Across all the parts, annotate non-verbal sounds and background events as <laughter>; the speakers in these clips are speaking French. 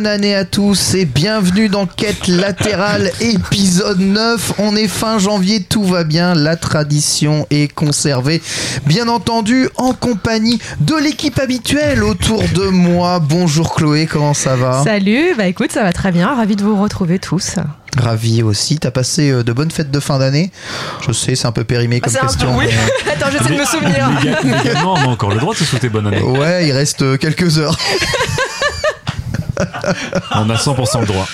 Bonne année à tous et bienvenue dans Quête latérale épisode 9. On est fin janvier, tout va bien, la tradition est conservée. Bien entendu, en compagnie de l'équipe habituelle autour de moi. Bonjour Chloé, comment ça va? Salut, bah écoute, ça va très bien, ravi de vous retrouver tous. Ravi aussi. T'as passé euh, de bonnes fêtes de fin d'année? Je sais, c'est un peu périmé comme Ah, c'est un peu- question. oui. mais- <laughs> Attends, j'essaie de me souvenir. Léga- Légalement, on a encore le droit de se souhaiter bonne année. Ouais, il reste euh, quelques heures. <laughs> On a 100% le droit.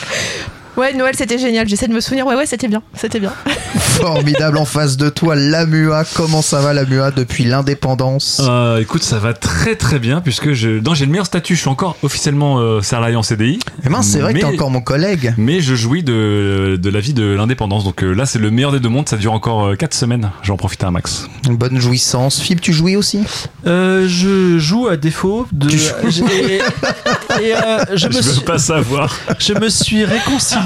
Ouais, Noël c'était génial, j'essaie de me souvenir. Ouais, ouais, c'était bien, c'était bien. <laughs> Formidable en face de toi, la MUA. Comment ça va la MUA depuis l'indépendance? Euh, écoute, ça va très très bien puisque je, j'ai le meilleur statut. Je suis encore officiellement euh, salarié en CDI. Eh mince, c'est vrai que t'es Mais- encore mon collègue. Mais je jouis de, de la vie de l'indépendance. Donc euh, là, c'est le meilleur des deux mondes. Ça dure encore 4 semaines. J'en profite un max. Une bonne jouissance. Fib, tu jouis aussi? Euh, je joue à défaut de. Tu joues <laughs> et, et, euh, je, Je me veux suis, pas savoir. je me suis réconcilié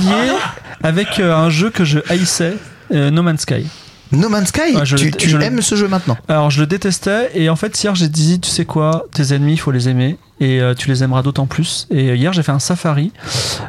avec euh, un jeu que je haïssais, euh, No Man's Sky. No Man's Sky Ah, je Tu, le- tu je le- aimes ce jeu maintenant Alors je le détestais et en fait hier j'ai dit tu sais quoi tes ennemis il faut les aimer et euh, tu les aimeras d'autant plus et euh, hier j'ai fait un safari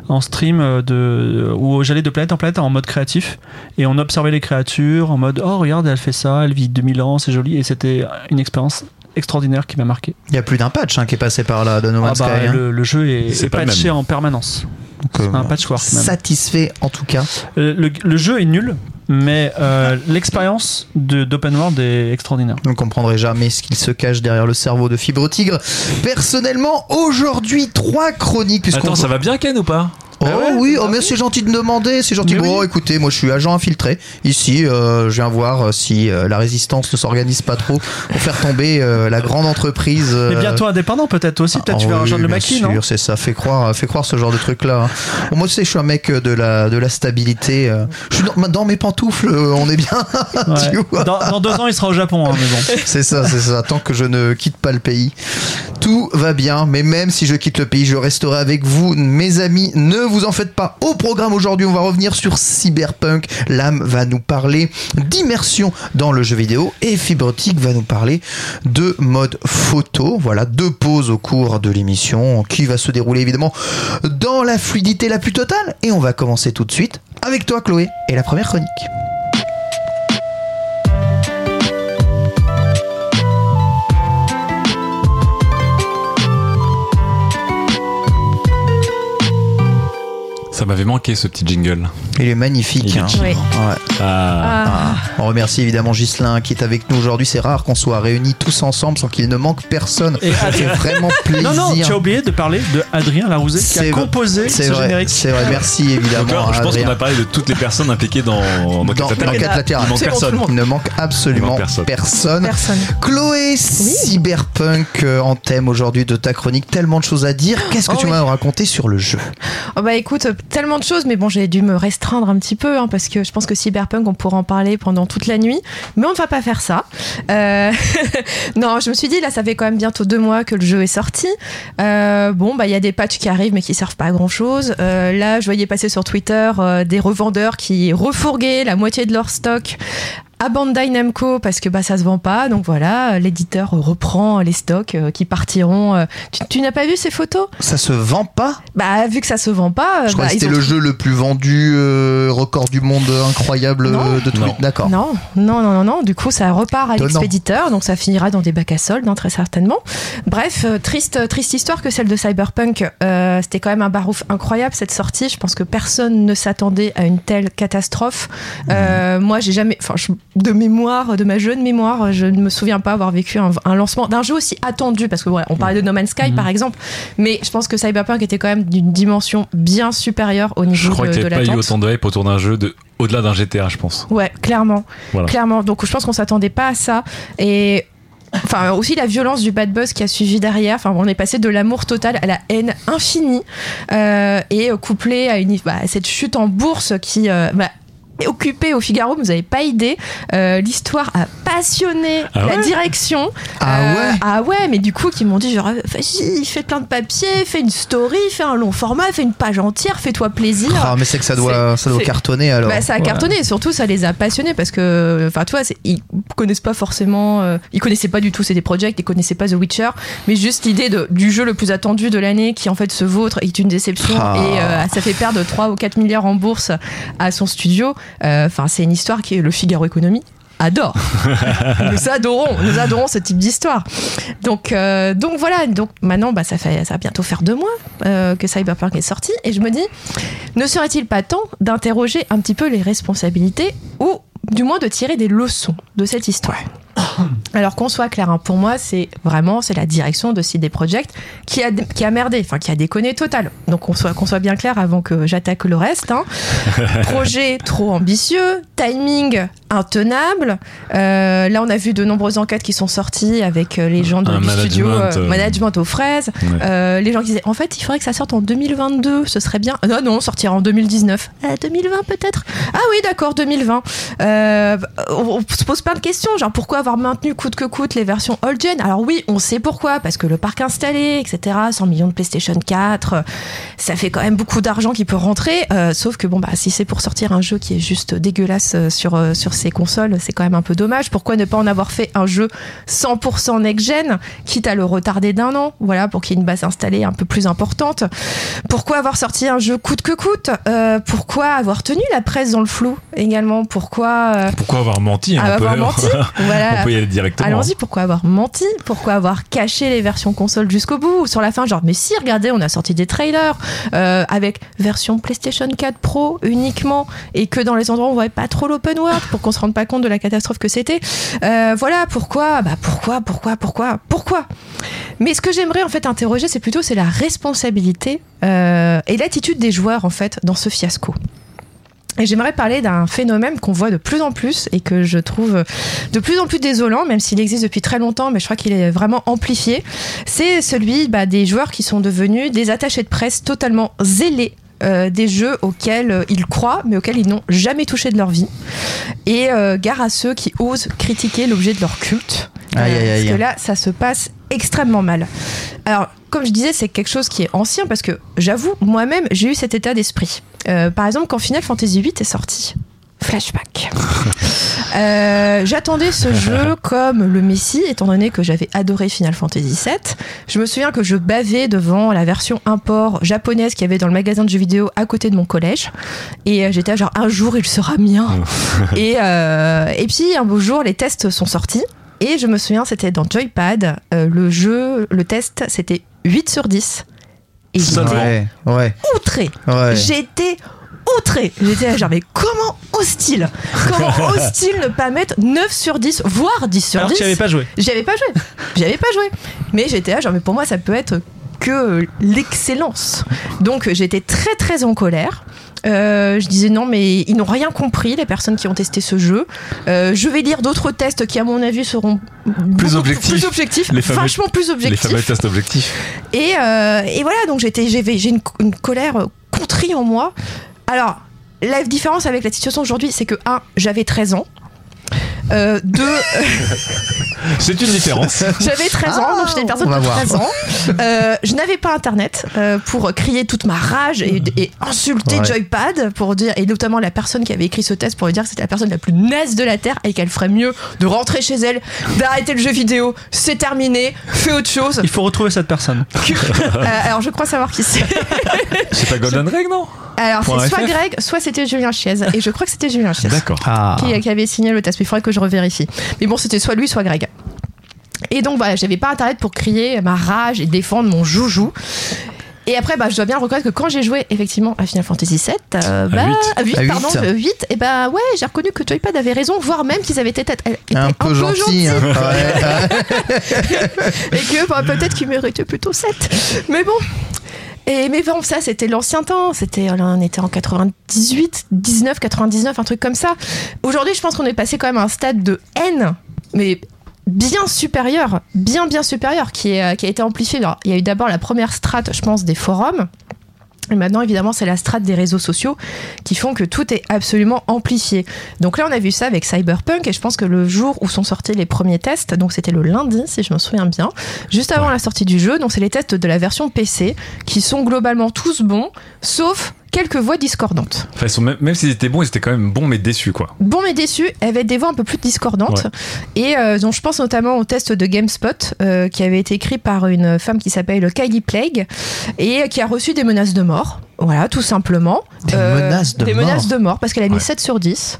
en stream euh, de où j'allais de planète en planète en mode créatif et on observait les créatures en mode oh regarde elle fait ça elle vit 2000 ans c'est joli et c'était une expérience extraordinaire qui m'a marqué. Il y a plus d'un patch hein, qui est passé par là de No Ah Man's bah, Sky. hein. le, le jeu est, C'est est patché en permanence. Donc, C'est euh, un patchwork même. Satisfait en tout cas. Euh, Le, le jeu est nul, mais euh, l'expérience d'open world est extraordinaire. Vous ne comprendrez jamais ce qu'il se cache derrière le cerveau de Fibre Tigre. Personnellement, aujourd'hui, trois chroniques. Attends, ça va bien Ken ou pas? Oh Ah ouais oui, oh, mais c'est gentil de demander, c'est gentil. Mais Bon, oui. écoutez, moi je suis agent infiltré. Ici, euh, je viens voir euh, si euh, la résistance ne s'organise pas trop pour faire tomber euh, la grande entreprise. Mais bientôt indépendant peut-être aussi, peut-être tu Ah vas oui, rejoindre le maquis, non sûr, c'est ça. Fait croire, fait croire ce genre de truc là. moi, tu sais, je suis un mec de la, de la stabilité. Je suis dans, dans mes pantoufles, on est bien. <laughs> tu Ouais. vois. Dans, dans deux ans, il sera au Japon, hein, mais bon. C'est ça, c'est ça. Tant que je ne quitte pas le pays, tout va bien. Mais même si je quitte le pays, je resterai avec vous, mes amis. Ne vous en faites pas. Au programme aujourd'hui, on va revenir sur Cyberpunk. L'âme va nous parler d'immersion dans le jeu vidéo et Fibrotique va nous parler de mode photo. Voilà, deux pauses au cours de l'émission qui va se dérouler évidemment dans la fluidité la plus totale. Et on va commencer tout de suite avec toi, Chloé, et la première chronique. Ça m'avait manqué ce petit jingle. Il est magnifique. Il est hein. Oui. Ouais. Ah. Ah. On remercie évidemment Gislin qui est avec nous aujourd'hui. C'est rare qu'on soit réunis tous ensemble sans qu'il ne manque personne. Et Ça fait vraiment plaisir. <laughs> Non, non, tu as oublié de parler de Adrien Larousé qui a composé ce vrai, générique. c'est vrai. Merci évidemment. Donc là, je pense qu'on a parlé de toutes les personnes impliquées dans, dans, dans, latérale. Il personne. Il ne manque absolument Il manque personne. personne. Personne. Chloé, cyberpunk euh, en thème aujourd'hui de ta chronique. Tellement de choses à dire. Qu'est-ce que Oh tu oui. vas nous raconter sur le jeu? Oh bah écoute, tellement de choses, mais bon, j'ai dû me restreindre un petit peu, hein, parce que je pense que Cyberpunk, on pourra en parler pendant toute la nuit, mais on ne va pas faire ça. Euh, <laughs> non, je me suis dit, là, ça fait quand même bientôt deux mois que le jeu est sorti. Euh, bon, bah il y a des patchs qui arrivent, mais qui servent pas à grand-chose. Euh, là, je voyais passer sur Twitter des revendeurs qui refourguaient la moitié de leur stock à Bandai Namco parce que bah ça se vend pas. Donc voilà, l'éditeur reprend les stocks euh, qui partiront. euh. Tu, tu n'as pas vu ces photos? Ça se vend pas? Bah vu que ça se vend pas, euh, Je crois bah, que c'était ont le jeu le plus vendu, euh, record du monde incroyable Non. euh, de tout. D'accord. Non, non, non, non, non. Du coup, ça repart à l'expéditeur, donc ça finira dans des bacs à soldes, hein, très certainement. Bref, euh, triste, triste histoire que celle de Cyberpunk. Euh, C'était quand même un barouf incroyable cette sortie. Je pense que personne ne s'attendait à une telle catastrophe. Euh, moi, j'ai jamais, enfin, je- de mémoire, de ma jeune mémoire, je ne me souviens pas avoir vécu un, un lancement d'un jeu aussi attendu, parce que voilà, on parlait de No Man's Sky par exemple, mais je pense que Cyberpunk était quand même d'une dimension bien supérieure au Je niveau crois de, qu'il n'y avait pas eu autant de hype autour d'un jeu de, au-delà d'un GTA, je pense. Ouais, clairement. Voilà. Clairement. Donc je pense qu'on s'attendait pas à ça. Et enfin aussi la violence du bad buzz qui a suivi derrière. Enfin, on est passé de l'amour total à la haine infinie euh, et couplé à une bah, cette chute en bourse qui euh, bah, est occupée au Figaro, vous n'avez pas idée. Euh, L'histoire a passionné Ah la ouais direction. Ah Euh, ouais Ah ouais, mais du coup, qui m'ont dit genre, vas-y, fais plein de papiers, fais une story, fais un long format, fais une page entière, fais-toi plaisir. Ah, mais c'est que ça doit, ça doit cartonner alors. Bah, ça a Ouais. cartonné et surtout ça les a passionnés parce que, enfin, tu vois, ils connaissent pas forcément, euh, ils connaissaient pas du tout CD Projekt, ils connaissaient pas The Witcher, mais juste l'idée du jeu le plus attendu de l'année qui en fait se vautre est une déception Ah. et euh, ça fait perdre 3 ou 4 milliards en bourse à son studio. Euh, Enfin, c'est une histoire qui est le Figaro Économie adore. <laughs> nous adorons, nous adorons ce type d'histoire. Donc, euh, donc voilà. Donc maintenant, bah, ça fait, ça va bientôt faire deux mois euh, que Cyberpunk est sorti, et je me dis, ne serait-il pas temps d'interroger un petit peu les responsabilités ou du moins de tirer des leçons de cette histoire? <coughs> alors qu'on soit clair, hein, pour moi, c'est vraiment c'est la direction de CD Projekt qui a qui a merdé, enfin qui a déconné total. Donc qu'on soit qu'on soit bien clair avant que j'attaque le reste. hein. <laughs> Projet trop ambitieux, timing intenable. Euh, là, on a vu de nombreuses enquêtes qui sont sorties avec euh, les gens de, du studio management, euh, management aux fraises. Ouais. Euh, les gens qui disaient en fait, il faudrait que ça sorte en 2022, ce serait bien. Non, non, sortira en 2019. Euh, 2020 peut-être? Ah oui, d'accord, 2020. Euh, on, on se pose plein de questions, genre pourquoi avoir maintenu coûte que coûte les versions old gen Alors oui, on sait pourquoi, parce que le parc installé, etc., 100 millions de PlayStation 4, euh, ça fait quand même beaucoup d'argent qui peut rentrer. euh, sauf que bon, bah si c'est pour sortir un jeu qui est juste dégueulasse euh, sur sur ces consoles, c'est quand même un peu dommage. Pourquoi ne pas en avoir fait un jeu 100% next gen, quitte à le retarder d'un an, voilà, pour qu'il y ait une base installée un peu plus importante. Pourquoi avoir sorti un jeu coûte que coûte? Euh, Pourquoi avoir tenu la presse dans le flou également? Pourquoi euh, Pourquoi avoir menti hein, on avoir peut- menti <laughs> Voilà. On peut y aller directement. Allons-y, pourquoi avoir menti? Pourquoi avoir caché les versions console jusqu'au bout? Ou sur la fin, genre, mais si, regardez, on a sorti des trailers euh, avec version PlayStation 4 Pro uniquement et que dans les endroits où on voyait pas trop l'open world pour qu'on se rende pas compte de la catastrophe que c'était. Euh, voilà, pourquoi? Bah pourquoi, pourquoi, pourquoi, pourquoi? Mais ce que j'aimerais en fait interroger, c'est plutôt c'est la responsabilité euh, et l'attitude des joueurs en fait dans ce fiasco. Et j'aimerais parler d'un phénomène qu'on voit de plus en plus et que je trouve de plus en plus désolant, même s'il existe depuis très longtemps, mais je crois qu'il est vraiment amplifié. C'est celui bah, des joueurs qui sont devenus des attachés de presse totalement zélés. euh, des jeux auxquels euh, ils croient mais auxquels ils n'ont jamais touché de leur vie et euh, gare à ceux qui osent critiquer l'objet de leur culte Aïe, aïe, aïe. parce que là ça se passe extrêmement mal alors comme je disais c'est quelque chose qui est ancien parce que j'avoue moi-même j'ai eu cet état d'esprit Euh, par exemple quand Final Fantasy VIII est sorti Flashback. <laughs> Euh, J'attendais ce <laughs> jeu comme le Messie, étant donné que j'avais adoré Final Fantasy VII. Je me souviens que je bavais devant la version import japonaise qu'il y avait dans le magasin de jeux vidéo à côté de mon collège. Et euh, j'étais genre, un jour il sera mien. et, euh, et puis, un beau jour, les tests sont sortis. Et je me souviens, c'était dans Joypad. euh, le jeu, le test, c'était 8 sur 10. Et j'étais Ouais, outré. ouais. J'étais outré. J'étais genre, mais comment hostile Comment <laughs> hostile ne pas mettre 9 sur 10, voire 10 sur Alors 10 que tu avais pas joué. J'y avais pas joué. J'y avais pas joué. Mais j'étais là, genre, mais pour moi, ça peut être que l'excellence. Donc, j'étais très, très en colère. Euh, je disais non, mais ils n'ont rien compris, les personnes qui ont testé ce jeu. Euh, je vais lire d'autres tests qui, à mon avis, seront beaucoup objectifs. plus objectifs, Les fameux- vachement plus Les objectifs. fameux tests objectifs. Et, euh, et voilà, donc j'ai une, une colère contrie en moi. Alors, la différence avec la situation aujourd'hui, c'est que, un, j'avais 13 ans. Euh, deux, <laughs> C'est une différence. J'avais 13 ans, donc j'étais une personne on va de voir. 13 ans. Euh, je n'avais pas internet euh, pour crier toute ma rage et, et insulter Ouais. Joypad pour dire, et notamment la personne qui avait écrit ce test pour lui dire que c'était la personne la plus naze de la Terre et qu'elle ferait mieux de rentrer chez elle, d'arrêter le jeu vidéo, c'est terminé, fais autre chose. Il faut retrouver cette personne. <laughs> Euh, alors je crois savoir qui c'est. <laughs> C'est pas Golden Reg, non? Alors c'est soit. Greg, soit c'était Julien Chiez. Et je crois que c'était Julien Chiez D'accord. Ah. qui, qui avait signé le test. Mais il faudrait que je revérifie. Mais bon, c'était soit lui, soit Greg. Et donc voilà, j'avais pas internet pour crier ma rage et défendre mon joujou. Et après, bah, je dois bien reconnaître que quand j'ai joué effectivement à Final Fantasy VII, euh, bah, huit. à huit, À huit. pardon, euh, huit, et bah ouais, j'ai reconnu que Joypad avait raison, voire même qu'ils avaient été, été Un peu gentil. gentils. hein. <laughs> Ouais. et que bah, peut-être qu'il méritait plutôt 7. Mais bon. Et mais bon, ça c'était l'ancien temps, c'était on était en 98, 19, 99, un truc comme ça. Aujourd'hui, je pense qu'on est passé quand même à un stade de haine, mais bien supérieur, bien bien supérieur, qui, est, euh, qui a été amplifié. Il y a eu d'abord la première strate, je pense, des forums. Et maintenant, évidemment, c'est la strate des réseaux sociaux qui font que tout est absolument amplifié. Donc là, on a vu ça avec Cyberpunk, et je pense que le jour où sont sortis les premiers tests, donc c'était le lundi, si je me souviens bien, juste avant la sortie du jeu, donc c'est les tests de la version PC, qui sont globalement tous bons, sauf quelques voix discordantes. Enfin, ils sont même, même s'ils étaient bons, ils étaient quand même bons mais déçus quoi. Bon mais déçu, avec des voix un peu plus discordantes. Et euh, donc je pense notamment au test de GameSpot euh, qui avait été écrit par une femme qui s'appelle Kylie Plague et qui a reçu des menaces de mort. Voilà, tout simplement. Des menaces de des mort. menaces de mort parce qu'elle a mis Ouais. 7 sur 10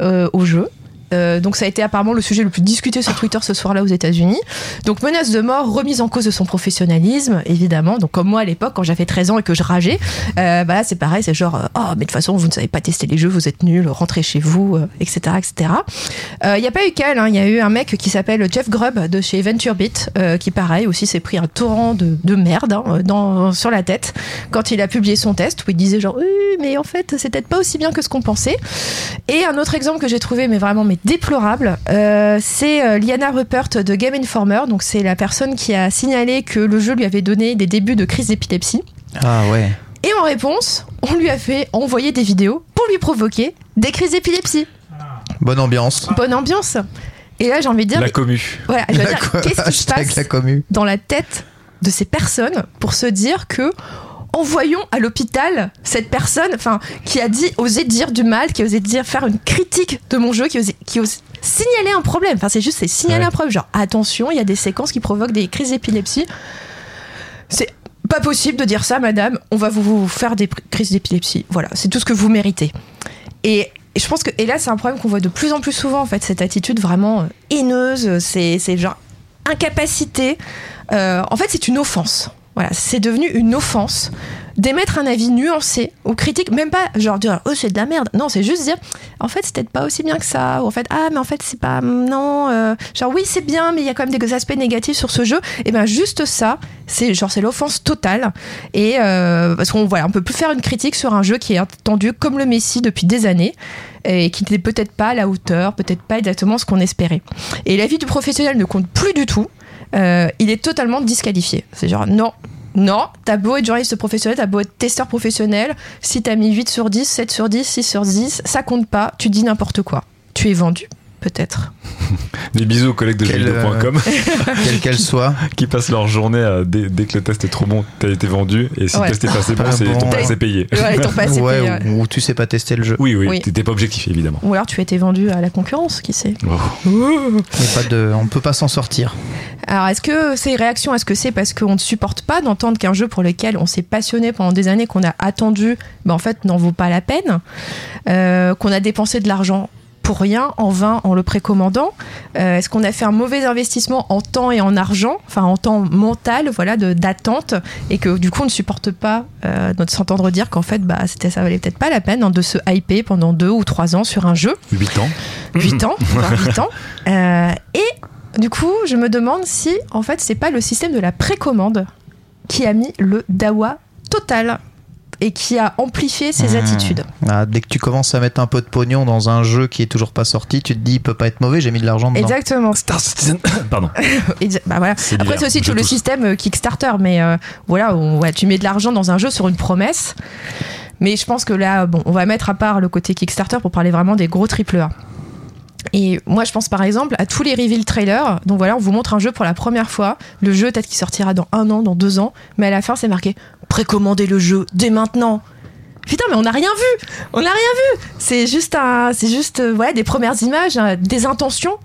euh, au jeu. Euh, donc ça a été apparemment le sujet le plus discuté sur Twitter ce soir-là aux États-Unis. Donc menace de mort, remise en cause de son professionnalisme, évidemment. Donc comme moi à l'époque quand j'avais 13 ans et que je rageais, euh, bah c'est pareil, c'est genre euh, oh mais de toute façon vous ne savez pas tester les jeux, vous êtes nuls, rentrez chez vous, etc. etc. Il n'y a pas eu qu'elle, hein. il y a eu un mec qui s'appelle Jeff Grubb de chez VentureBeat euh, qui pareil aussi s'est pris un torrent de, de merde hein, sur la tête quand il a publié son test où il disait genre mais en fait c'est peut-être pas aussi bien que ce qu'on pensait. Et un autre exemple que j'ai trouvé mais vraiment mais déplorable, euh, c'est euh, Liana Rupert de Game Informer. Donc c'est la personne qui a signalé que le jeu lui avait donné des débuts de crise d'épilepsie. Ah ouais. Et en réponse, on lui a fait envoyer des vidéos pour lui provoquer des crises d'épilepsie. Bonne ambiance. Bonne ambiance. Et là, j'ai envie de dire, La mais- commu. voilà, je veux La dire, co- qu'est-ce qui se Hashtag passe la commu. dans la tête de ces personnes pour se dire que envoyons à l'hôpital cette personne enfin qui a dit osé dire du mal qui a osé dire faire une critique de mon jeu qui osé, qui ose signaler un problème. Enfin c'est juste c'est signaler Ouais. un problème. Genre attention il y a des séquences qui provoquent des crises d'épilepsie. C'est pas possible de dire ça madame. On va vous, vous faire des crises d'épilepsie. Voilà c'est tout ce que vous méritez. Et et je pense que et là c'est un problème qu'on voit de plus en plus souvent en fait cette attitude vraiment euh, haineuse c'est c'est genre incapacité. Euh, en fait c'est une offense voilà c'est devenu une offense d'émettre un avis nuancé ou critique même pas genre dire oh c'est de la merde. Non c'est juste dire en fait c'est peut-être pas aussi bien que ça ou en fait ah mais en fait c'est pas non euh, genre oui c'est bien mais il y a quand même des aspects négatifs sur ce jeu. Et ben juste ça c'est genre c'est l'offense totale. Et euh, parce qu'on voilà on peut plus faire une critique sur un jeu qui est attendu comme le Messi depuis des années et qui n'était peut-être pas à la hauteur peut-être pas exactement ce qu'on espérait. Et l'avis du professionnel ne compte plus du tout euh, il est totalement disqualifié c'est genre non non, t'as beau être journaliste professionnel, t'as beau être testeur professionnel, si t'as mis 8 sur 10, 7 sur 10, 6 sur 10, ça compte pas, tu dis n'importe quoi. Tu es vendu, peut-être. <laughs> Des bisous aux collègues de jeuxvideo.com <laughs> Quelle qu'elle soit. qui passent leur journée à, dès, dès que le test est trop bon, t'as été vendu et si Ouais. le test est passé bon, Ah c'est bon, ton ouais. passé payé. Ouais, ouais, payé, ouais. ou, ou tu sais pas tester le jeu. Oui, oui, Oui. t'étais pas objectif évidemment. Ou alors tu as été vendu à la concurrence, qui sait. Oh. Pas de, on peut pas s'en sortir. Alors, est-ce que ces réactions, est-ce que c'est parce qu'on ne supporte pas d'entendre qu'un jeu pour lequel on s'est passionné pendant des années, qu'on a attendu, ben en fait, n'en vaut pas la peine, euh, qu'on a dépensé de l'argent pour rien, en vain, en le précommandant Euh, Est-ce qu'on a fait un mauvais investissement en temps et en argent, enfin en temps mental, voilà, de- d'attente, et que du coup on ne supporte pas euh, de s'entendre dire qu'en fait, bah, c'était, ça valait peut-être pas la peine hein, de se hyper pendant deux ou trois ans sur un jeu? 8 ans. 8 ans, <laughs> 8 ans. Euh, et du coup, je me demande si, en fait, c'est pas le système de la précommande qui a mis le dawa total et qui a amplifié ces Mmh. attitudes. Ah, dès que tu commences à mettre un peu de pognon dans un jeu qui est toujours pas sorti, tu te dis il peut pas être mauvais, j'ai mis de l'argent dedans. Exactement. Star Citizen. <coughs> Pardon. <coughs> Bah voilà. C'est Après, c'est aussi tout le système euh, Kickstarter, mais euh, voilà, on- ouais, tu mets de l'argent dans un jeu sur une promesse. Mais je pense que là, bon, on va mettre à part le côté Kickstarter pour parler vraiment des gros triple A. Et moi, je pense par exemple à tous les reveal trailers. Donc voilà, on vous montre un jeu pour la première fois. Le jeu, peut-être qu'il sortira dans un an, dans deux ans. Mais à la fin, c'est marqué précommandez le jeu dès maintenant. Putain, mais on n'a rien vu. On n'a rien vu. C'est juste un, c'est juste euh, des premières images, euh, des intentions,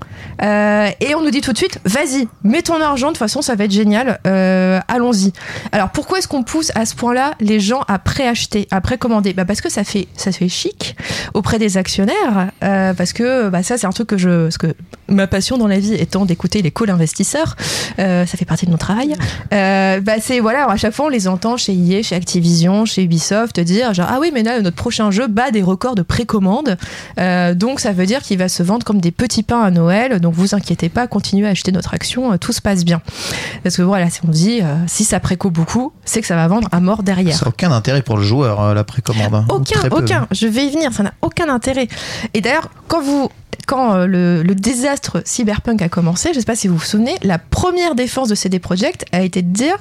Euh, et on nous dit tout de suite, vas-y, mets ton argent. De toute façon, ça va être génial. Euh, allons-y. Alors pourquoi est-ce qu'on pousse à ce point-là les gens à préacheter, à précommander? Bah parce que ça fait, ça fait chic auprès des actionnaires. euh, parce que bah ça, c'est un truc que je, parce que ma passion dans la vie étant d'écouter les calls investisseurs, ça fait partie de mon travail. Bah c'est voilà, à chaque fois on les entend chez EA, chez Activision, chez Ubisoft dire genre ah oui mais là notre prochain jeu bat des records de précommande, Euh, donc ça veut dire qu'il va se vendre comme des petits pains à Noël. Donc vous inquiétez pas, continuez à acheter notre action, euh, tout se passe bien. Parce que voilà, si on dit euh, si ça préco beaucoup, c'est que ça va vendre à mort derrière. Ça n'a aucun intérêt pour le joueur, la précommande. hein. Aucun, aucun. Je vais y venir. Ça n'a aucun intérêt. Et d'ailleurs, quand vous, quand le, le désastre cyberpunk a commencé, je sais pas si vous vous souvenez, la première défense de CD Projekt a été de dire.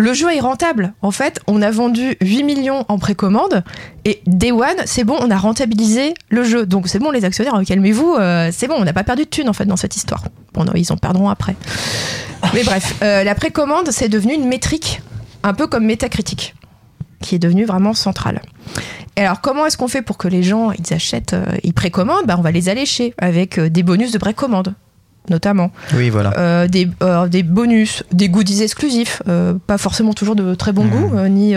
Le jeu est rentable. En fait, on a vendu 8 millions en précommande et Day One, c'est bon, on a rentabilisé le jeu. Donc c'est bon, les actionnaires, euh, calmez-vous, euh, c'est bon, on n'a pas perdu de thunes en fait dans cette histoire. Bon, non, ils en perdront après. Mais bref, euh, la précommande, c'est devenu une métrique, un peu comme Metacritic, qui est devenue vraiment centrale. Et alors, comment est-ce qu'on fait pour que les gens ils achètent, ils précommandent? Bah, On va les allécher avec des bonus de précommande, notamment. Oui, voilà. Euh, des, euh, des bonus, des goodies exclusifs, euh, pas forcément toujours de très bon goût, euh, ni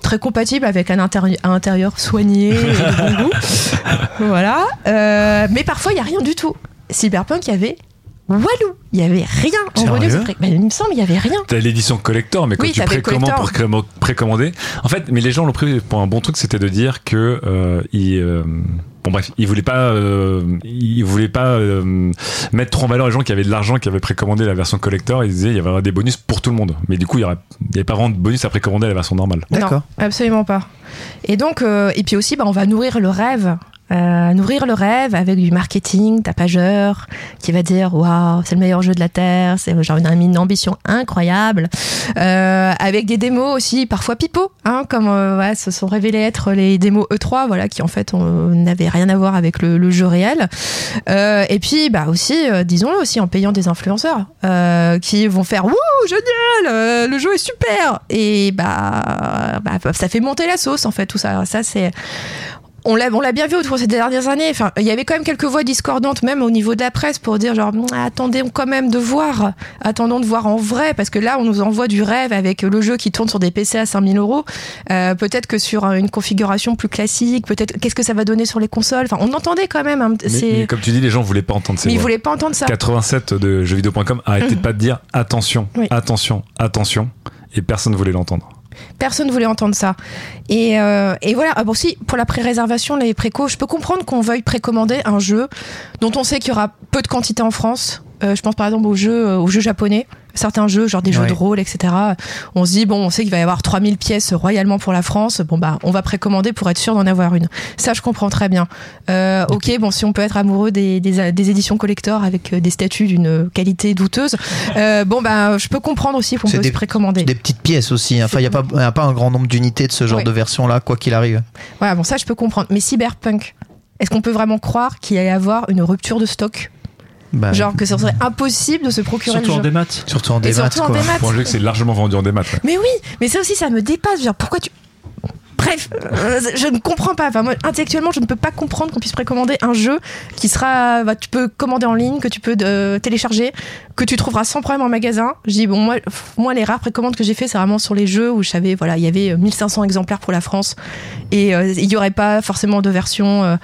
très compatibles avec un, intérieur- un intérieur soigné et de bon <laughs> goût. voilà. Mais parfois, il n'y a rien du tout. Cyberpunk, il y avait Walou. Il n'y avait rien en bonus. de pré- Bah, il me semble, il n'y avait rien. T'as l'édition collector, mais quand Oui, tu précommandes pour précommander. En fait, mais les gens l'ont pris pour un bon truc, c'était de dire que euh, ils, euh, bon bref, ils voulaient pas, euh, ils voulaient pas euh, mettre trop en valeur les gens qui avaient de l'argent, qui avaient précommandé la version collector. Ils disaient il y avait des bonus pour tout le monde, mais du coup il y aurait, il y avait pas vraiment de bonus à précommander la version normale. D'accord. Absolument pas. Et donc, euh, et puis aussi, bah, on va nourrir le rêve. Euh, nourrir le rêve avec du marketing tapageur qui va dire waouh c'est le meilleur jeu de la terre c'est genre une, ambition incroyable. Euh, avec des démos aussi parfois pipeaux hein, comme euh, se sont révélés être les démos E3 voilà qui en fait n'avaient rien à voir avec le, jeu réel. Euh, et puis bah aussi euh, disons-le aussi en payant des influenceurs qui vont faire wouh génial le jeu est super. Et bah, bah, ça fait monter la sauce en fait tout ça. Ça c'est on l'a, on l'a bien vu autour de ces dernières années. Enfin, il y avait quand même quelques voix discordantes, même au niveau de la presse, pour dire genre, Hum, attendez quand même de voir, attendons de voir en vrai, parce que là, on nous envoie du rêve avec le jeu qui tourne sur des PC à 5000 euros. Euh, peut-être que sur une configuration plus classique, peut-être qu'est-ce que ça va donner sur les consoles? Enfin, on entendait quand même. hein, Mais, c'est... mais comme tu dis, les gens voulaient pas entendre ces Mais ils voix. voulaient pas entendre ça. 87 de jeuxvideo.com arrêtez de pas de dire attention, Oui. attention, attention, et personne voulait l'entendre. Personne voulait entendre ça. Et, euh, voilà, Ah pour la pré-réservation, les précos, je peux comprendre qu'on veuille précommander un jeu dont on sait qu'il y aura peu de quantité en France. Euh, je pense par exemple aux jeux, euh, aux jeux japonais, certains jeux, genre des jeux de rôle, etc. On se dit, bon, on sait qu'il va y avoir 3000 pièces royalement pour la France. Bon, bah, on va précommander pour être sûr d'en avoir une. Ça, je comprends très bien. Euh, ok, bon, si on peut être amoureux des, des, des éditions collector avec euh, des statuts d'une qualité douteuse, euh, bon, bah, je peux comprendre aussi qu'on peut des- se précommander. Des petites pièces aussi. hein. Enfin, il n'y a, a pas un grand nombre d'unités de ce genre de version-là, quoi qu'il arrive. Voilà, bon, ça, je peux comprendre. Mais Cyberpunk, est-ce qu'on peut vraiment croire qu'il y avoir une rupture de stock? Bah, Genre que ça serait impossible de se procurer Surtout en le jeu démat. Surtout en Et démat, surtout en quoi. démat. Pour un jeu que c'est largement vendu en démat. ouais. Mais oui, mais ça aussi, ça me dépasse. Genre, pourquoi tu. Bref, euh, je ne comprends pas. Enfin, moi, intellectuellement, je ne peux pas comprendre qu'on puisse précommander un jeu qui sera. bah, tu peux commander en ligne, que tu peux euh, télécharger, que tu trouveras sans problème en magasin. Je dis, bon, moi, moi les rares précommandes que j'ai fait, c'est vraiment sur les jeux où je savais, voilà, il y avait euh, 1500 exemplaires pour la France et euh, il n'y aurait pas forcément de version, euh,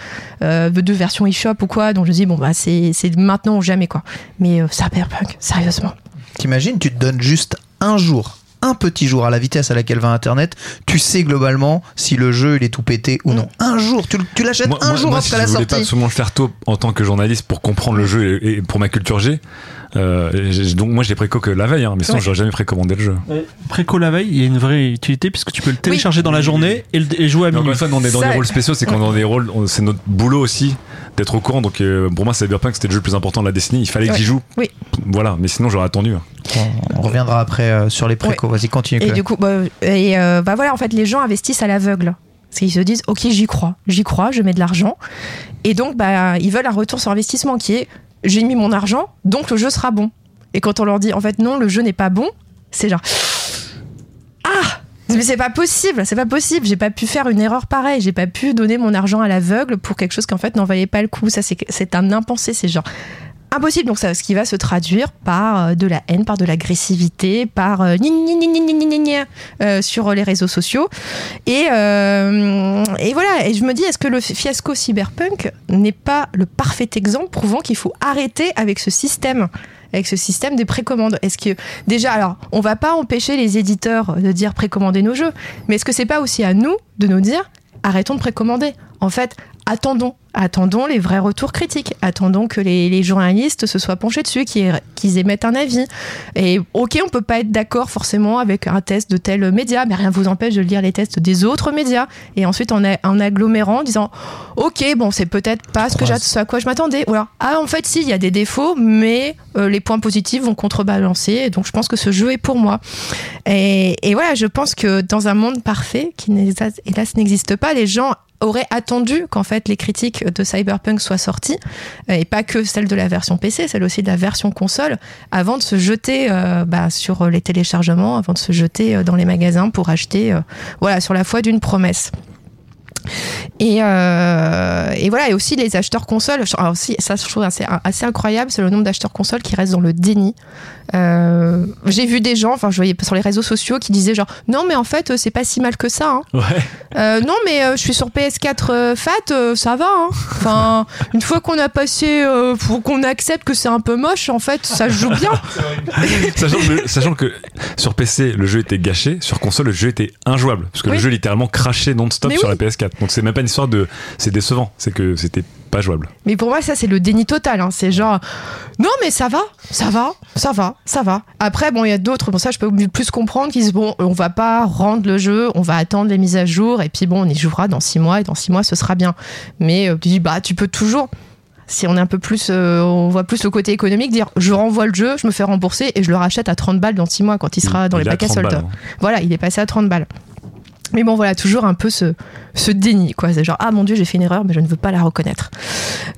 euh, de version e-shop ou quoi. Donc je dis, bon, bah, c'est maintenant ou jamais, quoi. Mais euh, Cyberpunk, sérieusement. T'imagines, tu te donnes juste un jour, un petit jour à la vitesse à laquelle va Internet, tu sais globalement si le jeu il est tout pété ou non. Un jour, tu, l'achètes un moi- jour moi, après si la je voulais pas sortie. absolument le faire tôt en tant que journaliste pour comprendre le jeu et, et pour ma culture G, euh, j'ai- donc moi je l'ai préco que la veille, hein, mais sinon Ouais. j'aurais jamais précommandé le jeu. Préco la veille, il y a une vraie utilité puisque tu peux le télécharger dans la journée et, le- et jouer à minuit. une fois, nous, on est dans Ça- des rôles spéciaux, c'est qu'on est dans des rôles, on- c'est notre boulot aussi d'être au courant. Donc euh, pour moi, Cyberpunk c'était le jeu le plus important de la décennie. Il fallait que Ouais. j'y joue. Oui. Voilà, mais sinon j'aurais attendu. On, on reviendra après euh, sur les précos. Vas-y, continue. Et Claire. du coup, bah, et, euh, bah voilà, en fait, les gens investissent à l'aveugle. Parce qu'ils se disent, ok, j'y crois, j'y crois, je mets de l'argent. Et donc, bah, ils veulent un retour sur investissement qui est, j'ai mis mon argent, donc le jeu sera bon. Et quand on leur dit, en fait, non, le jeu n'est pas bon, c'est genre, ah, <laughs> mais c'est pas possible, c'est pas possible. J'ai pas pu faire une erreur pareille. J'ai pas pu donner mon argent à l'aveugle pour quelque chose qu'en fait n'en valait pas le coup. Ça, c'est un impensé. C'est genre impossible. Donc, ça, ce qui va se traduire par euh, de la haine, par de l'agressivité, par euh, gna gna gna euh, sur les réseaux sociaux. Et, euh, et voilà. Et je me dis, est-ce que le fiasco cyberpunk n'est pas le parfait exemple prouvant qu'il faut arrêter avec ce système? Avec ce système des précommandes. Est-ce que déjà, alors, on va pas empêcher les éditeurs de dire précommander nos jeux, mais est-ce que c'est pas aussi à nous de nous dire arrêtons de précommander? En fait, attendons, attendons les vrais retours critiques, attendons que les, les journalistes se soient penchés dessus, qu'ils émettent un avis. Et ok, on peut pas être d'accord forcément avec un test de tel média, mais rien ne vous empêche de lire les tests des autres médias et ensuite en, a- en agglomérant, en disant ok, bon, c'est peut-être pas ce, que ce à quoi je m'attendais. Ou alors, ah, en fait, si, il y a des défauts, mais euh, les points positifs vont contrebalancer, et donc je pense que ce jeu est pour moi. Et, et voilà, je pense que dans un monde parfait, qui hélas n'existe pas, les gens auraient attendu qu'en fait les critiques de Cyberpunk soient sorties euh, et pas que celle de la version PC, celle aussi de la version console avant de se jeter euh, bah, sur les téléchargements, avant de se jeter euh, dans les magasins pour acheter voilà sur la foi d'une promesse. Et, euh, et voilà, et aussi les acheteurs consoles. Alors aussi, ça, je trouve assez, assez incroyable, c'est le nombre d'acheteurs consoles qui restent dans le déni. Euh, J'ai vu des gens, enfin, je voyais sur les réseaux sociaux qui disaient genre, non, mais en fait, c'est pas si mal que ça. hein. Ouais. Euh, non, mais je suis sur PS4 euh, Fat, ça va. hein. Enfin, une fois qu'on a passé, pour qu'on accepte que c'est un peu moche, en fait, ça joue bien. <laughs> sachant, que, sachant que sur PC, le jeu était gâché, sur console, le jeu était injouable. Parce que Oui. le jeu littéralement crachait non-stop sur oui. la PS4. Donc c'est même pas une histoire de. C'est décevant, c'est que c'était pas jouable. Mais pour moi, ça, c'est le déni total. hein. C'est genre, non, mais ça va, ça va, ça va, ça va. Après, bon, il y a d'autres, bon, ça, je peux plus comprendre, qui disent, bon, on va pas rendre le jeu, on va attendre les mises à jour, et puis bon, on y jouera dans six mois, et dans six mois, ce sera bien. Mais euh, tu dis, bah, tu peux toujours. Si on est un peu plus, euh, on voit plus le côté économique, dire je renvoie le jeu, je me fais rembourser et je le rachète à 30 balles dans 6 mois quand il sera dans Il les a bacs à 30 solde. balles, hein. Voilà, il est passé à 30 balles. Mais bon, voilà, toujours un peu ce, déni, quoi. C'est genre, ah mon dieu, j'ai fait une erreur, mais je ne veux pas la reconnaître.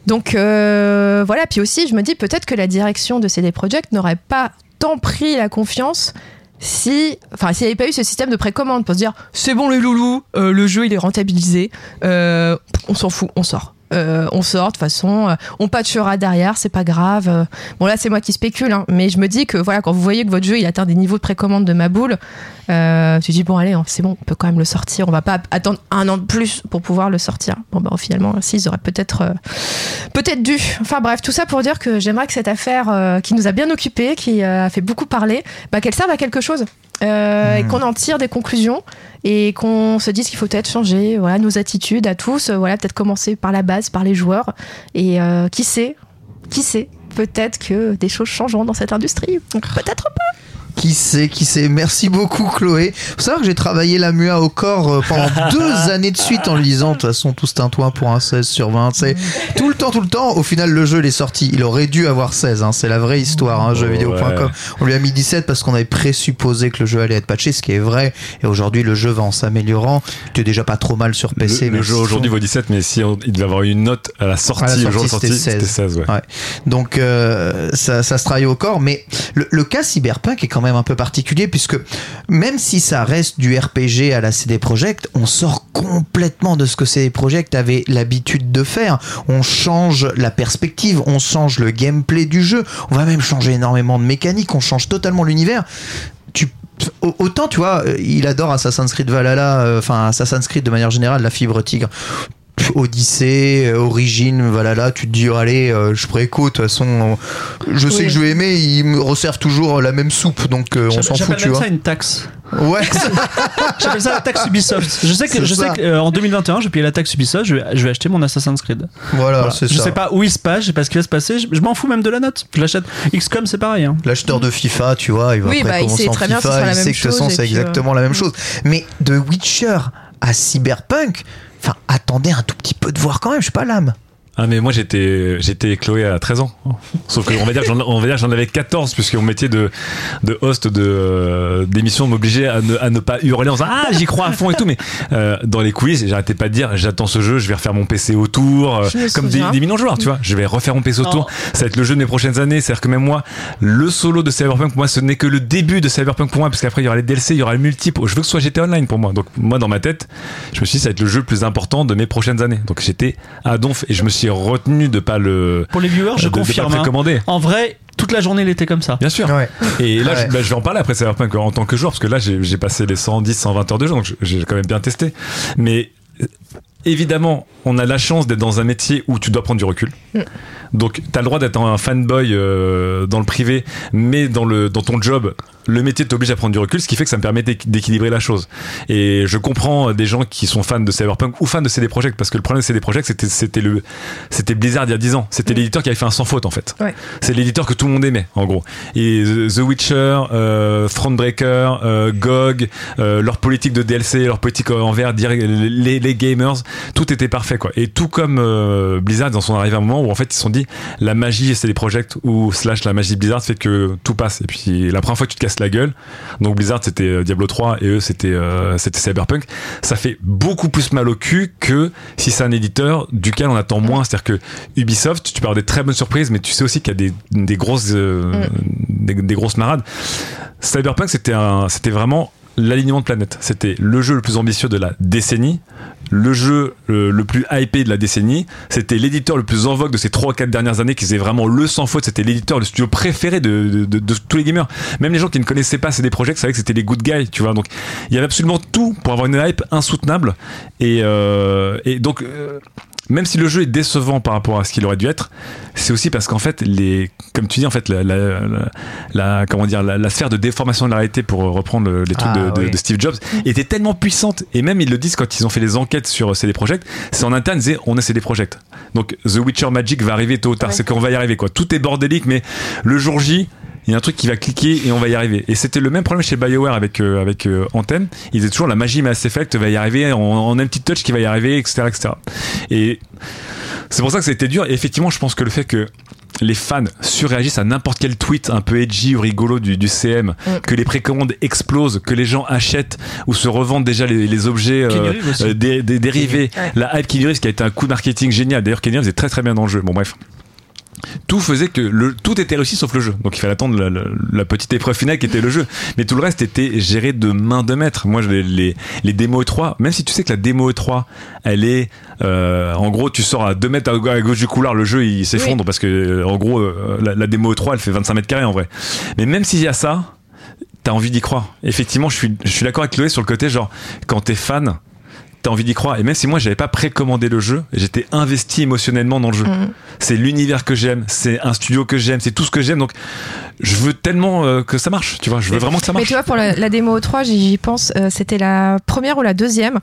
Donc euh, voilà, puis aussi, je me dis peut-être que la direction de CD Projekt n'aurait pas tant pris la confiance si, enfin, s'il n'y avait pas eu ce système de précommande pour se dire, c'est bon les loulous, euh, le jeu il est rentabilisé, euh, on s'en fout, on sort. Euh, on sort de toute façon, euh, on patchera derrière, c'est pas grave. Euh, Bon là c'est moi qui spécule, hein, mais je me dis que voilà quand vous voyez que votre jeu il atteint des niveaux de précommande de ma boule, euh, tu dis bon allez hein, c'est bon, on peut quand même le sortir, on va pas attendre un an de plus pour pouvoir le sortir. Bon bah finalement si ils auraient peut-être peut-être dû. Enfin bref tout ça pour dire que j'aimerais que cette affaire qui nous a bien occupés, qui a fait beaucoup parler, bah, qu'elle serve à quelque chose. Euh, et qu'on en tire des conclusions et qu'on se dise qu'il faut peut-être changer voilà, nos attitudes à tous, euh, voilà, peut-être commencer par la base, par les joueurs. Et euh, qui sait, qui sait, peut-être que des choses changeront dans cette industrie. Peut-être pas. Qui sait, qui sait. Merci beaucoup, Chloé. Faut savoir que j'ai travaillé la MUA au corps euh, pendant <laughs> deux années de suite en lisant. De toute façon, tout un toit pour un 16 sur 20. C'est tout le temps, tout le temps. Au final, le jeu, il est sorti. Il aurait dû avoir 16. hein. C'est la vraie histoire, hein, jeuxvideo.com. Ouais. On lui a mis 17 parce qu'on avait présupposé que le jeu allait être patché, ce qui est vrai. Et aujourd'hui, le jeu va en s'améliorant. Tu es déjà pas trop mal sur PC. le mais jeu aujourd'hui vaut 17, mais si on- il devait avoir eu une note à la sortie, À la le jour de sortie, sortie, c'était c'était 16. 16. ouais. Ouais. Donc euh, ça, ça se travaille au corps, mais le, le cas cyberpunk est quand même un peu particulier puisque même si ça reste du RPG à la CD Projekt, on sort complètement de ce que CD Projekt avait l'habitude de faire. On change la perspective, on change le gameplay du jeu, on va même changer énormément de mécaniques, on change totalement l'univers. Tu au- Autant, tu vois, euh, il adore Assassin's Creed Valhalla, euh, enfin Assassin's Creed de manière générale, la fibre tigre. Odyssée, euh, Origine, voilà là, tu te dis oh, allez, euh, je préco, de toute façon, euh, je sais Oui. que je vais aimer, ils me resservent toujours la même soupe, donc on s'en fout, tu vois. ça une taxe. Ouais, <laughs> J'appelle ça la taxe Ubisoft. Je sais que, je sais que euh, en 2021, je vais payer la taxe Ubisoft, je vais, je vais acheter mon Assassin's Creed. voilà, Voilà. c'est Je ça. sais pas où il se passe, je sais pas ce qui va se passer, je, je m'en fous même de la note. Je l'achète. XCOM, c'est pareil. Hein. L'acheteur de FIFA, tu vois, il va Oui, après bah, il commencer sait en très bien que ce FIFA, sera la il même sait que de toute façon chose, c'est euh, exactement la même chose. Mais de Witcher à Cyberpunk, enfin attendez un tout petit peu de voir quand même, je sais pas l'âme. Ah mais moi j'étais j'étais Chloé à 13 ans. Sauf que on va dire on va dire j'en avais 14 puisque mon métier de de host de euh, d'émission m'obligeait à ne, à ne pas hurler en disant ah j'y crois à fond et tout. Mais euh, dans les quiz j'arrêtais pas de dire j'attends ce jeu je vais refaire mon PC autour euh, comme des, des millions de joueurs tu vois. Je vais refaire mon PC autour. Oh. ça va être le jeu de mes prochaines années. C'est à dire que même moi le solo de Cyberpunk pour moi ce n'est que le début de Cyberpunk pour moi parce qu'après il y aura les DLC il y aura le multiple. Je veux que ce soit GTA Online pour moi. Donc moi dans ma tête je me suis dit ça va être le jeu le plus important de mes prochaines années. Donc j'étais à donf et je me suis retenu de pas le Pour les viewers, je de- de pas confirme. hein. précommander. En vrai, toute la journée, il était comme ça. Bien sûr. Ouais. Et là, Ouais. je, bah, je vais en parler après Cyberpunk en tant que joueur, parce que là, j'ai passé les 110, 120 heures de jeu, donc je- j'ai quand même bien testé. Mais euh, évidemment, on a la chance d'être dans un métier où tu dois prendre du recul. Donc, tu as le droit d'être un fanboy euh, dans le privé, mais dans, le, dans ton job, le métier t'oblige à prendre du recul, ce qui fait que ça me permet d'équ- d'équilibrer la chose. Et je comprends des gens qui sont fans de Cyberpunk ou fans de CD Projekt, parce que le problème de CD Projekt, c'était c'était le c'était Blizzard il y a 10 ans. C'était l'éditeur qui avait fait un sans faute, en fait. Ouais. C'est l'éditeur que tout le monde aimait, en gros. Et The Witcher, euh, Frontbreaker, euh, GOG, euh, leur politique de DLC, leur politique envers les, les gamers, tout était parfait, quoi. Et tout comme euh, Blizzard, ils en sont arrivés à un moment où en fait ils se sont dit la magie c'est des projects ou slash la magie de Blizzard fait que tout passe. Et puis la première fois que tu te casses la gueule, donc Blizzard c'était euh, Diablo 3 et eux c'était euh, c'était Cyberpunk, ça fait beaucoup plus mal au cul que si c'est un éditeur duquel on attend moins. C'est-à-dire que Ubisoft, tu peux avoir des très bonnes surprises, mais tu sais aussi qu'il y a des, des grosses euh, des, des grosses marades. Cyberpunk c'était un c'était vraiment l'alignement de planète. C'était le jeu le plus ambitieux de la décennie, le jeu le plus hypé de la décennie. C'était l'éditeur le plus en vogue de ces 3 ou 4 dernières années qui faisait vraiment le sans faute. C'était l'éditeur, le studio préféré de, tous les gamers. Même les gens qui ne connaissaient pas CD Projekt savaient que c'était les good guys, tu vois. Donc il y avait absolument tout pour avoir une hype insoutenable. Et, euh, donc. euh, même si le jeu est décevant par rapport à ce qu'il aurait dû être, c'est aussi parce qu'en fait, les, comme tu dis, en fait, la, la, comment dire, la, la sphère de déformation de la réalité, pour reprendre le- les trucs Ah, de, de- oui. de Steve Jobs, était tellement puissante. Et même, ils le disent quand ils ont fait les enquêtes sur CD Projekt, c'est en interne, ils disaient, on est CD Projekt. Donc, The Witcher Magic va arriver tôt ou tard. C'est qu'on va y arriver, quoi. Tout est bordélique, mais le jour J, il y a un truc qui va cliquer et on va y arriver. Et c'était le même problème chez BioWare avec, euh, avec euh, Anthem. Ils disaient toujours la magie Mass Effect va y arriver, on, on a un petit touch qui va y arriver, etc. etc. Et c'est pour ça que ça a été dur. Et effectivement, je pense que le fait que les fans surréagissent à n'importe quel tweet un peu edgy ou rigolo du, du CM, que les précommandes explosent, que les gens achètent ou se revendent déjà les, les objets euh, euh, dé- dé- dérivés. Ouais. La hype Reeves qui a été un coup de marketing génial. D'ailleurs, Kenny est très très bien dans le jeu. Bon, bref. Tout faisait que le, tout était réussi sauf le jeu. Donc il fallait attendre la, la- la petite épreuve finale qui était le jeu. Mais tout le reste était géré de main de maître. Moi, les, les, les démos E3, même si tu sais que la démo E3, elle est, euh, en gros, tu sors à 2 mètres à, à gauche du couloir, le jeu il s'effondre parce que, euh, en gros, euh, la, la démo E3, elle fait 25 mètres carrés en vrai. Mais même s'il y a ça, t'as envie d'y croire. Effectivement, je suis, je suis d'accord avec Chloé sur le côté, genre, quand t'es fan, t'as envie d'y croire. Et même si moi, j'avais pas précommandé le jeu, j'étais investi émotionnellement dans le jeu. C'est l'univers que j'aime, c'est un studio que j'aime, c'est tout ce que j'aime. Donc, je veux tellement euh, que ça marche, tu vois. Je veux vraiment que ça Mais marche. tu vois, pour la, la démo 3, j'y pense, euh, c'était la première ou la deuxième.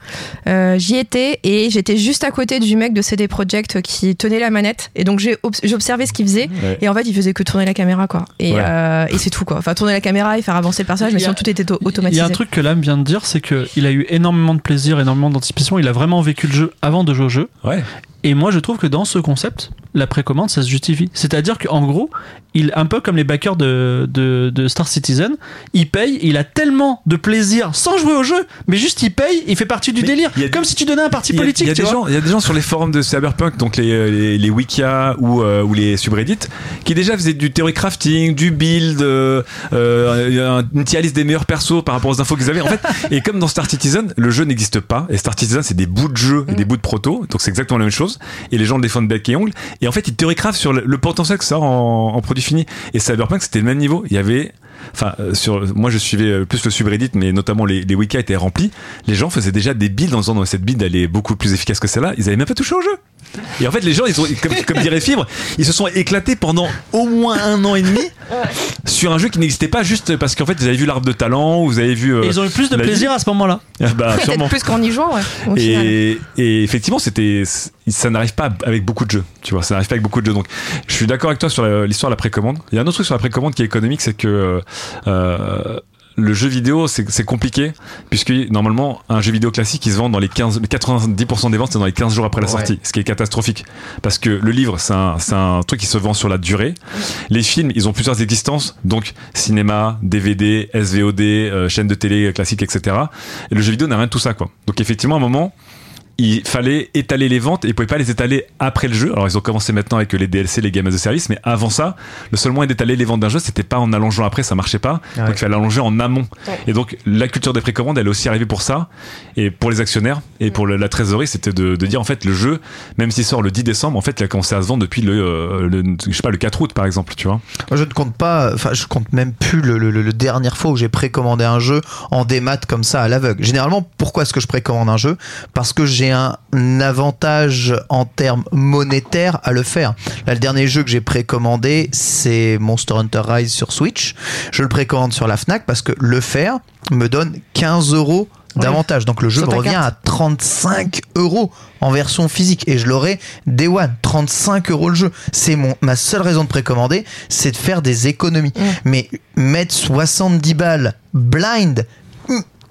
Euh, j'y étais et j'étais juste à côté du mec de CD Projekt qui tenait la manette. Et donc j'ai obs- j'observais ce qu'il faisait. Ouais. Et en fait, il faisait que tourner la caméra, quoi. Et, Ouais. euh, et c'est tout, quoi. Enfin, tourner la caméra et faire avancer le personnage, mais sinon tout était au- Il y a un truc que Lame vient de dire, c'est qu'il a eu énormément de plaisir, énormément d'anticipation. Il a vraiment vécu le jeu avant de jouer au jeu. Ouais. Et moi, je trouve que dans ce concept, la précommande, ça se justifie. C'est-à-dire qu'en gros, il, un peu comme les backers de, de, de Star Citizen, il paye, il a tellement de plaisir sans jouer au jeu, mais juste il paye, il fait partie du Mais délire. a- Comme si tu donnais un parti a- politique. Il y, a des gens, il y a des gens sur les forums de Cyberpunk, donc les, les, les wikia ou, euh, ou les subreddits, qui déjà faisaient du theory crafting, du build, euh, euh, une tier list des meilleurs persos par rapport aux infos qu'ils avaient. En fait, <laughs> et comme dans Star Citizen, le jeu n'existe pas. Et Star Citizen, c'est des bouts de jeu et des bouts de proto. Donc c'est exactement la même chose. Et les gens le défendent bec et ongle. Et en fait, ils theory craft sur le, le potentiel que ça a en, produit fini. Et Cyberpunk, c'était le même niveau. Il y avait Enfin, euh, sur, moi je suivais euh, plus le subreddit, mais notamment les, les wikis étaient remplis. Les gens faisaient déjà des builds en disant cette build elle est beaucoup plus efficace que celle-là. Ils avaient même pas touché au jeu. Et en fait, les gens, ils ont, comme, comme dirait Fibre, ils se sont éclatés pendant au moins un an et demi sur un jeu qui n'existait pas juste parce qu'en fait, ils avaient vu l'arbre de talent, ou vous avez vu. euh, ils ont eu plus de la plaisir à ce moment-là. vie. <laughs> Bah, sûrement. plus qu'en y jouant, ouais. au final. Et, effectivement, c'était, ça n'arrive pas avec beaucoup de jeux. Tu vois, ça n'arrive pas avec beaucoup de jeux. Donc, je suis d'accord avec toi sur l'histoire de la précommande. Il y a un autre truc sur la précommande qui est économique, c'est que euh, le jeu vidéo, c'est compliqué, puisque normalement, un jeu vidéo classique, il se vend dans les 15, les 90% des ventes, c'est dans les 15 jours après la Ouais. sortie, ce qui est catastrophique. Parce que le livre, c'est un, c'est un truc qui se vend sur la durée. Les films, ils ont plusieurs existences, donc cinéma, DVD, SVOD, euh, chaîne de télé classique, etc. Et le jeu vidéo n'a rien de tout ça, quoi. Donc effectivement, à un moment, il fallait étaler les ventes et ils pouvaient pas les étaler après le jeu. Alors ils ont commencé maintenant avec les DLC, les games as a service, mais avant ça, le seul moyen d'étaler les ventes d'un jeu, c'était pas en allongeant après, ça marchait pas. Ouais. Donc il fallait allonger en amont. Et donc la culture des précommandes, elle est aussi arrivée pour ça et pour les actionnaires et pour la trésorerie, c'était de, de dire en fait le jeu, même s'il sort le 10 décembre, en fait il a commencé à se vendre depuis le, euh, le je sais pas le 4 août par exemple, tu vois. Moi, je ne compte pas, enfin, je compte même plus le, le, le- le dernière fois où j'ai précommandé un jeu en démat comme ça à l'aveugle. Généralement, pourquoi est-ce que je précommande un jeu? Parce que j'ai un avantage en termes monétaires à le faire. Là, le dernier jeu que j'ai précommandé, c'est Monster Hunter Rise sur Switch. Je le précommande sur la Fnac parce que le faire me donne 15 euros d'avantage. Donc le jeu me revient à 35 euros en version physique et je l'aurai Day One. 35 euros le jeu. C'est mon ma seule raison de précommander, c'est de faire des économies. Mais mettre 70 balles blind.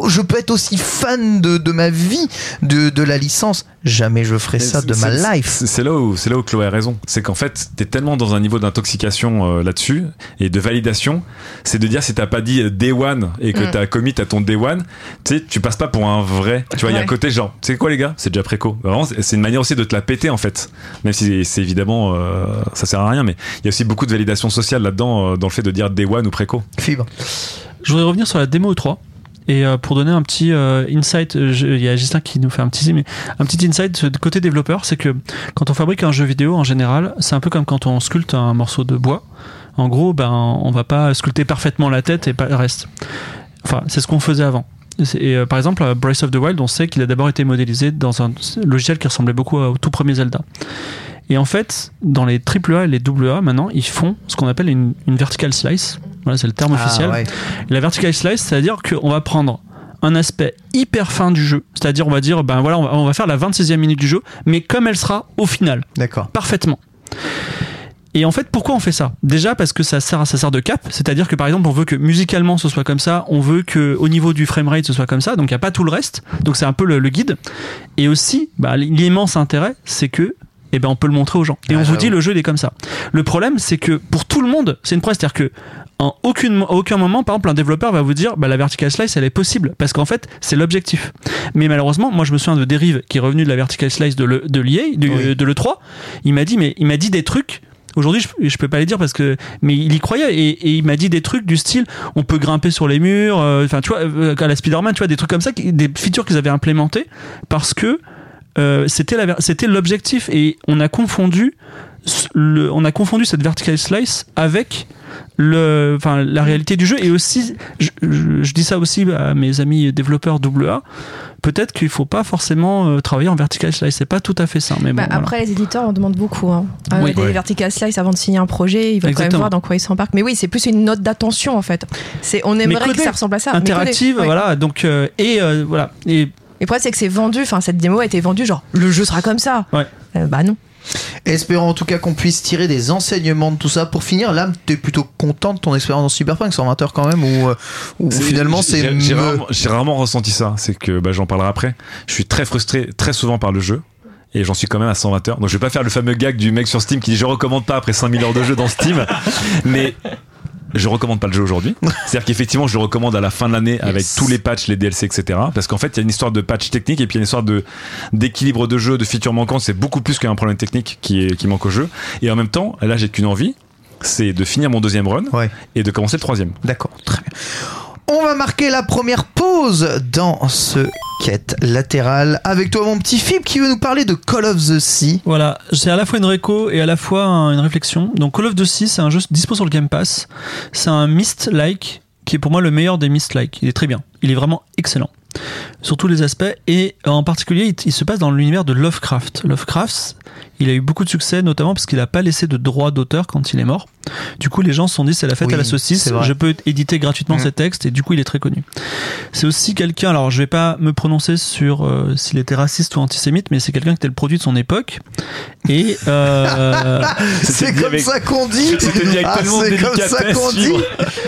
Je peux être aussi fan de, de ma vie de, de la licence. Jamais je ferai ça de ma life. C'est là où c'est là où Chloé a raison. C'est qu'en fait, t'es tellement dans un niveau d'intoxication euh, là-dessus et de validation, c'est de dire si t'as pas dit day one et que Mm. t'as commis à ton day one, tu sais, tu passes pas pour un vrai. Tu vois, il y a un côté genre, tu sais quoi les gars, c'est déjà préco. Vraiment, c'est une manière aussi de te la péter en fait. Même si c'est évidemment euh, ça sert à rien, mais il y a aussi beaucoup de validation sociale là-dedans euh, dans le fait de dire day one ou préco. Fibre. Je voudrais revenir sur la démo E3. Et euh, pour donner un petit euh, insight, euh, il y a Justin qui nous fait un petit, un petit insight de côté développeur, c'est que quand on fabrique un jeu vidéo en général, c'est un peu comme quand on sculpte un morceau de bois. En gros, ben, on va pas sculpter parfaitement la tête et pas le reste. Enfin, c'est ce qu'on faisait avant. Et par exemple, Breath of the Wild, on sait qu'il a d'abord été modélisé dans un logiciel qui ressemblait beaucoup au tout premier Zelda. Et en fait, dans les AAA et les AA, maintenant, ils font ce qu'on appelle une, une vertical slice. Voilà, c'est le terme officiel. Ah, ouais. La vertical slice, c'est-à-dire qu'on va prendre un aspect hyper fin du jeu, c'est-à-dire on va dire, ben voilà, on va, on va faire la 26e minute du jeu, mais comme elle sera au final, D'accord. parfaitement. Et en fait, pourquoi on fait ça? Déjà parce que ça sert, ça sert de cap, c'est-à-dire que par exemple, on veut que musicalement ce soit comme ça, on veut que au niveau du framerate ce soit comme ça, donc il n'y a pas tout le reste, donc c'est un peu le, le guide. Et aussi, bah, l'immense intérêt, c'est que eh ben, on peut le montrer aux gens. Et Ah, on vous dit le jeu il est comme ça. Le problème, c'est que pour tout le monde, c'est une preuve, c'est-à-dire que en aucune, aucun moment, par exemple, un développeur va vous dire bah, la vertical slice, elle est possible, parce qu'en fait, c'est l'objectif. Mais malheureusement, moi, je me souviens de Derive, qui est revenu de la vertical slice de l'EA, de, Oui. de l'E3. Il m'a dit, mais il m'a dit des trucs. Aujourd'hui, je, je peux pas les dire parce que, mais il y croyait et, et il m'a dit des trucs du style, on peut grimper sur les murs, euh, enfin, tu vois, euh, à la Spider-Man, tu vois, des trucs comme ça, qui- des features qu'ils avaient implémentées parce que euh, c'était l'objectif et on a confondu le, on a confondu cette vertical slice avec le enfin la réalité du jeu et aussi je, je- je dis ça aussi à mes amis développeurs AA peut-être qu'il faut pas forcément euh, travailler en vertical slice c'est pas tout à fait ça mais bon Bah, voilà. Après, les éditeurs en demandent beaucoup. Hein. Euh, Oui. des Ouais. vertical slice avant de signer un projet, ils veulent quand même voir dans quoi ils s'embarquent. Mais oui, c'est plus une note d'attention en fait. C'est, on aimerait que ça ressemble à ça. interactive Ouais. voilà donc euh, et euh, voilà et Et le problème, c'est que c'est vendu, enfin, cette démo a été vendue, genre, le jeu sera comme ça. Ouais. Euh, bah non. Espérons en tout cas qu'on puisse tirer des enseignements de tout ça. Pour finir, là, t'es plutôt content de ton expérience dans Cyberpunk 120 heures quand même, ou, euh, ou finalement c'est. Rarement, j'ai rarement ressenti ça. C'est que bah, j'en parlerai après. Je suis très frustré très souvent par le jeu. Et j'en suis quand même à 120 heures. Donc je vais pas faire le fameux gag du mec sur Steam qui dit je recommande pas après 5000 heures de jeu dans Steam. <laughs> mais je recommande pas le jeu aujourd'hui. <laughs> C'est-à-dire qu'effectivement, je le recommande à la fin de l'année avec Yes. tous les patchs, les DLC, etc. Parce qu'en fait, il y a une histoire de patch technique et puis il y a une histoire de d'équilibre de jeu, de features manquantes. C'est beaucoup plus qu'un problème technique qui, est, qui manque au jeu. Et en même temps, là, j'ai qu'une envie, c'est de finir mon deuxième run Ouais. et de commencer le troisième. D'accord, très bien. On va marquer la première pause dans ce quête latérale avec toi, mon petit Fib, qui veut nous parler de Call of the Sea. Voilà, c'est à la fois une réco et à la fois un- une réflexion. Donc Call of Duty, c'est un jeu dispo sur le Game Pass. C'est un Myst-like qui est pour moi le meilleur des Myst-like. Il est très bien. Il est vraiment excellent sur tous les aspects et en particulier il se passe dans l'univers de Lovecraft. Lovecraft, il a eu beaucoup de succès notamment parce qu'il n'a pas laissé de droit d'auteur quand il est mort. Du coup, les gens se sont dit c'est la fête Oui, à la saucisse, je peux éditer gratuitement Mm. ces textes et du coup, il est très connu. C'est aussi quelqu'un, alors je vais pas me prononcer sur euh, s'il était raciste ou antisémite, mais c'est quelqu'un qui était le produit de son époque. Et euh, <laughs> C'est comme avec- ça qu'on dit. Ah, c'est comme ça qu'on dit.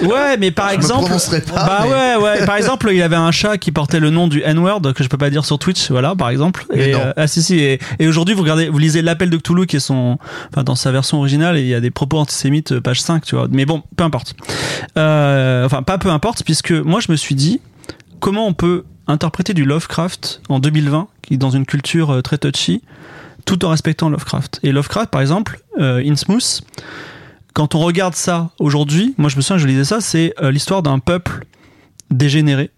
Ouais, mais par Je exemple, pas, bah mais- ouais, ouais. Par exemple, il avait un chat qui portait le nom du N-word que je peux pas dire sur Twitch, voilà, par exemple. Mais Et, euh, ah si si. Et, et aujourd'hui, vous regardez, vous lisez l'appel de Cthulhu qui est son, enfin dans sa version originale, et il y a des propos antisémites, page 5, tu vois. Mais bon, peu importe. Euh, enfin, pas peu importe, puisque moi je me suis dit, comment on peut interpréter du Lovecraft en 2020, qui est dans une culture euh, très touchy, tout en respectant Lovecraft? Et Lovecraft, par exemple, euh, Innsmouth, quand on regarde ça aujourd'hui, moi je me souviens, je lisais ça, c'est euh, l'histoire d'un peuple dégénéré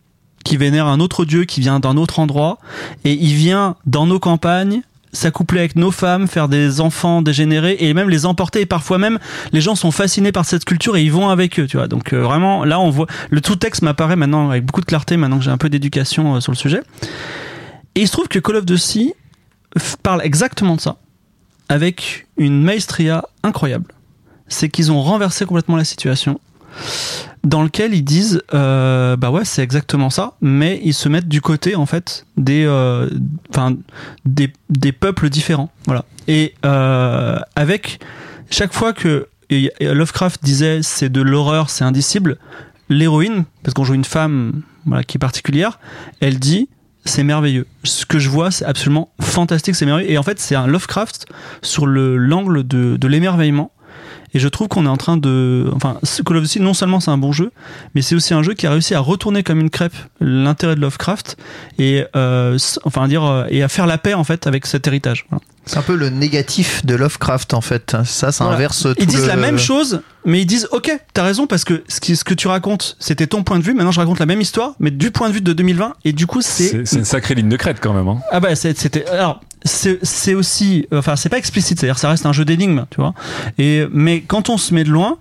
qui vénère un autre dieu qui vient d'un autre endroit et il vient dans nos campagnes s'accoupler avec nos femmes, faire des enfants dégénérés et même les emporter et parfois même les gens sont fascinés par cette culture et ils vont avec eux, tu vois. Donc euh, vraiment là on voit le tout texte m'apparaît maintenant avec beaucoup de clarté maintenant que j'ai un peu d'éducation euh, sur le sujet. Et il se trouve que Call of Duty parle exactement de ça avec une maestria incroyable. C'est qu'ils ont renversé complètement la situation dans lequel ils disent euh, bah ouais c'est exactement ça mais ils se mettent du côté en fait des euh, enfin des, des peuples différents voilà et euh, avec chaque fois que Lovecraft disait c'est de l'horreur c'est indicible l'héroïne parce qu'on joue une femme qui est particulière elle dit c'est merveilleux. Ce que je vois, c'est absolument fantastique, c'est merveilleux. Et en fait, c'est un Lovecraft sur le l'angle de l'émerveillement. Et je trouve qu'on est en train de. Enfin, ce Call of Duty, non seulement c'est un bon jeu, mais c'est aussi un jeu qui a réussi à retourner comme une crêpe l'intérêt de Lovecraft et, euh, enfin, à dire, euh, et à faire la paix en fait avec cet héritage. Voilà. C'est un peu le négatif de Lovecraft en fait. Ça, ça Voilà. inverse tout Ils disent le- la même chose, mais ils disent Ok, t'as raison, parce que ce, qui, ce que tu racontes, c'était ton point de vue. Maintenant, je raconte la même histoire, mais du point de vue de 2020. Et du coup, c'est. C'est une sacrée ligne de crête quand même. Hein. Ah bah c'était alors c'est c'est aussi enfin c'est pas explicite c'est-à-dire ça reste un jeu d'énigmes tu vois. Et mais quand on se met de loin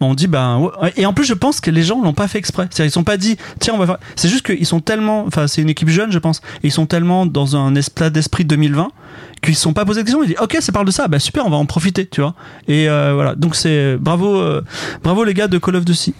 on dit ben ouais. et en plus je pense que les gens l'ont pas fait exprès. C'est-à-dire ils sont pas dit tiens on va faire c'est juste qu'ils sont tellement enfin c'est une équipe jeune je pense et ils sont tellement dans un état d'esprit 2020 qu'ils se sont pas posé de questions. Ils disent ok ça parle de ça. Bah super on va en profiter tu vois. Et euh, voilà. Donc c'est bravo euh, bravo les gars de Call of Duty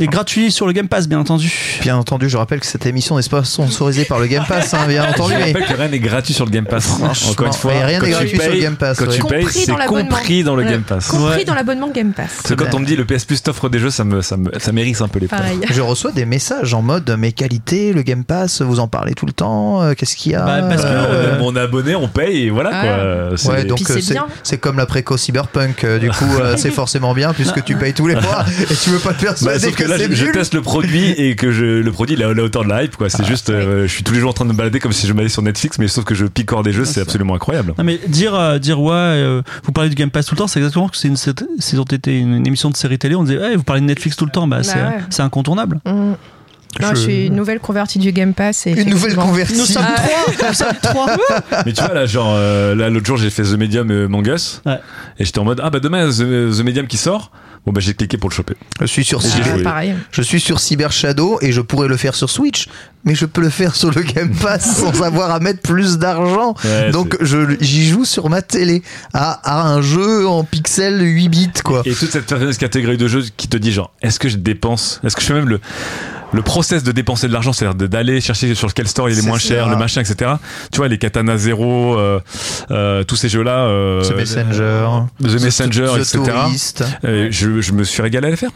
et gratuit sur le Game Pass bien entendu Bien entendu, je rappelle que cette émission n'est pas sponsorisée par le Game Pass, hein, bien <laughs> entendu. Je Mais rappelle que rien n'est gratuit sur le Game Pass. Franchement, Encore une fois, mais rien quand n'est tu gratuit sur le payes- Game Pass, Quand ouais. tu payes, c'est compris dans le. Game Pass. Compris Ouais. dans l'abonnement Game Pass. Parce que quand on me dit le PS Plus t'offre des jeux, ça me, ça me, ça m'hérisse un peu les. Pareil. je reçois des messages en mode mes qualités, le Game Pass, vous en parlez tout le temps, euh, qu'est-ce qu'il y a Bah, parce que, Euh, Euh, Mon abonné, on paye et voilà Ah. quoi. C'est- Ouais, donc Puis euh, c'est comme la préco cyberpunk, euh, du coup euh, c'est <laughs> forcément bien puisque tu payes tous les mois <laughs> et tu veux pas te Bah, persuader sauf que que, là, je, teste le produit et que je, le produit il est à la hauteur de la hype quoi. C'est juste, euh, je suis tous les jours en train de me balader comme si je m'allais sur Netflix, mais sauf que je picore des jeux, c'est absolument incroyable. Non mais dire euh, dire ouais euh, vous parlez du Game Pass tout le temps c'est exactement que c'est une c'est- été une, une émission de série télé on disait hey, vous parlez de Netflix tout le temps bah, c'est ouais. c'est incontournable. Mm. Non, Je- je... suis une nouvelle convertie du Game Pass. Et Une nouvelle convertie. Nous sommes Ah. trois nous sommes trois. <laughs> Mais tu vois là, genre euh, là l'autre jour j'ai fait The Medium euh, Among Us Ouais. et j'étais en mode ah bah demain The, The Medium qui sort. Bon bah j'ai cliqué pour le choper. Je suis sur Cyber. Ah, pareil. je suis sur Cyber Shadow et je pourrais le faire sur Switch, mais je peux le faire sur le Game Pass <laughs> sans avoir à mettre plus d'argent. Ouais, Donc je j'y joue sur ma télé à, à un jeu en pixels 8 bits quoi. Et toute cette fameuse catégorie de jeux qui te dit genre est-ce que je dépense? Est-ce que je fais même le le process de dépenser de l'argent, c'est-à-dire d'aller chercher sur quel store il est C'est moins ça. cher, le machin, etc. Tu vois les Katana Zero, euh, euh, tous ces jeux-là, euh, The Messenger, The Messenger, The etc. Je, je me suis régalé à les faire.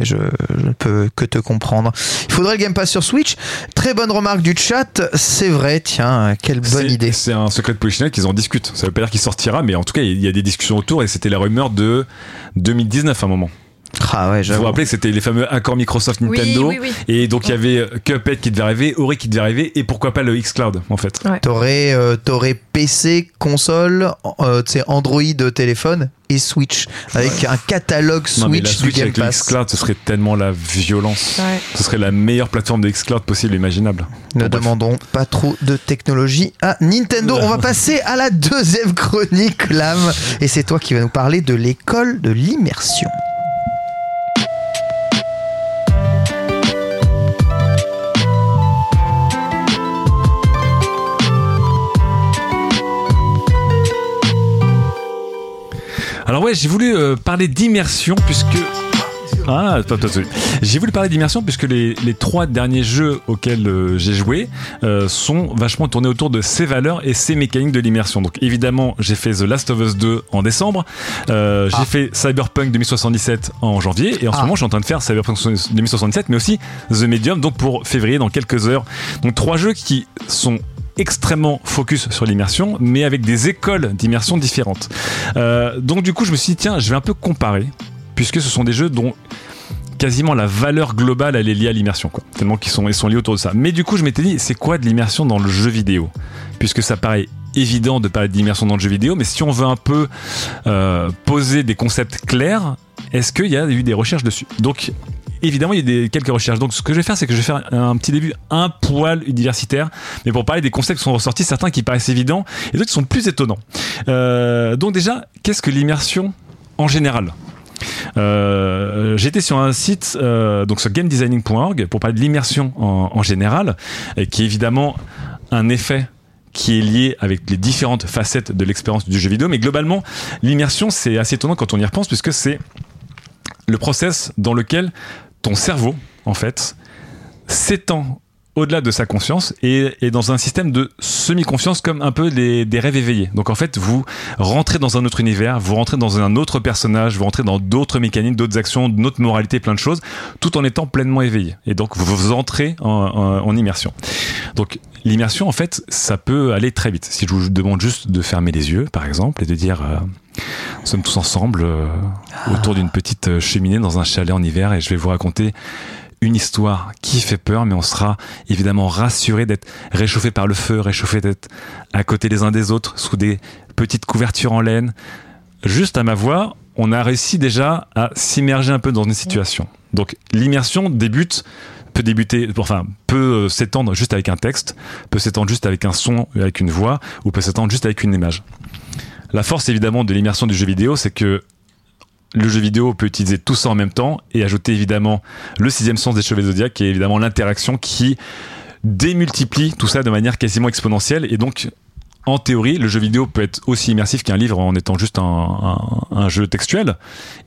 Je, je ne peux que te comprendre. Il faudrait le Game Pass sur Switch. Très bonne remarque du chat. C'est vrai, tiens, quelle bonne C'est- idée. C'est un secret de Polichinelle qu'ils en discutent. Ça veut pas dire qu'il sortira, mais en tout cas, il y a des discussions autour et c'était la rumeur de 2019 à un moment. Ah ouais, Vous rappelez que c'était les fameux accords Microsoft Nintendo. oui, oui. Et donc il y avait Cuphead qui devait arriver, Ori qui devait arriver, et pourquoi pas le X-Cloud en fait. T'aurais, euh, t'aurais PC, console, euh, Android, téléphone et Switch avec un catalogue Non, mais la Switch, Switch du Game avec le Pass. X-Cloud, ce serait tellement la violence. Ouais. Ce serait la meilleure plateforme de X-Cloud possible et imaginable. Ne Bon, bref. demandons pas trop de technologie à Nintendo. On va passer à la deuxième chronique, Lam. Et c'est toi qui vas nous parler de l'école de l'immersion. Ouais, j'ai voulu euh, parler d'immersion puisque. Ah. J'ai voulu parler d'immersion puisque les, les trois derniers jeux auxquels euh, j'ai joué euh, sont vachement tournés autour de ces valeurs et ces mécaniques de l'immersion. Donc évidemment, j'ai fait The Last of Us 2 en décembre, euh, j'ai fait Cyberpunk 2077 en janvier et en ce Ah. moment, je suis en train de faire Cyberpunk 2077 mais aussi The Medium donc pour février dans quelques heures. Donc trois jeux qui sont extrêmement focus sur l'immersion, mais avec des écoles d'immersion différentes. Euh, donc du coup, je me suis dit, tiens, je vais un peu comparer, puisque ce sont des jeux dont quasiment la valeur globale elle est liée à l'immersion tellement qu'ils sont ils sont liés autour de ça. Mais du coup je m'étais dit c'est quoi de l'immersion dans le jeu vidéo? Puisque ça paraît évident de parler d'immersion dans le jeu vidéo mais si on veut un peu euh, poser des concepts clairs est-ce qu'il y a eu des recherches dessus? Donc Évidemment, il y a quelques recherches. Donc, ce que je vais faire, c'est que je vais faire un petit début un poil universitaire, mais pour parler des concepts qui sont ressortis, certains qui paraissent évidents et d'autres qui sont plus étonnants. Euh, donc, déjà, qu'est-ce que l'immersion en général? Euh, J'étais sur un site, euh, donc sur gamedesigning.org, pour parler de l'immersion en, général, qui est évidemment un effet qui est lié avec les différentes facettes de l'expérience du jeu vidéo. Mais globalement, l'immersion, c'est assez étonnant quand on y repense, puisque c'est le process dans lequel ton cerveau, en fait, s'étend au-delà de sa conscience et est dans un système de semi-conscience comme un peu des, des rêves éveillés. Donc en fait, vous rentrez dans un autre univers, vous rentrez dans un autre personnage, vous rentrez dans d'autres mécaniques, d'autres actions, d'autres moralités, plein de choses, tout en étant pleinement éveillé. Et donc vous, vous entrez en, en- en immersion. Donc l'immersion, en fait, ça peut aller très vite. Si je vous demande juste de fermer les yeux, par exemple, et de dire... euh, nous sommes tous ensemble euh, autour d'une petite euh, cheminée dans un chalet en hiver et je vais vous raconter une histoire qui fait peur, mais on sera évidemment rassuré d'être réchauffé par le feu, réchauffé d'être à côté les uns des autres, sous des petites couvertures en laine. Juste à ma voix, on a réussi déjà à s'immerger un peu dans une situation. Donc l'immersion débute peut débuter, enfin peut euh, s'étendre juste avec un texte, peut s'étendre juste avec un son, avec une voix, ou peut s'étendre juste avec une image. La force évidemment de l'immersion du jeu vidéo, c'est que le jeu vidéo peut utiliser tout ça en même temps et ajouter évidemment le sixième sens des cheveux zodiaques qui est évidemment l'interaction qui démultiplie tout ça de manière quasiment exponentielle. Et donc en théorie le jeu vidéo peut être aussi immersif qu'un livre en étant juste un, jeu textuel.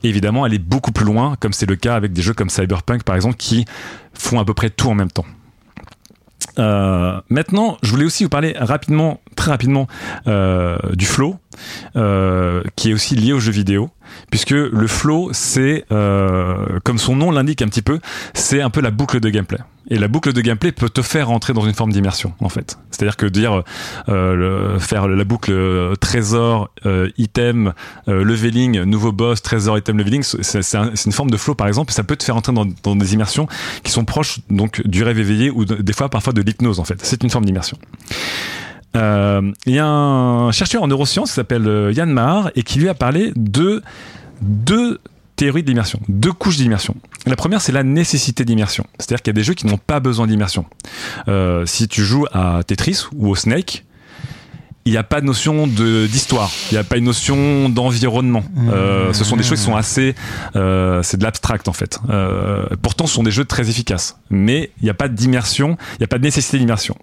Et évidemment aller beaucoup plus loin comme c'est le cas avec des jeux comme Cyberpunk par exemple qui font à peu près tout en même temps. Euh, maintenant, je voulais aussi vous parler rapidement, très rapidement, euh, du flow, euh, qui est aussi lié au jeu vidéo, puisque le flow, c'est, euh, comme son nom l'indique un petit peu, c'est un peu la boucle de gameplay. Et la boucle de gameplay peut te faire rentrer dans une forme d'immersion, en fait. C'est-à-dire que dire euh, faire la boucle trésor, item, leveling, nouveau boss, trésor, item, leveling, c'est c'est un- c'est une forme de flow, par exemple. et Ça peut te faire rentrer dans, des immersions qui sont proches donc du rêve éveillé ou de- des fois parfois de l'hypnose, en fait. C'est une forme d'immersion. Euh, Il y a un chercheur en neurosciences qui s'appelle euh, Yann Mahar et qui lui a parlé de deux théories d'immersion, deux couches d'immersion. La première, c'est la nécessité d'immersion. C'est-à-dire qu'il y a des jeux qui n'ont pas besoin d'immersion. Euh, si tu joues à Tetris ou au Snake, il n'y a pas de notion d'histoire, il n'y a pas une notion d'environnement. Ce sont des choses qui sont assez, c'est de l'abstract en fait. Pourtant, ce sont des jeux très efficaces, mais il n'y a pas d'immersion, il n'y a pas de nécessité d'immersion.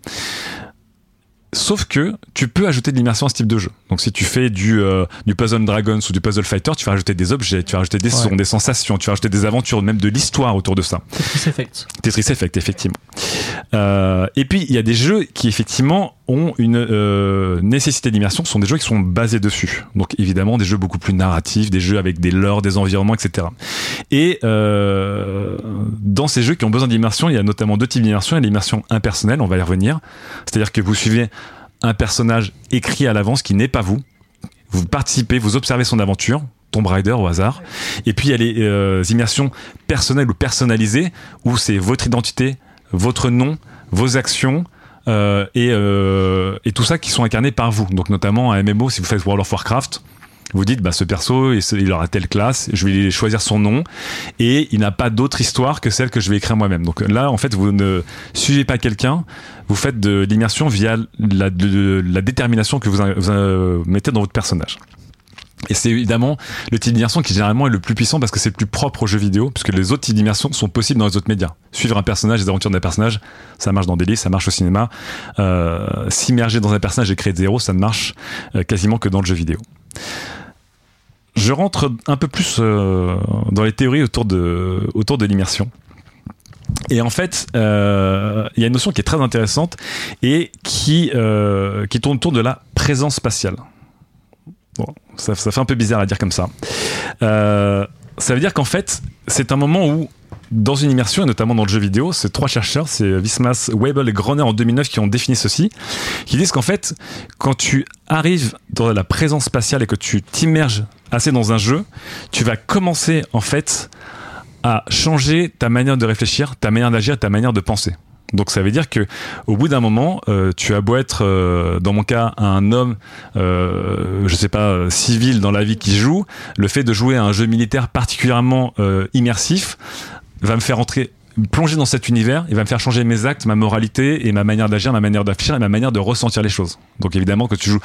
Sauf que tu peux ajouter de l'immersion à ce type de jeu. Donc si tu fais du, euh, du Puzzle Dragons ou du Puzzle Fighter, tu vas rajouter des objets, tu vas rajouter des sons, des sensations, tu vas rajouter des aventures, même de l'histoire autour de ça. Tetris Effect. Tetris Effect, effectivement. Euh, et puis, il y a des jeux qui, effectivement, ont une euh, nécessité d'immersion. Sont des jeux qui sont basés dessus. Donc, évidemment, des jeux beaucoup plus narratifs, des jeux avec des lores, des environnements, etc. Et euh, dans ces jeux qui ont besoin d'immersion, il y a notamment deux types d'immersion. Il y a l'immersion impersonnelle, on va y revenir. C'est-à-dire que vous suivez un personnage écrit à l'avance qui n'est pas vous. Vous participez, vous observez son aventure, Tomb Raider au hasard. Et puis il y a les euh, immersions personnelles ou personnalisées où c'est votre identité, votre nom, vos actions. Euh, et, euh, et tout ça qui sont incarnés par vous. Donc notamment un MMO, si vous faites World of Warcraft, vous dites bah ce perso il aura telle classe, je vais choisir son nom et il n'a pas d'autre histoire que celle que je vais écrire moi-même. Donc là en fait vous ne suivez pas quelqu'un, vous faites de l'immersion via la, de- la détermination que vous, mettez dans votre personnage. Et c'est évidemment le type d'immersion qui généralement est le plus puissant parce que c'est le plus propre au jeu vidéo, puisque les autres types d'immersion sont possibles dans les autres médias. Suivre un personnage, les aventures d'un personnage, ça marche dans des livres, ça marche au cinéma. Euh, S'immerger dans un personnage et créer de zéro, ça ne marche euh, quasiment que dans le jeu vidéo. Je rentre un peu plus euh, dans les théories autour de, autour de l'immersion. Et en fait, il y a une notion qui est très intéressante et qui, qui tourne autour de la présence spatiale. Ça, fait un peu bizarre à dire comme ça. Euh, ça veut dire qu'en fait, c'est un moment où, dans une immersion, et notamment dans le jeu vidéo, ces trois chercheurs, c'est Vismas, Weibel et Groner en 2009 qui ont défini ceci, qui disent qu'en fait, quand tu arrives dans la présence spatiale et que tu t'immerges assez dans un jeu, tu vas commencer en fait à changer ta manière de réfléchir, ta manière d'agir, ta manière de penser. Donc ça veut dire que au bout d'un moment, euh, tu as beau être, euh, dans mon cas, un homme, euh, je sais pas, civil dans la vie qui joue, le fait de jouer à un jeu militaire particulièrement euh, immersif va me faire entrer plonger dans cet univers et va me faire changer mes actes, ma moralité et ma manière d'agir, ma manière d'afficher et ma manière de ressentir les choses. Donc évidemment que tu joues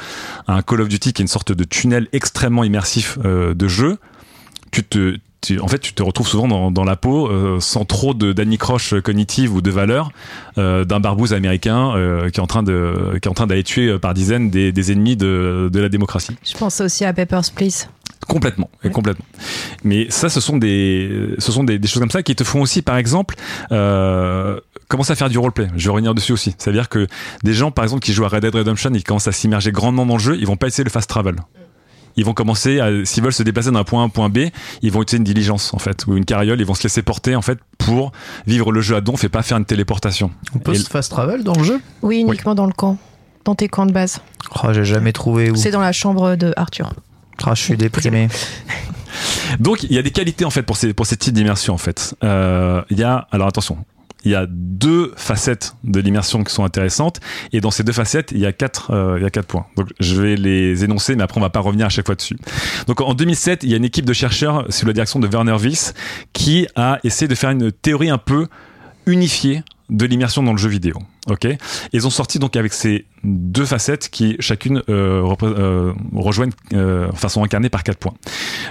à un Call of Duty qui est une sorte de tunnel extrêmement immersif de jeu, tu te tu- en fait, tu te retrouves souvent dans, dans la peau, euh, sans trop de d'anicroche cognitive ou de valeur, euh, d'un barbouze américain euh, qui est en train de qui est en train d'aller tuer par dizaines des, des ennemis de, de la démocratie. Je pense aussi à Papers, Please. Complètement, Ouais. complètement. Mais ça, ce sont des, ce sont des, des choses comme ça qui te font aussi, par exemple, euh, commencer à faire du roleplay. Je vais revenir dessus aussi. C'est-à-dire que des gens, par exemple, qui jouent à Red Dead Redemption, ils commencent à s'immerger grandement dans le jeu, ils vont pas essayer le fast travel. Ils vont commencer, à- s'ils veulent se déplacer d'un point A à un point B, ils vont utiliser une diligence en fait, ou une carriole. Ils vont se laisser porter en fait pour vivre le jeu à donf et pas faire une téléportation. On peut Et- se fast travel dans le jeu? Oui, uniquement dans le camp. Dans tes camps de base. Oh, j'ai jamais trouvé où. C'est dans la chambre de Arthur. Ah, je suis déprimé. <laughs> Donc il y a des qualités en fait pour ces pour ces types d'immersion en fait. Euh, Il y a alors attention, il y a deux facettes de l'immersion qui sont intéressantes et dans ces deux facettes il y a quatre euh, il y a quatre points. Donc je vais les énoncer mais après on va pas revenir à chaque fois dessus. Donc en 2007 il y a une équipe de chercheurs sous la direction de Werner Wyss qui a essayé de faire une théorie un peu unifiée de l'immersion dans le jeu vidéo. Ok, ils ont sorti donc avec ces deux facettes qui chacune euh, euh, rejoignent, euh, enfin sont incarnées par quatre points.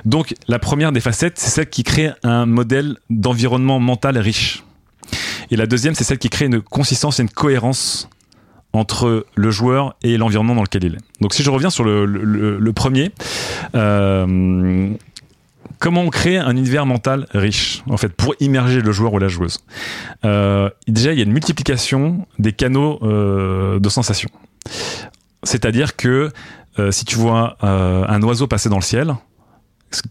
Donc la première des facettes, c'est celle qui crée un modèle d'environnement mental riche. Et la deuxième, c'est celle qui crée une consistance et une cohérence entre le joueur et l'environnement dans lequel il est. Donc si je reviens sur le, premier, euh, comment on crée un univers mental riche, en fait, pour immerger le joueur ou la joueuse? Euh, Déjà, il y a une multiplication des canaux euh, de sensations. C'est-à-dire que si tu vois un oiseau passer dans le ciel,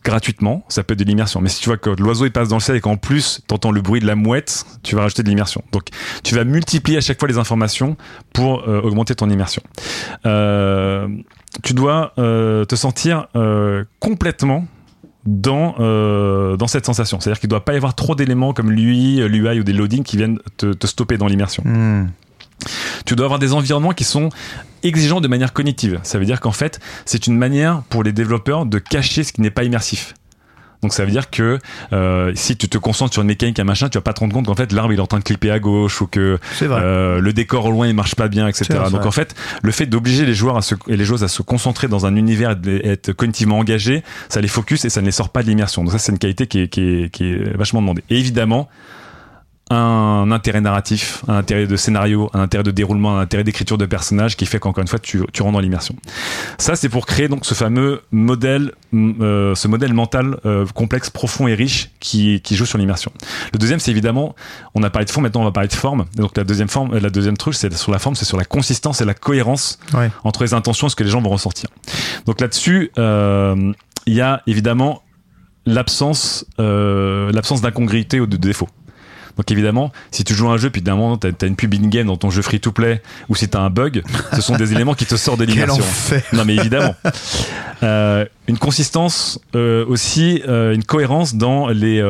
gratuitement, ça peut être de l'immersion. Mais si tu vois que l'oiseau il passe dans le ciel et qu'en plus t'entends le bruit de la mouette, tu vas rajouter de l'immersion. Donc tu vas multiplier à chaque fois les informations pour euh, augmenter ton immersion. Euh, tu dois euh, te sentir complètement dans dans cette sensation. C'est-à-dire qu'il ne doit pas y avoir trop d'éléments comme l'UI, l'UI ou des loadings qui viennent te, te stopper dans l'immersion Hmm. Tu dois avoir des environnements qui sont exigeants de manière cognitive. Ça veut dire qu'en fait, c'est une manière pour les développeurs de cacher ce qui n'est pas immersif. Donc ça veut dire que euh, si tu te concentres sur une mécanique, un machin, tu vas pas te rendre compte qu'en fait l'arbre il est en train de clipper à gauche ou que euh, le décor au loin il marche pas bien, etc. Vrai, Donc en fait, le fait d'obliger les joueurs à se, et les joueuses à se concentrer dans un univers et être cognitivement engagés, ça les focus et ça ne les sort pas de l'immersion. Donc ça c'est une qualité qui est, qui est, qui est vachement demandée. Et évidemment, un intérêt narratif, un intérêt de scénario, un intérêt de déroulement, un intérêt d'écriture de personnages qui fait qu'encore une fois tu, tu rentres dans l'immersion. Ça c'est pour créer donc ce fameux modèle, euh, ce modèle mental euh, complexe, profond et riche qui, qui joue sur l'immersion. Le deuxième c'est évidemment, on a parlé de fond, maintenant on va parler de forme. Et donc la deuxième forme, euh, la deuxième truc c'est sur la forme, c'est sur la consistance et la cohérence Ouais. entre les intentions et ce que les gens vont ressortir. Donc là-dessus, euh, il y a évidemment l'absence euh, l'absence d'incongruité ou de défaut. Donc évidemment, si tu joues à un jeu puis d'un moment t'as as une pub in-game dans ton jeu free-to-play ou si t'as un bug, ce sont des <laughs> éléments qui te sortent de l'immersion. Non mais évidemment. <laughs> Euh, une consistance euh, aussi, euh, une cohérence dans les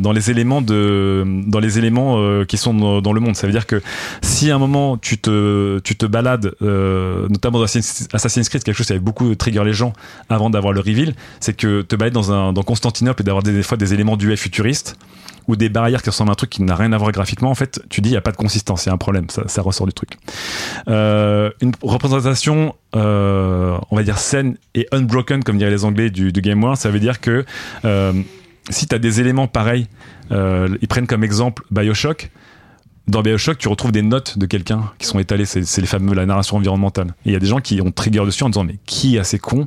dans les éléments de dans les éléments qui sont dans, dans le monde. Ça veut dire que si à un moment tu te tu te balades, notamment dans Assassin's Creed, quelque chose qui avait beaucoup trigger les gens avant d'avoir le reveal, c'est que te balader dans un dans Constantinople et d'avoir des, des fois des éléments du futuristes ou des barrières qui ressemblent à un truc qui n'a rien à voir graphiquement, en fait, tu dis il n'y a pas de consistance, il y a un problème, ça, ressort du truc. Euh, une représentation, euh, on va dire saine et unbroken, comme diraient les Anglais du, du Game World, ça veut dire que euh, si tu as des éléments pareils, ils prennent comme exemple Bioshock. Dans Bioshock, tu retrouves des notes de quelqu'un qui sont étalées, c'est les fameux la narration environnementale. Il y a des gens qui ont trigger dessus en disant mais qui est assez con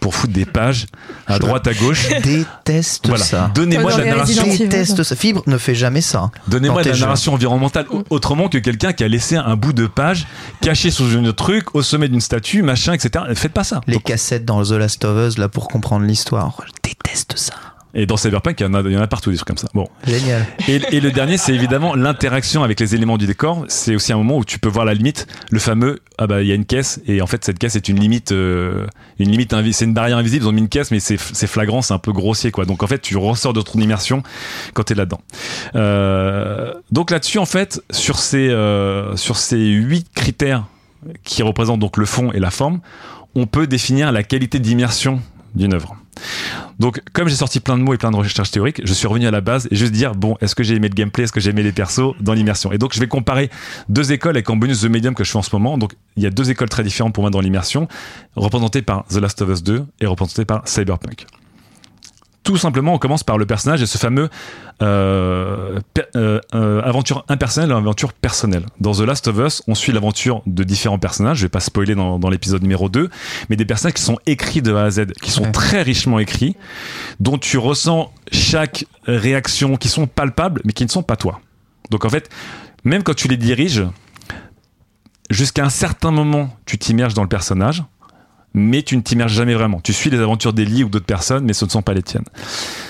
pour foutre des pages à droite à gauche. <laughs> déteste Voilà. ça. Donnez-moi de la narration. Déteste ça. Fibre ne fait jamais ça. Donnez-moi Dans de la jeux. narration environnementale au- autrement que quelqu'un qui a laissé un bout de page caché sous un truc au sommet d'une statue, machin, etc. Faites pas ça. Les Donc, cassettes dans The Last of Us là pour comprendre l'histoire. Je déteste ça. Et dans Cyberpunk, il y, en a, il y en a partout des trucs comme ça. Bon. Génial. Et, et le dernier, c'est évidemment l'interaction avec les éléments du décor. C'est aussi un moment où tu peux voir la limite, le fameux ah bah il y a une caisse et en fait cette caisse est une limite, euh, une limite c'est une barrière invisible. Ils ont mis une caisse, mais c'est c'est flagrant, c'est un peu grossier quoi. Donc en fait, tu ressors de ton immersion quand t'es là-dedans. Euh, donc là-dessus, en fait, sur ces euh, sur ces huit critères qui représentent donc le fond et la forme, on peut définir la qualité d'immersion d'une œuvre. Donc, comme j'ai sorti plein de mots et plein de recherches théoriques, je suis revenu à la base et juste dire bon, est-ce que j'ai aimé le gameplay, est-ce que j'ai aimé les persos dans l'immersion? Et donc, je vais comparer deux écoles avec en bonus The Medium que je fais en ce moment. Donc, il y a deux écoles très différentes pour moi dans l'immersion, représentées par The Last of Us 2 et représentées par Cyberpunk. Tout simplement, on commence par le personnage et ce fameux euh, euh, euh, aventure impersonnelle et aventure personnelle. Dans The Last of Us, on suit l'aventure de différents personnages. Je vais pas spoiler dans, dans l'épisode numéro 2, mais des personnages qui sont écrits de A à Z, qui sont Ouais. très richement écrits, dont tu ressens chaque réaction, qui sont palpables, mais qui ne sont pas toi. Donc en fait, même quand tu les diriges, jusqu'à un certain moment, tu t'immerges dans le personnage, mais tu ne t'immerges jamais vraiment. Tu suis les aventures d'Ellie ou d'autres personnes, mais ce ne sont pas les tiennes.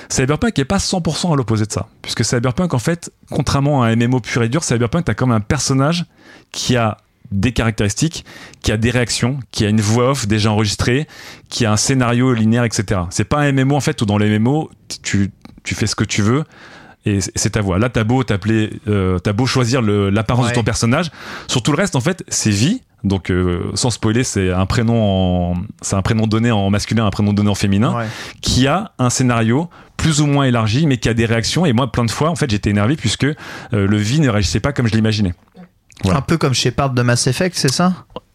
Cyberpunk n'est pas 100% à l'opposé de ça. Puisque Cyberpunk, en fait, contrairement à un MMO pur et dur, Cyberpunk, t'as comme un personnage qui a des caractéristiques, qui a des réactions, qui a une voix off déjà enregistrée, qui a un scénario linéaire, etc. C'est pas un MMO, en fait, où dans les MMO, tu, tu fais ce que tu veux, et c'est- ta voix. Là, t'as beau t'appeler, euh, t'as beau choisir l'apparence Ouais. de ton personnage. Sur tout le reste, en fait, c'est vie. Donc, euh, sans spoiler, c'est un prénom en, c'est un prénom donné en masculin, un prénom donné en féminin, Ouais. qui a un scénario plus ou moins élargi, mais qui a des réactions. Et moi, plein de fois, en fait, j'étais énervé puisque euh, le vie ne réagissait pas comme je l'imaginais. Voilà. Un peu comme Shepard de Mass Effect, c'est ça?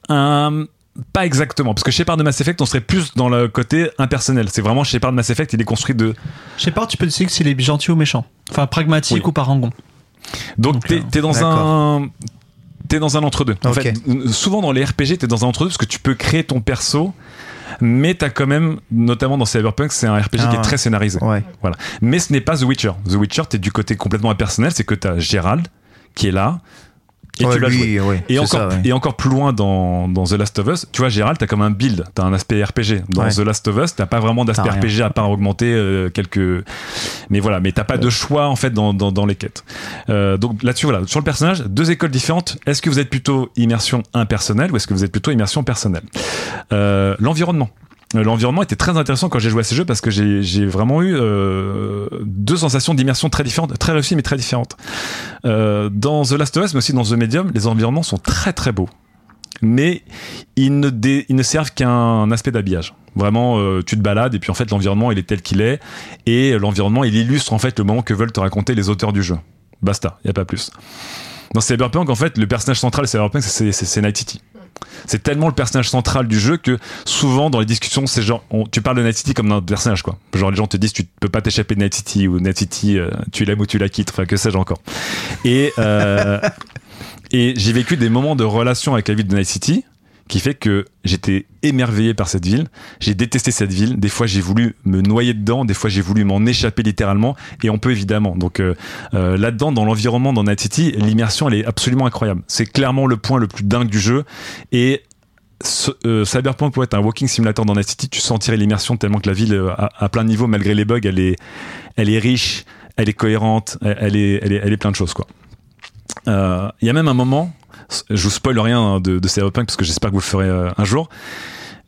Euh, pas exactement, parce que Shepard de Mass Effect, on serait plus dans le côté impersonnel. C'est vraiment Shepard de Mass Effect, il est construit de. Pas, tu peux décider s'il est gentil ou méchant. Enfin, pragmatique Oui. ou parangon. Donc, Donc, t'es euh, t'es dans d'accord. un. T'es dans un entre-deux. En fait, souvent dans les RPG, t'es dans un entre-deux parce que tu peux créer ton perso, mais t'as quand même, notamment dans Cyberpunk, c'est un RPG Ah qui est ouais. très scénarisé. Ouais. Voilà. Mais ce n'est pas The Witcher. The Witcher, t'es du côté complètement impersonnel, c'est que t'as Gérald qui est là. Et Ouais, tu l'as lui, joué. ouais, Et c'est encore, ça, ouais. et encore plus loin dans, dans The Last of Us, tu vois, Gérald, t'as comme un build, t'as un aspect RPG. Dans. The Last of Us, t'as pas vraiment d'aspect. RPG à part augmenter euh, quelques. Mais voilà, mais t'as pas de choix en fait dans, dans, dans les quêtes. Euh, donc là-dessus, voilà, sur le personnage, deux écoles différentes. Est-ce que vous êtes plutôt immersion impersonnelle ou est-ce que vous êtes plutôt immersion personnelle? Euh, L'environnement. Euh, L'environnement était très intéressant quand j'ai joué à ces jeux parce que j'ai vraiment eu euh, deux sensations d'immersion très différentes, très réussies mais très différentes. Euh, dans The Last of Us, mais aussi dans The Medium, les environnements sont très très beaux. Mais ils ne, dé- ils ne servent qu'un aspect d'habillage. Vraiment, euh, tu te balades et puis en fait l'environnement il est tel qu'il est et l'environnement il illustre en fait le moment que veulent te raconter les auteurs du jeu. Basta, il y a pas plus. Dans Cyberpunk, en fait, le personnage central de Cyberpunk, c'est Night City. C'est tellement le personnage central du jeu que souvent dans les discussions, c'est genre, tu parles de Night City comme d'un personnage, quoi. Genre les gens te disent, tu peux pas t'échapper de Night City ou Night City, euh, tu l'aimes ou tu la quittes, enfin que sais-je encore. Et euh, <laughs> et j'ai vécu des moments de relation avec la ville de Night City qui fait que j'étais émerveillé par cette ville. J'ai détesté cette ville. Des fois, j'ai voulu me noyer dedans. Des fois, j'ai voulu m'en échapper littéralement. Et on peut évidemment. Donc euh, euh, là-dedans, dans l'environnement, dans Night City, l'immersion, elle est absolument incroyable. C'est clairement le point le plus dingue du jeu. Et ce- euh, Cyberpunk pourrait être un walking simulator dans Night City. Tu sentirais l'immersion tellement que la ville, à, à plein de niveaux, malgré les bugs, elle est, elle est riche, elle est cohérente, elle, est, elle est, elle est plein de choses, Il y a même un moment, je vous spoil rien hein, de, de Cyberpunk parce que j'espère que vous le ferez euh, un jour.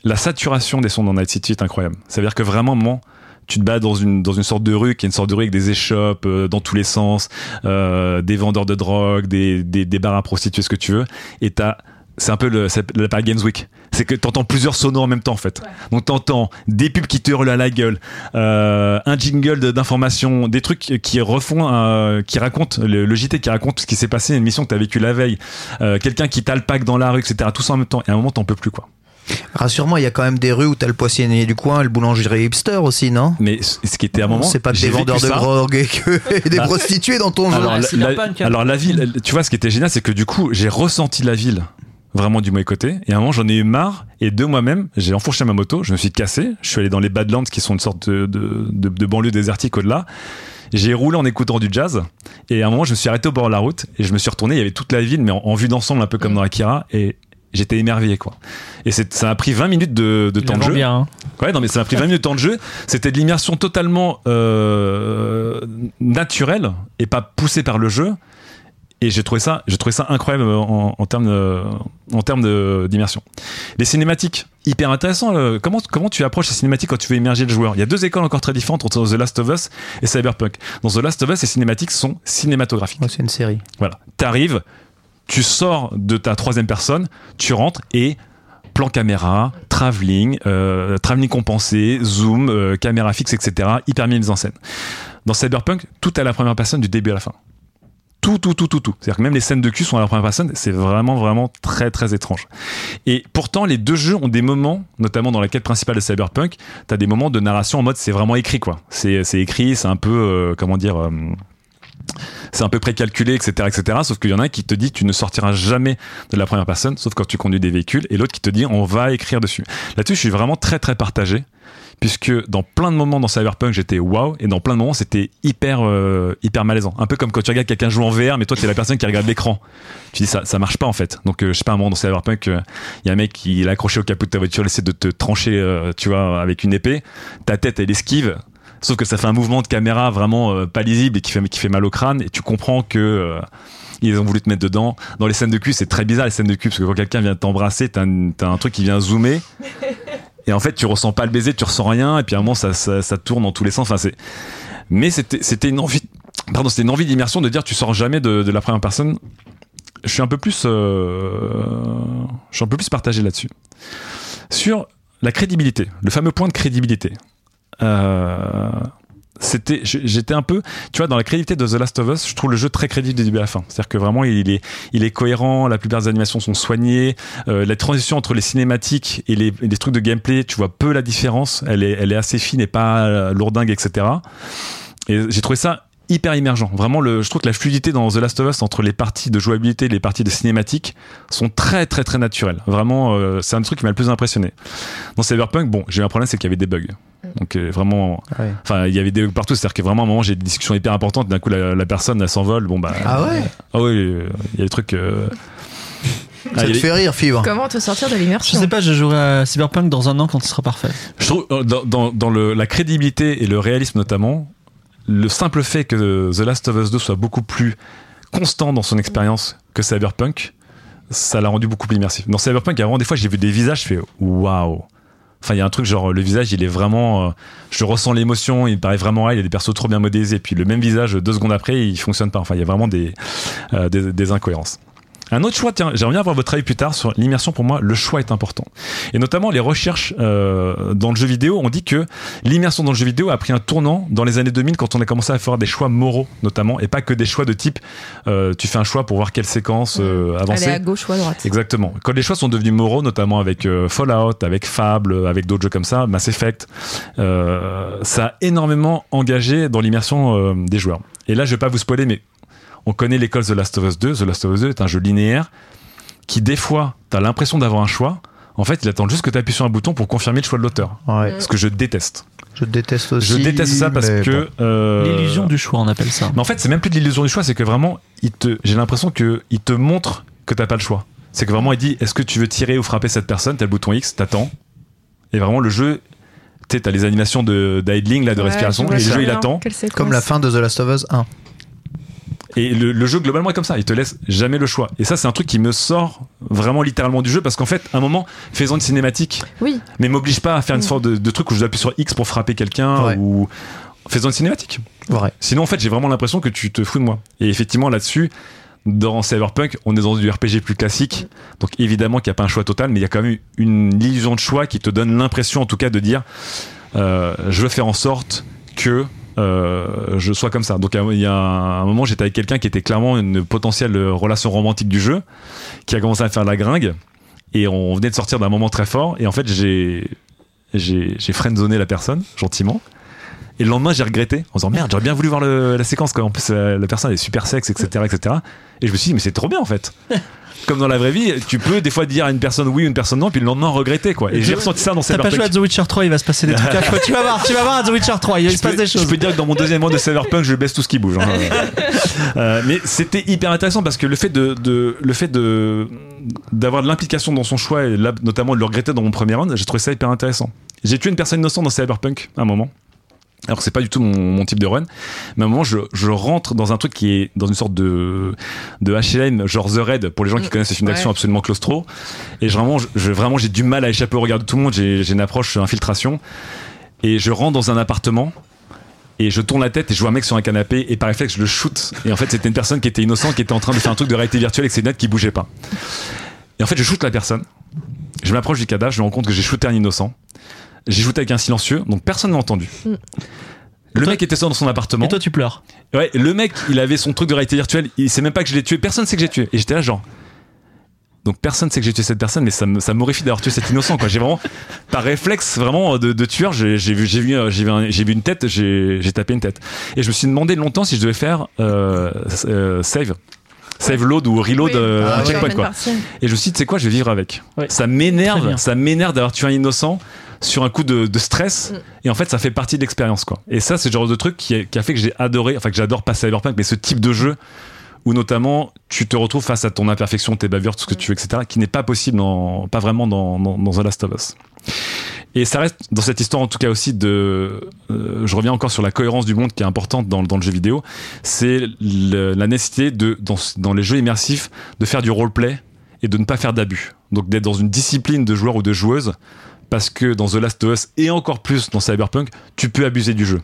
La saturation des sons dans Night City est incroyable. C'est-à-dire que vraiment, à un moment, tu te bats dans une, dans une sorte de rue qui est une sorte de rue avec des échoppes euh, dans tous les sens, euh, des vendeurs de drogue, des, des, des bars à prostituées, ce que tu veux. Et t'as, c'est un peu le, la Paris Games Week. C'est que t'entends plusieurs sonos en même temps, en fait. Donc t'entends des pubs qui te hurlent à la gueule, euh, un jingle de- d'information, des trucs qui refont, euh, qui racontent, le, le JT qui raconte ce qui s'est passé, une mission que t'as vécue la veille, euh, quelqu'un qui t'alpague dans la rue, etc. Tout ça en même temps. Et à un moment, t'en peux plus, quoi. Rassure-moi, il y a quand même des rues où t'as le poissonnier du coin, le boulangerie hipster aussi, non? Mais ce qui était à un moment. C'est pas que des vendeurs de drogue et, que, <laughs> et des Bah, prostituées dans ton. Alors, Ouais, la, Cyberpunk, la- hein. alors la ville, tu vois, ce qui était génial, c'est que du coup, j'ai ressenti la ville vraiment du mauvais côté. Et à un moment, j'en ai eu marre. Et de moi-même, j'ai enfourché ma moto. Je me suis cassé. Je suis allé dans les Badlands, qui sont une sorte de, de, de, de banlieue désertique au-delà. J'ai roulé en écoutant du jazz. Et à un moment, je me suis arrêté au bord de la route. Et je me suis retourné. Il y avait toute la ville, mais en, en vue d'ensemble, un peu comme dans Akira. Et j'étais émerveillé, quoi. Et c'est- ça m'a pris 20 minutes de, temps de jeu. bien, hein. Ouais, non, mais ça m'a pris 20 minutes de temps de jeu. C'était de l'immersion totalement euh, naturelle et pas poussée par le jeu. Et j'ai trouvé ça, j'ai trouvé ça incroyable en, en termes de- en termes d'immersion. Les cinématiques, hyper intéressant. euh, comment comment tu approches les cinématiques quand tu veux immerger le joueur Il y a deux écoles encore très différentes entre The Last of Us et Cyberpunk. Dans The Last of Us, les cinématiques sont cinématographiques. Ouais, c'est une série. Voilà. T'arrives, tu sors de ta troisième personne, tu rentres et plan caméra, travelling, euh, travelling compensé, zoom, euh, caméra fixe, etc. Hyper bien mise en scène. Dans Cyberpunk, tout est à la première personne du début à la fin. Tout, tout, tout, tout, tout. C'est-à-dire que même les scènes de cul sont à la première personne. C'est vraiment, vraiment très, très étrange. Et pourtant, les deux jeux ont des moments, notamment dans la quête principale de Cyberpunk, t'as des moments de narration en mode c'est vraiment écrit, quoi. C'est écrit, c'est un peu, euh, comment dire, euh, c'est un peu précalculé, etc., etc. Sauf qu'il y en a un qui te dit tu ne sortiras jamais de la première personne, sauf quand tu conduis des véhicules, et l'autre qui te dit on va écrire dessus. Là-dessus, je suis vraiment très très partagé, puisque dans plein de moments dans Cyberpunk, j'étais waouh, et dans plein de moments, c'était hyper euh, hyper malaisant. Un peu comme quand tu regardes quelqu'un jouer en VR, mais toi, t'es la personne qui regarde l'écran. Tu dis ça, ça marche pas en fait. Donc, euh, je sais pas, un moment dans Cyberpunk, il y a un mec qui est accroché au capot de ta voiture, il essaie de te trancher, euh, tu vois, avec une épée. Ta tête, elle esquive. Sauf que ça fait un mouvement de caméra vraiment euh, pas lisible et qui fait, qui fait mal au crâne. Et tu comprends que euh, ils ont voulu te mettre dedans. Dans les scènes de cul, c'est très bizarre les scènes de cul parce que quand quelqu'un vient t'embrasser, t'as un, t'as un truc qui vient zoomer. <laughs> Et en fait, tu ressens pas le baiser, tu ressens rien. Et puis à un moment, ça, ça, ça tourne dans tous les sens. Enfin, c'est. Mais c'était, c'était une envie. Pardon, c'était une envie d'immersion de dire tu sors jamais de, de la première personne. Je suis un peu plus, euh, je suis un peu plus partagé là-dessus. Sur la crédibilité, le fameux point de crédibilité. Euh, c'était j'étais un peu tu vois dans la crédibilité de The Last of Us je trouve le jeu très crédible du début à la fin. C'est à dire que vraiment il est il est cohérent la plupart des animations sont soignées euh, la transition entre les cinématiques et les, et les trucs de gameplay tu vois peu la différence. Elle est elle est assez fine et pas euh, lourdingue etc et j'ai trouvé ça hyper immergent. Vraiment, le, je trouve que la fluidité dans The Last of Us entre les parties de jouabilité et les parties de cinématique sont très très très naturelles. Vraiment, euh, c'est un des trucs qui m'a le plus impressionné. Dans Cyberpunk, bon, j'ai eu un problème, c'est qu'il y avait des bugs. Donc euh, vraiment, Ouais. enfin, il y avait des bugs partout. C'est-à-dire que vraiment, à un moment, j'ai des discussions hyper importantes. D'un coup, la, la personne, elle s'envole. Bon bah. Ah ouais Ah oui, euh, il y a des trucs. euh, ah, Ça y te a- fait rire, Fibre. Comment te sortir de Je l'immersion sais pas, je jouerai à Cyberpunk dans un an quand ce sera parfait. Je trouve euh, dans, dans, dans le, la crédibilité et le réalisme notamment, le simple fait que The Last of Us 2 soit beaucoup plus constant dans son expérience que Cyberpunk, ça l'a rendu beaucoup plus immersif. Dans Cyberpunk, il y a vraiment des fois, j'ai vu des visages, je fais waouh. Enfin, il y a un truc genre le visage, il est vraiment, euh, je ressens l'émotion, il paraît vraiment réel. Il y a des persos trop bien modélisés, puis le même visage deux secondes après, il fonctionne pas. Enfin, il y a vraiment des euh, des incohérences. Un autre choix, tiens, j'aimerais bien avoir votre avis plus tard sur l'immersion. Pour moi, le choix est important. Et notamment, les recherches euh, dans le jeu vidéo ont dit que l'immersion dans le jeu vidéo a pris un tournant dans les années 2000 quand on a commencé à faire des choix moraux, notamment, et pas que des choix de type euh, tu fais un choix pour voir quelle séquence euh, avancer. Aller à gauche ou à droite. Exactement. Quand les choix sont devenus moraux, notamment avec Fallout, avec Fable, avec d'autres jeux comme ça, Mass Effect, ça a énormément engagé dans l'immersion des joueurs. Et là, je vais pas vous spoiler, mais on connaît l'école The Last of Us 2. The Last of Us 2 est un jeu linéaire qui, des fois, tu as l'impression d'avoir un choix. En fait, il attend juste que tu appuies sur un bouton pour confirmer le choix de l'auteur. Ouais. Ce que je déteste. Je déteste aussi. Je déteste ça parce que. bon. euh, L'illusion du choix, on appelle ça. mais en fait, c'est même plus de l'illusion du choix, c'est que vraiment, il te, j'ai l'impression que il te montre que t'as pas le choix. C'est que vraiment, il dit, est-ce que tu veux tirer ou frapper cette personne? T'as le bouton X, t'attends. Et vraiment, le jeu, tu sais, t'as les animations de d'idling, là, de Ouais, respiration, et le jeu, il attend. Comme la fin de The Last of Us 1. Et le, le jeu, globalement, est comme ça. Il te laisse jamais le choix. Et ça, c'est un truc qui me sort vraiment littéralement du jeu, parce qu'en fait, à un moment, faisant une cinématique, Oui, mais m'oblige pas à faire une sorte de, de truc où je dois appuyer sur X pour frapper quelqu'un, Ouais. ou faisant une cinématique. Vrai. Sinon, en fait, j'ai vraiment l'impression que tu te fous de moi. Et effectivement, là-dessus, dans Cyberpunk, on est dans du RPG plus classique. Donc, évidemment qu'il n'y a pas un choix total, mais il y a quand même une illusion de choix qui te donne l'impression, en tout cas, de dire euh, je veux faire en sorte que euh, je sois comme ça. Donc, il y a un moment, j'étais avec quelqu'un qui était clairement une potentielle relation romantique du jeu, qui a commencé à faire la gringue. Et on venait de sortir d'un moment très fort. Et en fait, j'ai j'ai la personne, gentiment. Et le lendemain, j'ai regretté en disant merde, j'aurais bien voulu voir la séquence. Quoi. En plus, euh, la personne est super sexe, etc., etc. Et je me suis dit, mais c'est trop bien en fait. Comme dans la vraie vie, tu peux des fois dire à une personne oui ou une personne non, puis le lendemain regretter quoi. Et j'ai ressenti ça dans T'as pas joué à The Witcher 3, il va se passer des trucs. Tu vas voir, tu vas voir à The Witcher 3, il Je se passe des je choses. peux dire que dans mon deuxième mois de Cyberpunk, je baisse tout ce qui bouge. hein. <laughs> Euh, mais c'était hyper intéressant parce que le fait de, de- le fait de d'avoir de l'implication dans son choix et là, notamment de le regretter dans mon premier round, j'ai trouvé ça hyper intéressant. J'ai tué une personne innocente dans Cyberpunk à un moment. Alors c'est pas du tout mon, mon type de run, mais à un moment je, je rentre dans un truc qui est dans une sorte de de HLM genre The Raid pour les gens qui connaissent ces films d'action Ouais. absolument claustro. Et je, vraiment je, vraiment j'ai du mal à échapper au regard de tout le monde. J'ai j'ai une approche infiltration. Et je rentre dans un appartement et je tourne la tête et je vois un mec sur un canapé et par réflexe je le shoot. Et en fait c'était une personne qui était innocente qui était en train de faire un truc de réalité virtuelle avec ses lunettes qui bougeait pas. Et en fait je shoot la personne. Je m'approche du cadavre je me rends compte que j'ai shooté un innocent j'ai shooté avec un silencieux donc personne n'a entendu le toi- mec était seul dans son appartement Et toi, tu pleures. Ouais, le mec, il avait son truc de réalité virtuelle, il sait même pas que je l'ai tué, personne sait que j'ai tué. Et j'étais là, genre. Donc personne sait que j'ai tué cette personne, mais ça me- ça m'horrifie d'avoir tué cet innocent, quoi. J'ai vraiment, par réflexe, vraiment de, de tueur, j'ai j'ai vu, j'ai vu, euh, j'ai vu, un- j'ai vu une tête, j'ai j'ai tapé une tête. Et je me suis demandé longtemps si je devais faire euh, euh, save. Save load ou reload Oui. euh, Ah un ouais. checkpoint quoi. Et je me suis dit, tu sais quoi, je vais vivre avec. Ça m'énerve, ça m'énerve d'avoir tué un innocent sur un coup de, de stress. Mm. Et en fait, ça fait partie de l'expérience, quoi. Et ça, c'est le genre de truc qui a, qui a fait que j'ai adoré, enfin que j'adore pas Cyberpunk, mais ce type de jeu où notamment tu te retrouves face à ton imperfection, tes bavures, tout ce que tu veux, etc., qui n'est pas possible dans, pas vraiment dans, dans, dans The Last of Us. Et ça reste dans cette histoire en tout cas aussi de, euh, je reviens encore sur la cohérence du monde qui est importante dans, dans le jeu vidéo, c'est la nécessité de dans, dans les jeux immersifs de faire du roleplay et de ne pas faire d'abus. Donc d'être dans une discipline de joueur ou de joueuse parce que dans The Last of Us et encore plus dans Cyberpunk, tu peux abuser du jeu.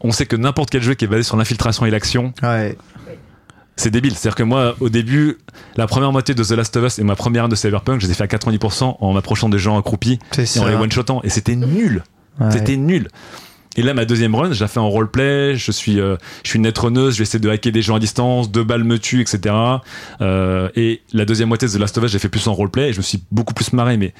On sait que n'importe quel jeu qui est basé sur l'infiltration et l'action, Ouais. c'est débile. C'est-à-dire que moi, au début, la première moitié de The Last of Us et ma première de Cyberpunk, je les ai fait à 90% en m'approchant des gens accroupis et en les one-shotant. Et c'était nul. Ouais. C'était nul. Et là, ma deuxième run, je la fais en roleplay. Je suis, euh, je suis une netrunneuse. Je vais essayer de hacker des gens à distance. Deux balles me tuent, etc. Euh, et la deuxième moitié de The Last of Us, j'ai fait plus en roleplay et je me suis beaucoup plus marré. Mais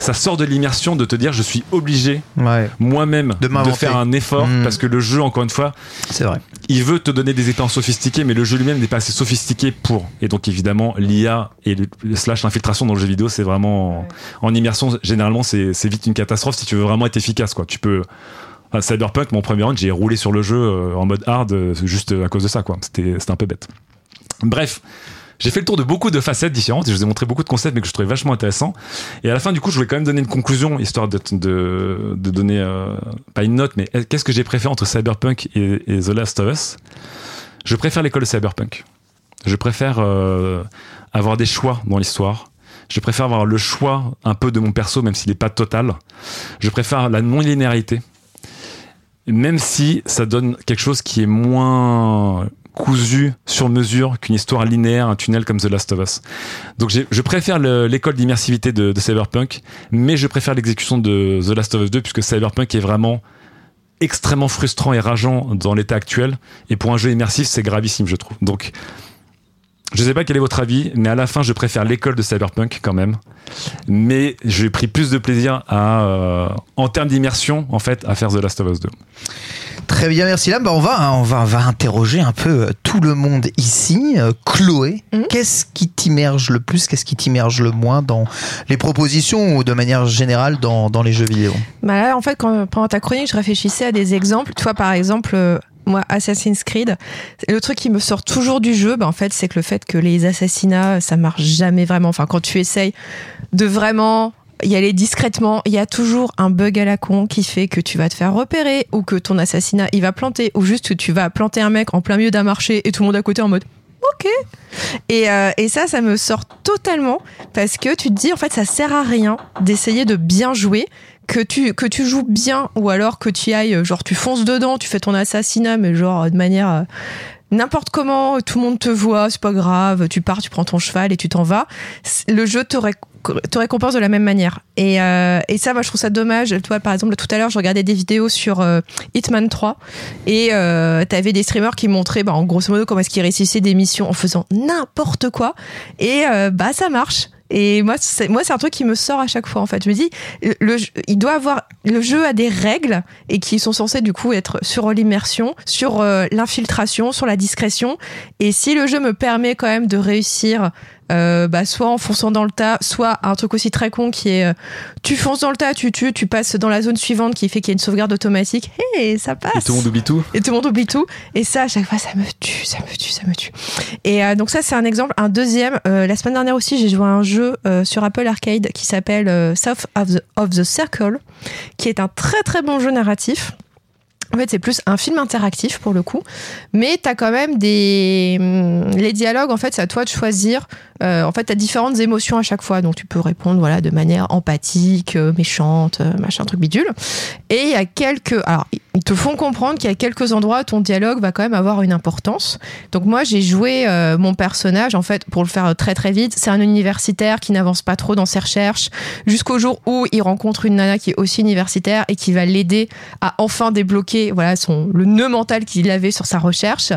ça sort de l'immersion de te dire, je suis obligé Ouais, moi-même De faire un effort Mm. parce que le jeu, encore une fois, c'est vrai. il veut te donner des expériences sophistiquées, mais le jeu lui-même n'est pas assez sophistiqué pour. Et donc évidemment, l'IA et le, slash l'infiltration dans le jeu vidéo, c'est vraiment en, en immersion. Généralement, c'est c'est vite une catastrophe si tu veux vraiment être efficace. Quoi. Tu peux. à Cyberpunk, mon premier round, j'ai roulé sur le jeu euh, en mode hard euh, juste à cause de ça. quoi. C'était c'était un peu bête. Bref. J'ai fait le tour de beaucoup de facettes différentes et je vous ai montré beaucoup de concepts mais que je trouvais vachement intéressants. Et à la fin, du coup, je voulais quand même donner une conclusion, histoire de, de, de donner, euh, pas une note, mais qu'est-ce que j'ai préféré entre Cyberpunk et, The Last of Us? Je préfère l'école Cyberpunk. Je préfère euh, avoir des choix dans l'histoire. Je préfère avoir le choix un peu de mon perso, même s'il n'est pas total. Je préfère la non-linéarité. Même si ça donne quelque chose qui est moins cousu sur mesure qu'une histoire linéaire, un tunnel comme The Last of Us. Donc je préfère le- l'école d'immersivité de, de Cyberpunk, mais je préfère l'exécution de The Last of Us 2 puisque Cyberpunk est vraiment extrêmement frustrant et rageant dans l'état actuel. Et pour un jeu immersif, c'est gravissime, je trouve. Donc, je sais pas quel est votre avis, mais à la fin, je préfère l'école de Cyberpunk quand même. Mais j'ai pris plus de plaisir à, euh, en termes d'immersion, en fait, à faire The Last of Us 2. Très bien, merci Lam. Bah, on va, hein, on va, on va interroger un peu euh, tout le monde ici. Euh, Chloé, Mhm. qu'est-ce qui t'immerge le plus, qu'est-ce qui t'immerge le moins dans les propositions ou de manière générale dans, dans les jeux vidéo? Bah là, en fait, quand, pendant ta chronique, je réfléchissais à des exemples. Tu vois, par exemple, euh, moi, Assassin's Creed, le truc qui me sort toujours du jeu, bah, en fait, c'est que le fait que les assassinats, ça marche jamais vraiment. Enfin, quand tu essayes de vraiment y aller discrètement, il y a toujours un bug à la con qui fait que tu vas te faire repérer ou que ton assassinat, il va planter ou juste que tu vas planter un mec en plein milieu d'un marché et tout le monde à côté en mode ok. Et, euh, et ça, ça me sort totalement parce que tu te dis, en fait, ça sert à rien d'essayer de bien jouer. Que tu, que tu joues bien ou alors que tu ailles, genre tu fonces dedans, tu fais ton assassinat, mais genre de manière euh, n'importe comment, tout le monde te voit, c'est pas grave, tu pars, tu prends ton cheval et tu t'en vas. Le jeu te, réc- te récompense de la même manière. Et, euh, et ça, moi, je trouve ça dommage. Toi, par exemple, tout à l'heure, je regardais des vidéos sur euh, Hitman 3 et euh, t'avais des streamers qui montraient, bah, en grosso modo, comment est-ce qu'ils réussissaient des missions en faisant n'importe quoi. Et euh, bah, ça marche. Et moi, c'est, moi, c'est un truc qui me sort à chaque fois, en fait. Je me dis, le, il doit avoir, le jeu a des règles et qui sont censées, du coup, être sur l'immersion, sur euh, l'infiltration, sur la discrétion. Et si le jeu me permet quand même de réussir, euh, bah, soit en fonçant dans le tas, soit un truc aussi très con qui est, euh, tu fonces dans le tas, tu tues, tu passes dans la zone suivante qui fait qu'il y a une sauvegarde automatique. Et ça passe. Et tout le monde oublie tout. Et tout le monde oublie tout. Et ça, à chaque fois, ça me tue, ça me tue, ça me tue. Et euh, donc ça, c'est un exemple. Un deuxième, la semaine dernière aussi, j'ai joué à un jeu sur Apple Arcade qui s'appelle South of the, of the Circle, qui est un très très bon jeu narratif. En fait, c'est plus un film interactif pour le coup, mais t'as quand même des hum, les dialogues. En fait, c'est à toi de choisir. Euh, en fait, t'as différentes émotions à chaque fois, donc tu peux répondre voilà de manière empathique, euh, méchante, euh, machin truc bidule. Et il y a quelques, alors ils te font comprendre qu'il y a quelques endroits où ton dialogue va quand même avoir une importance. Donc moi, j'ai joué euh, mon personnage en fait pour le faire très très vite. C'est un universitaire qui n'avance pas trop dans ses recherches jusqu'au jour où il rencontre une nana qui est aussi universitaire et qui va l'aider à enfin débloquer voilà son le nœud mental qu'il avait sur sa recherche.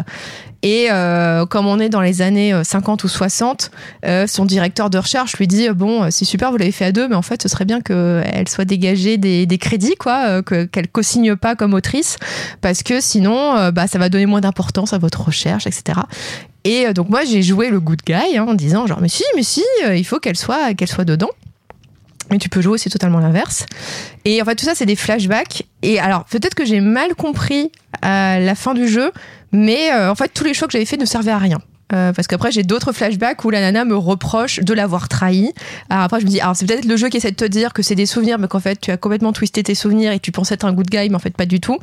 Et euh, comme on est dans les années euh, 50 ou 60, euh, son directeur de recherche lui dit euh, bon, euh, c'est super, vous l'avez fait à deux, mais en fait, ce serait bien qu'elle soit dégagée des, des crédits, quoi, euh, que qu'elle co-signe pas comme autrice, parce que sinon, euh, bah, ça va donner moins d'importance à votre recherche, etc. Et euh, donc moi, j'ai joué le good guy hein, en disant genre mais si, mais si, euh, il faut qu'elle soit qu'elle soit dedans. Mais tu peux jouer aussi totalement l'inverse. Et en fait, tout ça, c'est des flashbacks. Et alors, peut-être que j'ai mal compris à la fin du jeu, mais euh, en fait, tous les choix que j'avais faits ne servaient à rien. Euh, parce qu'après, j'ai d'autres flashbacks où la nana me reproche de l'avoir trahi. Alors après, je me dis, alors c'est peut-être le jeu qui essaie de te dire que c'est des souvenirs, mais qu'en fait, tu as complètement twisté tes souvenirs et tu pensais être un good guy, mais en fait, pas du tout.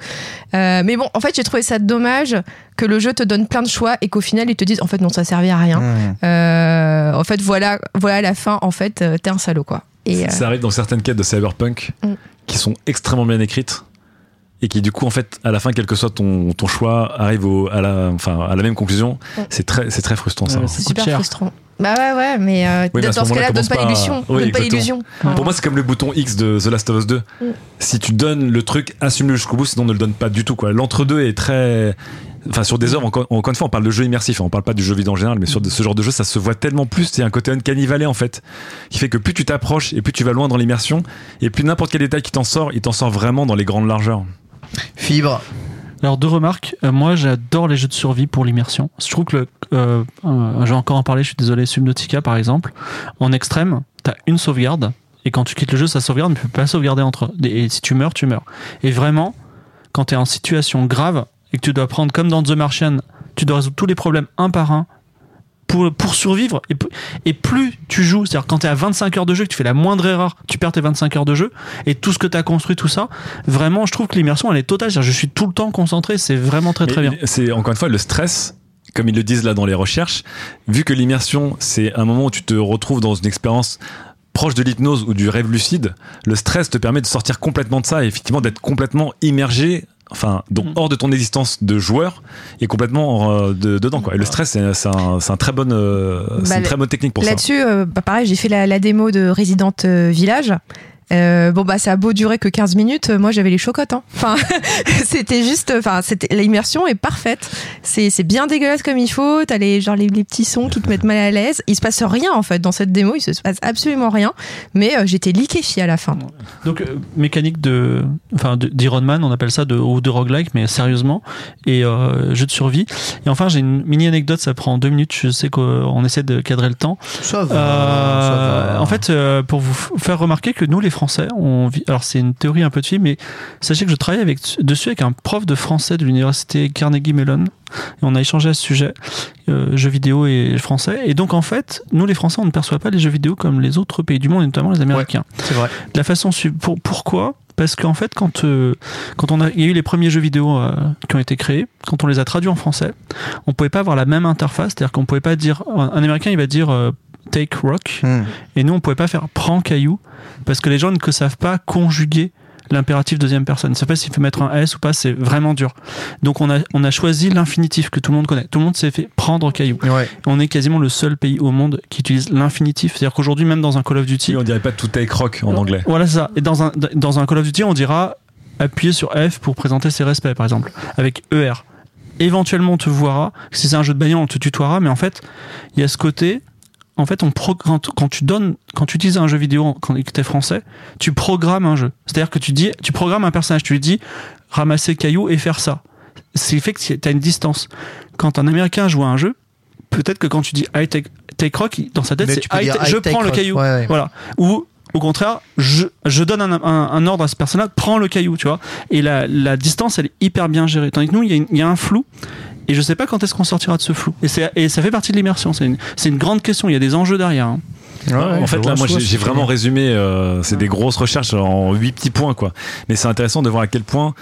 Euh, mais bon, en fait, j'ai trouvé ça dommage que le jeu te donne plein de choix et qu'au final, ils te disent, en fait, non, ça servait à rien. Mmh. Euh, en fait, voilà, voilà la fin. En fait, euh, t'es un salaud, quoi. Et, euh, Ça arrive dans certaines quêtes de Cyberpunk Mm. qui sont extrêmement bien écrites et qui du coup en fait à la fin quel que soit ton, ton choix arrive au, à la enfin à la même conclusion Mm. c'est très c'est très frustrant ça Ouais, c'est super cher. frustrant. Bah ouais, ouais, mais euh, Oui, dans ce cas-là, donne pas l'illusion. Oui, donne pas exactement. l'illusion. pour moi c'est comme le bouton X de The Last of Us 2 Mm. si tu donnes le truc assume-le jusqu'au bout sinon ne le donne pas du tout quoi l'entre-deux est très Enfin, sur des œuvres, encore, encore une fois, on parle de jeu immersif, hein, on parle pas du jeu vidéo en général, mais sur de- ce genre de jeu, ça se voit tellement plus. C'est un côté uncanny valley, en fait, qui fait que plus tu t'approches et plus tu vas loin dans l'immersion, et plus n'importe quel détail qui t'en sort, il t'en sort vraiment dans les grandes largeurs. Fibre. Alors deux remarques. Euh, moi, j'adore les jeux de survie pour l'immersion. Je trouve que le, euh, euh, je vais encore en parler. Je suis désolé. Subnautica, par exemple, en extrême, t'as une sauvegarde et quand tu quittes le jeu, ça sauvegarde, mais tu peux pas sauvegarder entre. Et si tu meurs, tu meurs. Et vraiment, quand t'es en situation grave et que tu dois prendre comme dans The Martian, tu dois résoudre tous les problèmes un par un. Pour, pour survivre et, plus tu joues, c'est-à-dire quand tu es à 25 heures de jeu, que tu fais la moindre erreur, tu perds tes 25 heures de jeu et tout ce que tu as construit, tout ça, vraiment, je trouve que l'immersion elle est totale. Je suis tout le temps concentré, c'est vraiment très très bien. C'est encore une fois le stress, comme ils le disent là dans les recherches, vu que l'immersion, c'est un moment où tu te retrouves dans une expérience proche de l'hypnose ou du rêve lucide, le stress te permet de sortir complètement de ça et effectivement d'être complètement immergé. Enfin, donc Mm. hors de ton existence de joueur et complètement euh, de- dedans quoi. Et le stress, c'est un, un très bonne, euh, Bah, une très bonne technique pour ça. Là-dessus, euh, bah, pareil, j'ai fait la, la démo de Resident euh, Village. Euh, bon bah ça a beau durer que 15 minutes, euh, moi j'avais les chocottes. Hein. Enfin, <laughs> c'était juste, enfin c'était l'immersion est parfaite. C'est c'est bien dégueulasse comme il faut. T'as les genre les, les petits sons qui te mettent mal à l'aise. Il se passe rien en fait dans cette démo. Il se passe absolument rien. Mais euh, j'étais liquéfiée à la fin. Donc euh, mécanique de, enfin d'Iron Man, on appelle ça de ou de roguelike, mais sérieusement et euh, jeu de survie. Et enfin j'ai une mini anecdote, ça prend deux minutes. Je sais qu'on essaie de cadrer le temps. Ça va. Euh, ça va. En fait, euh, pour vous faire remarquer que nous, les Français, on vit. Alors, c'est une théorie un peu de fille, mais sachez que je travaille avec, dessus avec un prof de français de l'université Carnegie Mellon. Et on a échangé à ce sujet, euh, jeux vidéo et français. Et donc, en fait, nous, les Français, on ne perçoit pas les jeux vidéo comme les autres pays du monde, et notamment les Américains. c'est vrai. De la façon suivante. Pour, pourquoi? Parce qu'en fait, quand, euh, quand on a, il y a eu les premiers jeux vidéo euh, qui ont été créés, quand on les a traduits en français, on pouvait pas avoir la même interface, c'est-à-dire qu'on pouvait pas dire, un un américain il va dire euh, take rock, Hmm. et nous, on pouvait pas faire prends caillou parce que les gens ne que savent pas conjuguer l'impératif deuxième personne. Savent pas s'il faut mettre un S ou pas, c'est vraiment dur. Donc on a, on a choisi l'infinitif que tout le monde connaît. Tout le monde s'est fait prendre caillou. Ouais. On est quasiment le seul pays au monde qui utilise l'infinitif. C'est-à-dire qu'aujourd'hui, même dans un Call of Duty, on dirait pas tout take rock en anglais. voilà c'est ça. Et dans un, dans un Call of Duty, on dira appuyer sur F pour présenter ses respects, par exemple, avec ER. Éventuellement, on te verra. Si c'est un jeu de bagnole, on te tutoiera, mais en fait, il y a ce côté. En fait, on quand, tu donnes, quand tu utilises un jeu vidéo, quand tu es français, tu programmes un jeu. C'est-à-dire que tu dis, tu programmes un personnage, tu lui dis ramasser cailloux et faire ça. C'est fait que tu as une distance. Quand un Américain joue à un jeu, peut-être que quand tu dis I take, take rock, dans sa tête, c'est je prends le caillou. Ouais, ouais. Voilà. Ou au contraire, je, je donne un, un- un ordre à ce personnage, prends le caillou, tu vois. Et la, la distance, elle est hyper bien gérée. Tandis que nous, y, il y a un flou. Et je sais pas quand est-ce qu'on sortira de ce flou. Et, ça fait partie de l'immersion. C'est une, grande question. Il y a des enjeux derrière. hein. en fait, là, moi, j'ai j'ai vraiment résumé. euh, c'est des grosses recherches en huit petits points, quoi. Mais c'est intéressant de voir à quel point,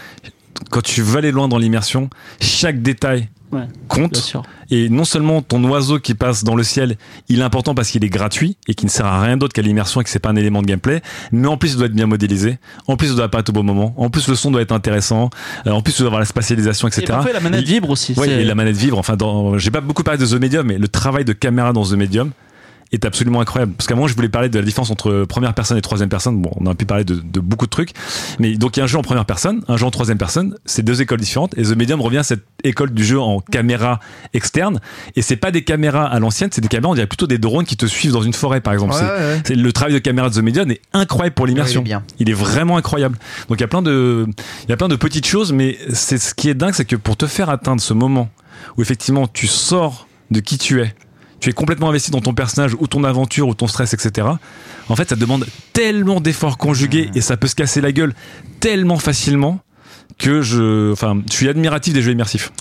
quand tu veux aller loin dans l'immersion, chaque détail Ouais, compte. Et non seulement ton oiseau qui passe dans le ciel, il est important parce qu'il est gratuit et qu'il ne sert à rien d'autre qu'à l'immersion et que c'est pas un élément de gameplay, mais en plus il doit être bien modélisé, en plus il doit apparaître au bon moment, en plus le son doit être intéressant, euh, en plus il doit avoir la spatialisation, etc. Et parfois, la manette vibre aussi. Et la manette vibre. Enfin, j'ai pas beaucoup parlé de The Medium, mais le travail de caméra dans The Medium est absolument incroyable. Parce qu'à un moment, je voulais parler de la différence entre première personne et troisième personne. Bon, on a pu parler de, de beaucoup de trucs. Mais donc, il y a un jeu en première personne, un jeu en troisième personne. C'est deux écoles différentes. Et The Medium revient à cette école du jeu en caméra externe. Et c'est pas des caméras à l'ancienne, c'est des caméras, on dirait plutôt des drones qui te suivent dans une forêt, par exemple. Ouais, C'est- ouais, ouais. c'est le travail de caméra de The Medium est incroyable pour l'immersion. Ouais, il. Il est vraiment incroyable. Donc il y a plein de, il y a plein de petites choses, mais c'est ce qui est dingue, c'est que pour te faire atteindre ce moment où effectivement tu sors de qui tu es, tu es complètement investi dans ton personnage ou ton aventure ou ton stress, etc. En fait, ça demande tellement d'efforts conjugués et ça peut se casser la gueule tellement facilement que je, enfin, je suis admiratif des jeux immersifs.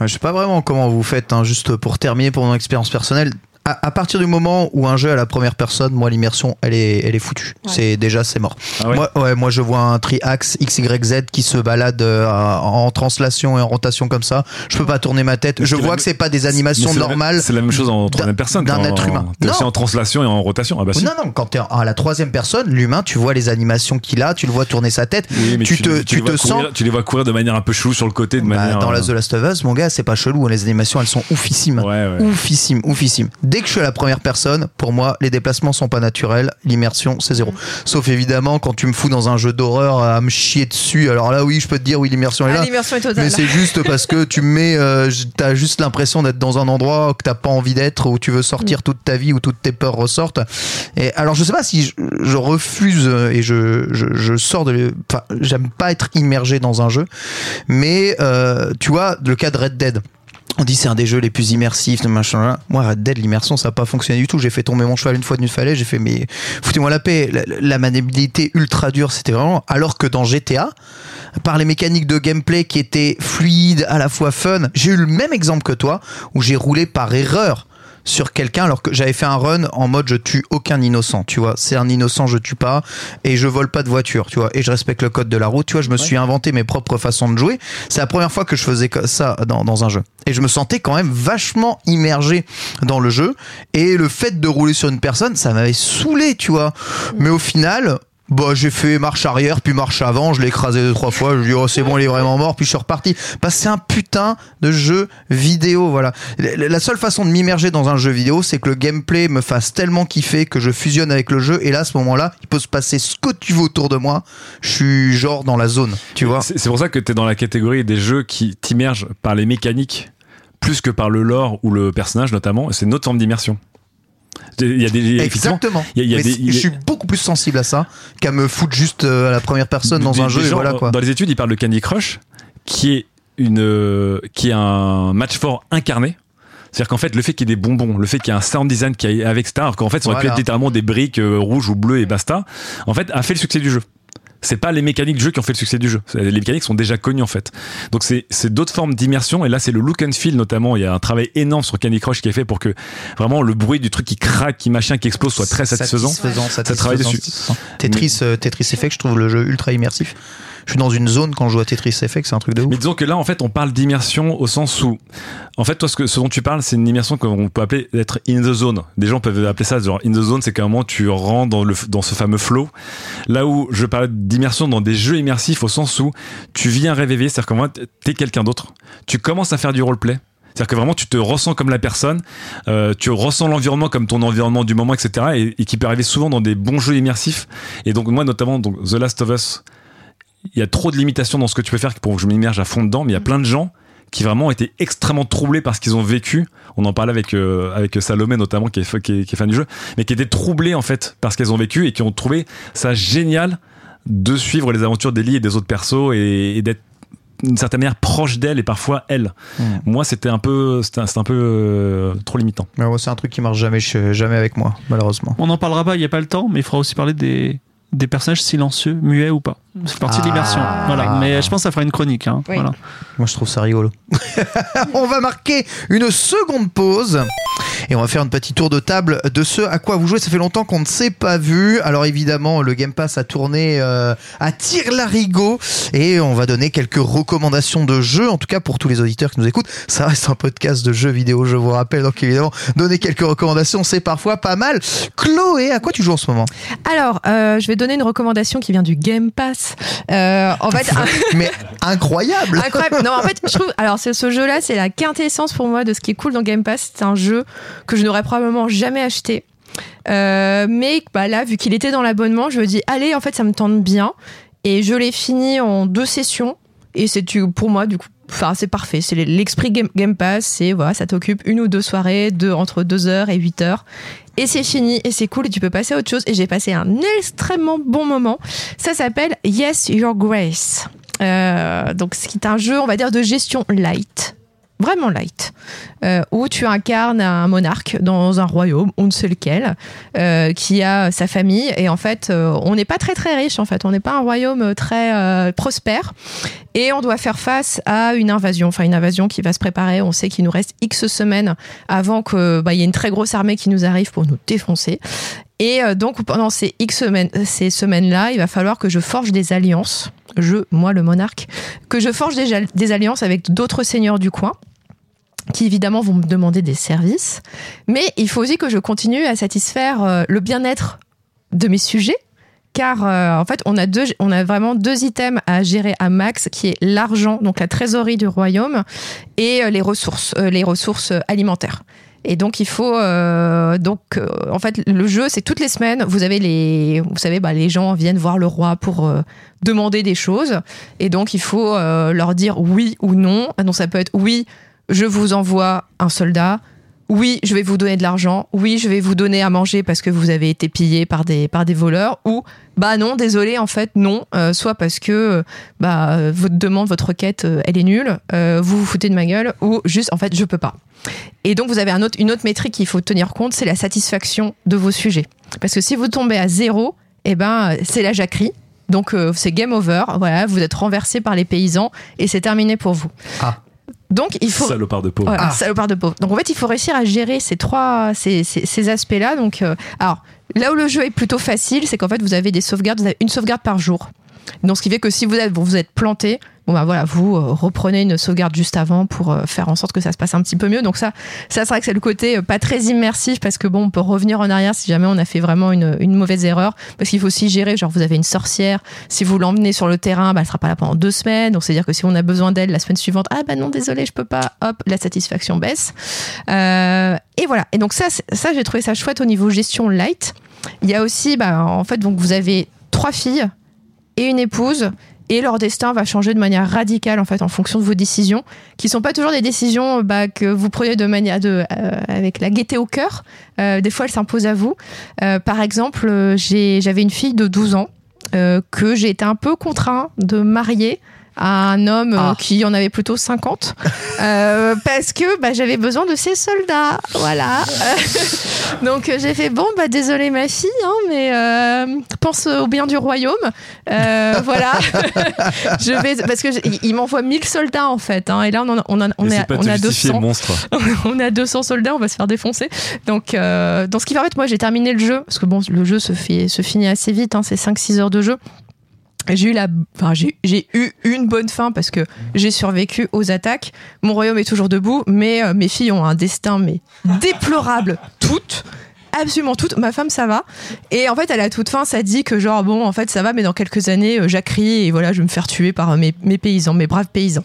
Ouais, je sais pas vraiment comment vous faites, hein, juste pour terminer pour mon expérience personnelle. À, à partir du moment où un jeu à la première personne, moi l'immersion, elle est, elle est foutue. Ouais. C'est déjà c'est mort. Ah ouais moi, ouais, moi je vois un triaxe XYZ qui se balade euh, en translation et en rotation comme ça. Je peux pas tourner ma tête. Mais Je c'est vois que c'est pas des animations c'est normales. C'est la même chose en d'un- troisième personne. d'un être humain. T'es aussi Non. en translation et en rotation. Ah bah si. Non, non, quand t'es à la troisième personne, l'humain, tu vois les animations qu'il a, tu le vois tourner sa tête. Oui, mais tu, te, les- tu les te vois sens. courir- tu les vois courir de manière un peu chelou sur le côté, de Bah, manière. dans la euh, The Last of Us, mon gars, c'est pas chelou. hein, Les animations, elles sont oufissimes. Ouais, ouais. Dès que je suis à la première personne, pour moi, les déplacements sont pas naturels. L'immersion, c'est zéro. Sauf évidemment quand tu me fous dans un jeu d'horreur à me chier dessus. Alors là, oui, je peux te dire, oui, l'immersion est Ah, là. L'immersion est totale. Mais c'est juste parce que tu me mets, euh, t'as juste l'impression d'être dans un endroit que t'as pas envie d'être, où tu veux sortir toute ta vie, où toutes tes peurs ressortent. Et alors, je sais pas si je, je refuse euh, et je, je, je sors de, enfin, j'aime pas être immergé dans un jeu, mais euh, tu vois, le cas de Red Dead. On dit c'est un des jeux les plus immersifs, de machin. là. Moi, Red Dead, l'immersion, ça n'a pas fonctionné du tout. J'ai fait tomber mon cheval une fois d'une falaise. J'ai fait, mais foutez-moi la paix. La, la maniabilité ultra dure, c'était vraiment. Alors que dans GTA, par les mécaniques de gameplay qui étaient fluides, à la fois fun, j'ai eu le même exemple que toi, où j'ai roulé par erreur sur quelqu'un alors que j'avais fait un run en mode je tue aucun innocent tu vois. C'est un innocent je tue pas et je vole pas de voiture tu vois et je respecte le code de la route tu vois. Je me suis inventé mes propres façons de jouer. C'est la première fois que je faisais ça dans, dans un jeu. Et je me sentais quand même vachement immergé dans le jeu. Et le fait de rouler sur une personne ça m'avait saoulé tu vois. Mais au final bah, j'ai fait marche arrière, puis marche avant, je l'ai écrasé deux, trois fois, je lui ai dit, oh, c'est bon, il est vraiment mort, puis je suis reparti. C'est un putain de jeu vidéo, voilà. La seule façon de m'immerger dans un jeu vidéo, c'est que le gameplay me fasse tellement kiffer que je fusionne avec le jeu, et là, à ce moment-là, il peut se passer ce que tu veux autour de moi, je suis genre dans la zone, tu vois. C'est pour ça que tu es dans la catégorie des jeux qui t'immergent par les mécaniques plus que par le lore ou le personnage notamment. C'est une autre forme d'immersion. Il y a des, effectivement, Exactement. il y a- il y a Mais des- c'est- il y a- je suis beaucoup plus sensible à ça qu'à me foutre juste euh, à la première personne dans des- un jeu, et voilà euh, quoi. Dans les études, ils parlent de Candy Crush, qui est une, euh, qui est un match fort incarné. C'est-à-dire qu'en fait, le fait qu'il y ait des bonbons, le fait qu'il y ait un sound design qui est avec Star, alors qu'en fait, ça aurait pu être littéralement des briques euh, rouges ou bleues et basta, en fait, a fait le succès du jeu. C'est pas les mécaniques du jeu qui ont fait le succès du jeu. Les mécaniques sont déjà connues en fait. Donc c'est d'autres formes d'immersion et là c'est le look and feel notamment. Il y a un travail énorme sur Candy Crush qui est fait pour que vraiment le bruit du truc qui craque, qui machin, qui explose soit très satisfaisant. Satisfaisant, Ça travaille dessus. Tetris, euh, Tetris Effect, je trouve le jeu ultra immersif. Je suis dans une zone quand je joue à Tetris Effect, c'est un truc de ouf. Mais disons que là, en fait, on parle d'immersion au sens où, en fait, toi, ce, dont tu parles, c'est une immersion qu'on peut appeler d'être in the zone. Des gens peuvent appeler ça genre in the zone, c'est qu'à un moment tu rentres dans, le, dans ce fameux flow. Là où je parle d'immersion dans des jeux immersifs au sens où tu vis un rêve éveillé, c'est-à-dire que moi, t'es quelqu'un d'autre. Tu commences à faire du roleplay. C'est-à-dire que vraiment tu te ressens comme la personne, euh, tu ressens l'environnement comme ton environnement du moment, etc. Et, et qui peut arriver souvent dans des bons jeux immersifs. Et donc moi notamment, donc The Last of Us, il y a trop de limitations dans ce que tu peux faire pour que je m'immerge à fond dedans, mais il y a plein de gens qui vraiment ont été extrêmement troublés par ce qu'ils ont vécu. On en parlait avec euh, avec Salomé notamment qui est, qui est qui est fan du jeu, mais qui étaient troublés en fait par ce qu'elles ont vécu et qui ont trouvé ça génial de suivre les aventures d'Ellie et des autres persos et, et d'être d'une certaine manière proche d'elle et parfois elle. Moi, c'était un peu, c'était un, peu euh, trop limitant. C'est un truc qui marche jamais, chez- jamais avec moi, malheureusement. On n'en parlera pas, il n'y a pas le temps, mais il faudra aussi parler des, des personnages silencieux, muets ou pas. C'est partie de Ah. l'immersion. Voilà. Mais je pense que ça fera une chronique. hein. Oui. Voilà. Moi, je trouve ça rigolo. <laughs> on va marquer une seconde pause et on va faire une petite tour de table de ce à quoi vous jouez. Ça fait longtemps qu'on ne s'est pas vu. Alors évidemment, le Game Pass a tourné euh, à tir larigot et on va donner quelques recommandations de jeux. En tout cas, pour tous les auditeurs qui nous écoutent, ça reste un podcast de jeux vidéo, je vous rappelle. Donc évidemment, donner quelques recommandations, c'est parfois pas mal. Chloé, à quoi tu joues en ce moment? Alors, euh, je vais donner une recommandation qui vient du Game Pass. Euh, en fait, <laughs> Mais incroyable Incroyable. Non, en fait, je trouve. Alors, c'est- ce jeu-là, c'est la quintessence pour moi de ce qui est cool dans Game Pass. C'est un jeu que je n'aurais probablement jamais acheté. Euh, mais bah, là, vu qu'il était dans l'abonnement, je me dis, allez, en fait, ça me tente bien. Et je l'ai fini en deux sessions. Et c'est pour moi, du coup, enfin, c'est parfait. C'est l'esprit Game, Pass. C'est voilà, ça t'occupe une ou deux soirées, de, entre 2 heures et 8 heures. Et c'est fini, et c'est cool, et tu peux passer à autre chose. Et j'ai passé un extrêmement bon moment. Ça s'appelle Yes, Your Grace. Euh, donc, ce qui est un jeu, on va dire, de gestion light. Vraiment light. Euh, où tu incarnes un monarque dans un royaume, on ne sait lequel, euh, qui a sa famille. Et en fait, euh, on n'est pas très très riche, en fait. On n'est pas un royaume très prospère. Et on doit faire face à une invasion. Enfin, une invasion qui va se préparer. On sait qu'il nous reste X semaines avant qu'il bah, y ait une très grosse armée qui nous arrive pour nous défoncer. Et euh, donc, pendant ces X semaines, ces semaines-là, il va falloir que je forge des alliances. Je, moi, le monarque, que je forge des, des alliances avec d'autres seigneurs du coin qui évidemment vont me demander des services. Mais il faut aussi que je continue à satisfaire euh, le bien-être de mes sujets. Car euh, en fait, on a, deux, on a vraiment deux items à gérer à max, qui est l'argent, donc la trésorerie du royaume, et euh, les ressources, euh, les ressources euh, alimentaires. Et donc il faut euh, donc euh, en fait le jeu c'est toutes les semaines vous avez les vous savez bah, les gens viennent voir le roi pour euh, demander des choses et donc il faut leur dire oui ou non. Donc ça peut être oui je vous envoie un soldat. Oui, je vais vous donner de l'argent. Oui, je vais vous donner à manger parce que vous avez été pillé par des, voleurs. Ou, bah non, désolé, en fait, non. Euh, soit parce que euh, bah, votre demande, votre requête, euh, elle est nulle. vous vous foutez de ma gueule. Ou juste, en fait, je peux pas. Et donc, vous avez une autre métrique qu'il faut tenir compte, c'est la satisfaction de vos sujets. Parce que si vous tombez à zéro, eh ben, c'est la jacquerie. Donc, c'est game over. Voilà, vous êtes renversé par les paysans et c'est terminé pour vous. Ah. Donc, il faut. Salopard de pauvre. Voilà, Ah. salopard de pauvre. Donc en fait, il faut réussir à gérer ces trois, ces, ces, ces aspects-là. Donc, euh, alors là où le jeu est plutôt facile, c'est qu'en fait, vous avez des sauvegardes, vous avez une sauvegarde par jour. Donc ce qui fait que si vous êtes, vous êtes planté, bon bah voilà, vous euh, reprenez une sauvegarde juste avant pour euh, faire en sorte que ça se passe un petit peu mieux. Donc ça, ça c'est vrai que c'est le côté euh, pas très immersif parce que bon, on peut revenir en arrière si jamais on a fait vraiment une, mauvaise erreur. Parce qu'il faut aussi gérer, genre vous avez une sorcière, si vous l'emmenez sur le terrain, bah, elle sera pas là pendant deux semaines. Donc c'est à dire que si on a besoin d'elle la semaine suivante, ah bah non désolé, je peux pas. Hop, la satisfaction baisse. Et voilà. Et donc ça, ça j'ai trouvé ça chouette au niveau gestion light. Il y a aussi, bah, en fait, donc vous avez trois filles et une épouse. Et leur destin va changer de manière radicale en fait en fonction de vos décisions, qui sont pas toujours des décisions bah, que vous prenez de manière de euh, avec la gaieté au cœur. Euh, des fois, elles s'imposent à vous. Euh, par exemple, euh, j'avais une fille de 12 ans euh, que j'ai été un peu contraint de marier à un homme euh, Ah. qui en avait plutôt 50 <laughs> euh, parce que bah, j'avais besoin de ses soldats voilà <laughs> donc euh, j'ai fait bon bah désolé ma fille hein, mais euh, pense au bien du royaume Euh, <laughs> voilà je vais parce que il- m'envoie 1000 soldats en fait hein, et là on en a, on, en- on pas on a justifier 200 monstre. on a 200 soldats, on va se faire défoncer. Donc, dans ce qui fait, moi, j'ai terminé le jeu, parce que bon, le jeu se, fait, se finit assez vite, hein, c'est 5-6 heures de jeu. J'ai eu, la, enfin, j'ai eu une bonne fin parce que j'ai survécu aux attaques. Mon royaume est toujours debout, mais euh, mes filles ont un destin mais déplorable, toutes. Absolument toutes. Ma femme, ça va. Et en fait, à la toute fin, ça dit que genre, bon, en fait, ça va, mais dans quelques années, euh, j'accrie et voilà, je vais me faire tuer par euh, mes, paysans, mes braves paysans.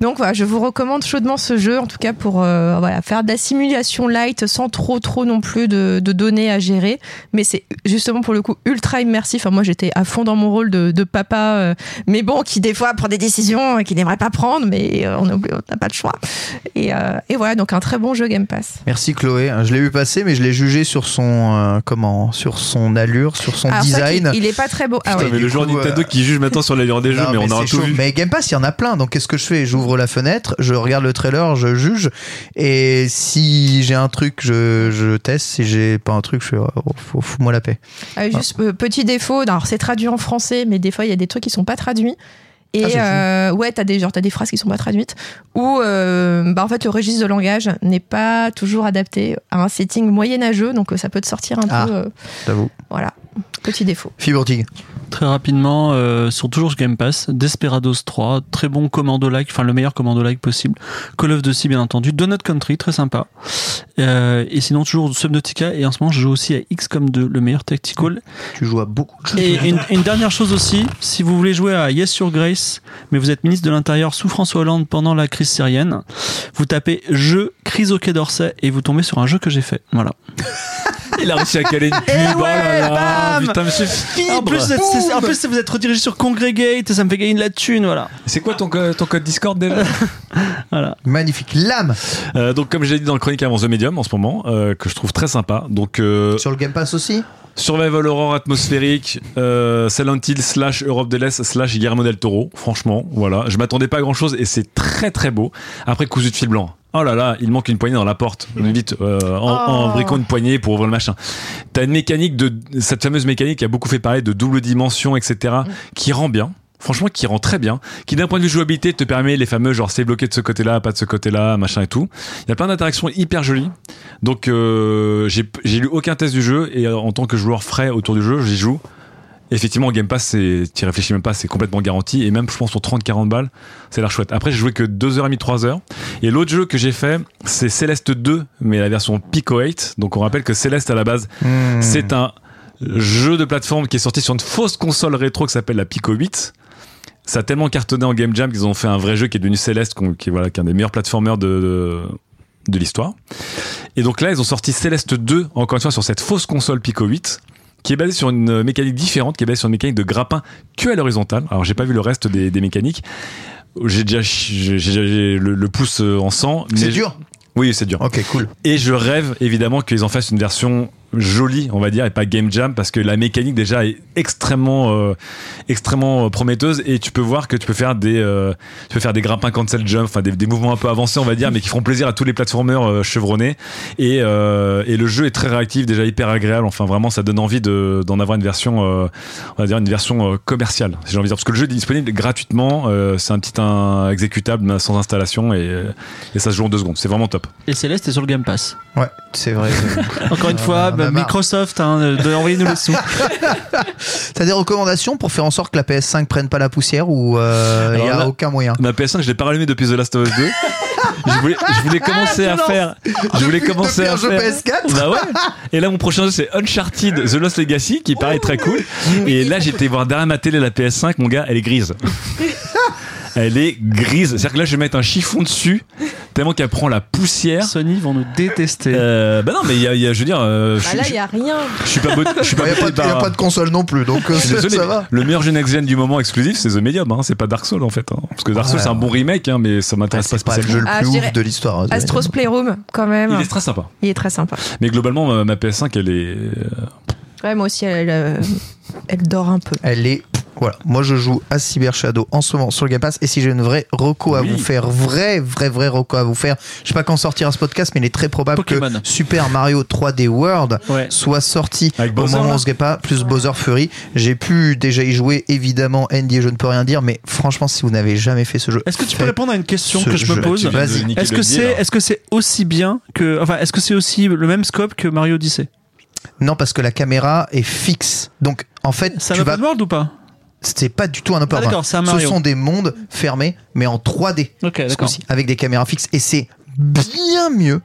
Donc voilà, je vous recommande chaudement ce jeu, en tout cas pour euh, voilà, faire de la simulation light sans trop, trop non plus de, de données à gérer. Mais c'est justement pour le coup ultra immersif. Enfin, moi, j'étais à fond dans mon rôle de, de papa, mais bon, qui des fois prend des décisions qu'il n'aimerait pas prendre, mais on n'a pas le choix. Et, et voilà, donc un très bon jeu Game Pass. Merci Chloé. Je l'ai vu passer, mais je l'ai jugé sur son euh, comment, sur son allure, sur son Alors, design. qu'il- il est pas très beau. Ah ouais. mais le joueur coup, Nintendo euh, qui juge maintenant sur l'allure des jeux, Non, mais, on c'est tout vu. Mais Game Pass, il y en a plein. Donc, qu'est-ce que je fais? J'ouvre la fenêtre, je regarde le trailer, je juge. Et si j'ai un truc, je, je teste. Si j'ai pas un truc, je fais, oh, faut- fous-moi la paix. Ah, juste euh, petit défaut, alors c'est traduit en français, mais des fois il y a des trucs qui sont pas traduits. Et Ah, euh, ouais, t'as des genre des phrases qui sont pas traduites. Ou euh, bah en fait le registre de langage n'est pas toujours adapté à un setting moyenâgeux, donc euh, ça peut te sortir un Ah. peu. euh, J'avoue. voilà, petit défaut. Fibre-Tig. Très rapidement, euh, sur toujours Game Pass, Desperados 3, très bon commando-like, enfin le meilleur commando-like possible. Call of Duty, bien entendu. Donut Country, très sympa. Euh, et sinon, toujours Subnautica. Et en ce moment, je joue aussi à XCOM 2, le meilleur tactical. Tu joues à beaucoup de choses. Et une, une dernière chose aussi, si vous voulez jouer à Yes Your Grace, mais vous êtes ministre de l'Intérieur sous François Hollande pendant la crise syrienne, vous tapez jeu crise au Quai d'Orsay et vous tombez sur un jeu que j'ai fait. Voilà. <laughs> Il a réussi à caler une pub. Eh oh là là, bam putain, monsieur En plus, vous êtes, c'est- en plus, vous êtes redirigé sur Congregate et ça me fait gagner de la thune, voilà. C'est quoi ton, co- ton code Discord déjà <laughs> voilà. Magnifique. Lame Euh, Donc, comme j'ai dit dans le chronique avant The Medium en ce moment, euh, que je trouve très sympa. Donc, euh, sur le Game Pass aussi. Survival Horror atmosphérique, euh, Silent Hill slash Europe de l'Est slash Guillermo del Toro. Franchement, voilà. Je m'attendais pas à grand chose et c'est très très beau. Après, cousu de fil blanc. Oh là là, il manque une poignée dans la porte. Vite, euh, en, en Oh. briquant une poignée pour ouvrir le machin. T'as une mécanique de, cette fameuse mécanique qui a beaucoup fait parler de double dimension, etc., qui rend bien. Franchement, qui rend très bien, qui d'un point de vue jouabilité te permet les fameux genre c'est bloqué de ce côté-là, pas de ce côté-là, machin et tout. Il y a plein d'interactions hyper jolies. Donc euh, j'ai j'ai lu aucun test du jeu et euh, en tant que joueur frais autour du jeu, j'y joue. Effectivement, Game Pass, c'est, t'y réfléchis même pas, c'est complètement garanti. Et même, je pense, pour 30-40 balles, c'est l'air chouette. Après, j'ai joué que 2h30, 3h. Et l'autre jeu que j'ai fait, c'est Celeste 2, mais la version Pico 8. Donc, on rappelle que Celeste, à la base, Hmm. c'est un jeu de plateforme qui est sorti sur une fausse console rétro qui s'appelle la Pico 8. Ça a tellement cartonné en Game Jam qu'ils ont fait un vrai jeu qui est devenu Céleste, qui est, voilà, qui est un des meilleurs platformers de, de, de l'histoire. Et donc là, ils ont sorti Céleste 2, encore une fois, sur cette fausse console Pico 8, qui est basée sur une mécanique différente, qui est basée sur une mécanique de grappin que à l'horizontale. Alors, j'ai pas vu le reste des, des mécaniques. J'ai déjà le, le pouce euh, en sang. C'est dur? Oui, c'est dur. Ok, cool. Et je rêve évidemment qu'ils en fassent une version jolie, on va dire, et pas game jam, parce que la mécanique déjà est extrêmement, euh, extrêmement euh, prometteuse. Et tu peux voir que tu peux faire des, euh, tu peux faire des grimpins cancel jump, enfin des, des mouvements un peu avancés, on va dire, mais qui feront plaisir à tous les platformers euh, chevronnés. Et, euh, et le jeu est très réactif, déjà hyper agréable. Enfin, vraiment, ça donne envie de, d'en avoir une version, euh, on va dire une version euh, commerciale, si j'ai envie de dire, parce que le jeu est disponible gratuitement. euh, c'est un petit un exécutable mais sans installation et, et ça se joue en deux secondes. C'est vraiment top. Et Céleste est sur le Game Pass. Ouais, c'est vrai. <laughs> Encore une fois, bah. Microsoft, hein, de- envoyez-nous les sous. <laughs> T'as des recommandations pour faire en sorte que la PS5 prenne pas la poussière ou euh, il y Alors a là- aucun moyen? Ma PS5, je l'ai pas rallumée depuis The Last of Us 2. je voulais, je voulais commencer à faire. Je voulais Depuis- commencer depuis à un jeu faire. PS4 Bah ouais. Et là, mon prochain jeu, c'est Uncharted The Lost Legacy, qui paraît très cool. Et là, j'étais voir derrière ma télé la PS5, mon gars, elle est grise. <laughs> Elle est grise. C'est-à-dire que là, je vais mettre un chiffon dessus, tellement qu'elle prend la poussière. Sony vont nous détester. Euh, bah non, mais il y a, il y a- je veux dire, euh, je, Bah là, je- il y a rien. je suis pas, bot- je suis Il n'y a, botté pas de- y a par- pas de console non plus, donc euh, Je suis désolé, ça mais va. le meilleur jeu next gen du moment exclusif, c'est The Medium. Hein. C'est pas Dark Souls en fait. hein. Parce que Dark Souls, Ouais. c'est un bon remake, hein, mais ça m'intéresse C'est pas pas le spécialement. jeu le Ah, plus je ouf de l'histoire. hein, Astro's Playroom, quand même. Il est très sympa. Il est très sympa. Mais globalement, ma, ma PS5, elle est. euh, Ouais, moi aussi, elle, euh, elle dort un peu. Elle est. Voilà, moi je joue à Cyber Shadow en ce moment sur le Game Pass. Et si j'ai une vraie reco à Oui. vous faire, vrai, vrai, vrai reco à vous faire, je sais pas quand sortira ce podcast, mais il est très probable Pokémon. que Super Mario 3D World Ouais. soit sorti Avec au Bowser, moment où on se pas, plus Bowser Fury. J'ai pu déjà y jouer, évidemment, Andy, je ne peux rien dire, mais franchement, si vous n'avez jamais fait ce jeu, Est-ce que tu peux répondre à une question ce que je me pose Vas-y. Est-ce que c'est là. est-ce que c'est aussi bien que enfin est-ce que c'est aussi le même scope que Mario Odyssey? Non, parce que la caméra est fixe. Donc, en fait, C'est un vas open world ou pas? C'est pas du tout un open Ah, world. Ce sont des mondes fermés, mais en 3D. Ok, ce avec des caméras fixes. Et c'est bien mieux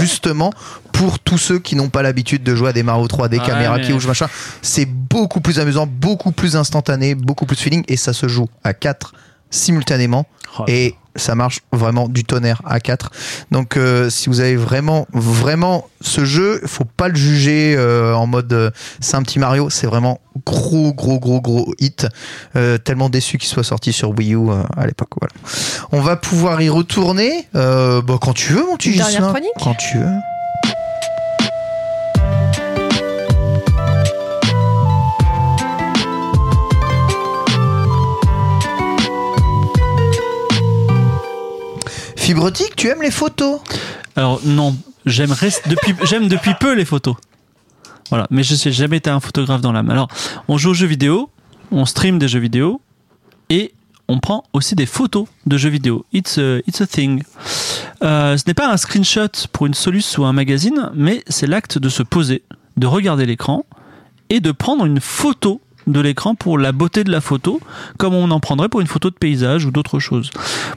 justement pour tous ceux qui n'ont pas l'habitude de jouer à des Mario 3, des Ouais, caméras qui bougent, machin. C'est beaucoup plus amusant, beaucoup plus instantané, beaucoup plus feeling et ça se joue à 4 simultanément Oh. et ça marche vraiment du tonnerre à 4. Donc euh, si vous avez vraiment vraiment ce jeu, faut pas le juger euh, en mode euh, c'est un petit Mario, c'est vraiment gros gros gros gros hit. Euh, tellement déçu qu'il soit sorti sur Wii U à l'époque. Voilà. On va pouvoir y retourner bah, quand tu veux mon petit Gislain. Quand tu veux. Fibrotique, tu aimes les photos Alors non, <laughs> j'aime depuis peu les photos. Voilà, mais je n'ai jamais été un photographe dans l'âme. Alors, on joue aux jeux vidéo, on stream des jeux vidéo et on prend aussi des photos de jeux vidéo. It's a, it's a thing. Euh, ce n'est pas un screenshot pour une soluce ou un magazine, mais c'est l'acte de se poser, de regarder l'écran et de prendre une photo de l'écran pour la beauté de la photo, comme on en prendrait pour une photo de paysage ou d'autre chose.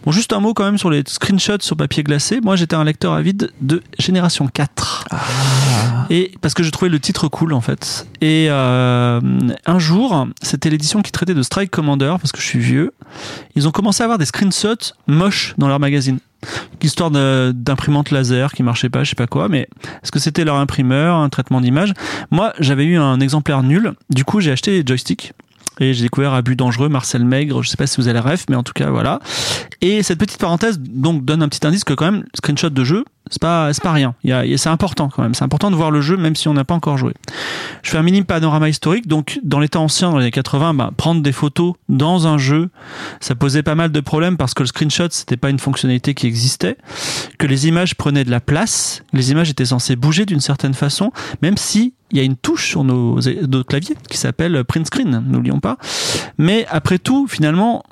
Bon, juste un mot quand même sur les screenshots sur papier glacé. Moi, j'étais un lecteur avide de Génération 4. Et parce que je trouvais le titre cool en fait. Et euh, un jour, c'était l'édition qui traitait de Strike Commander parce que je suis vieux. Ils ont commencé à avoir des screenshots moches dans leur magazine. Histoire d'imprimante laser qui marchait pas, je sais pas quoi, mais est-ce que c'était leur imprimeur, un traitement d'image? Moi, j'avais eu un exemplaire nul. Du coup, j'ai acheté les joysticks. Et j'ai découvert Abus dangereux, Marcel Maigre, je sais pas si vous avez la ref, mais en tout cas, voilà. Et cette petite parenthèse, donc, donne un petit indice que quand même, screenshot de jeu, c'est pas, c'est pas rien. C'est important quand même. C'est important de voir le jeu, même si on n'a pas encore joué. Je fais un mini panorama historique. Donc, dans les temps anciens, dans les années 80, bah, prendre des photos dans un jeu, ça posait pas mal de problèmes parce que le screenshot, c'était pas une fonctionnalité qui existait, que les images prenaient de la place, les images étaient censées bouger d'une certaine façon, même si il y a une touche sur nos, nos claviers qui s'appelle print screen, n'oublions pas. Mais après tout, finalement,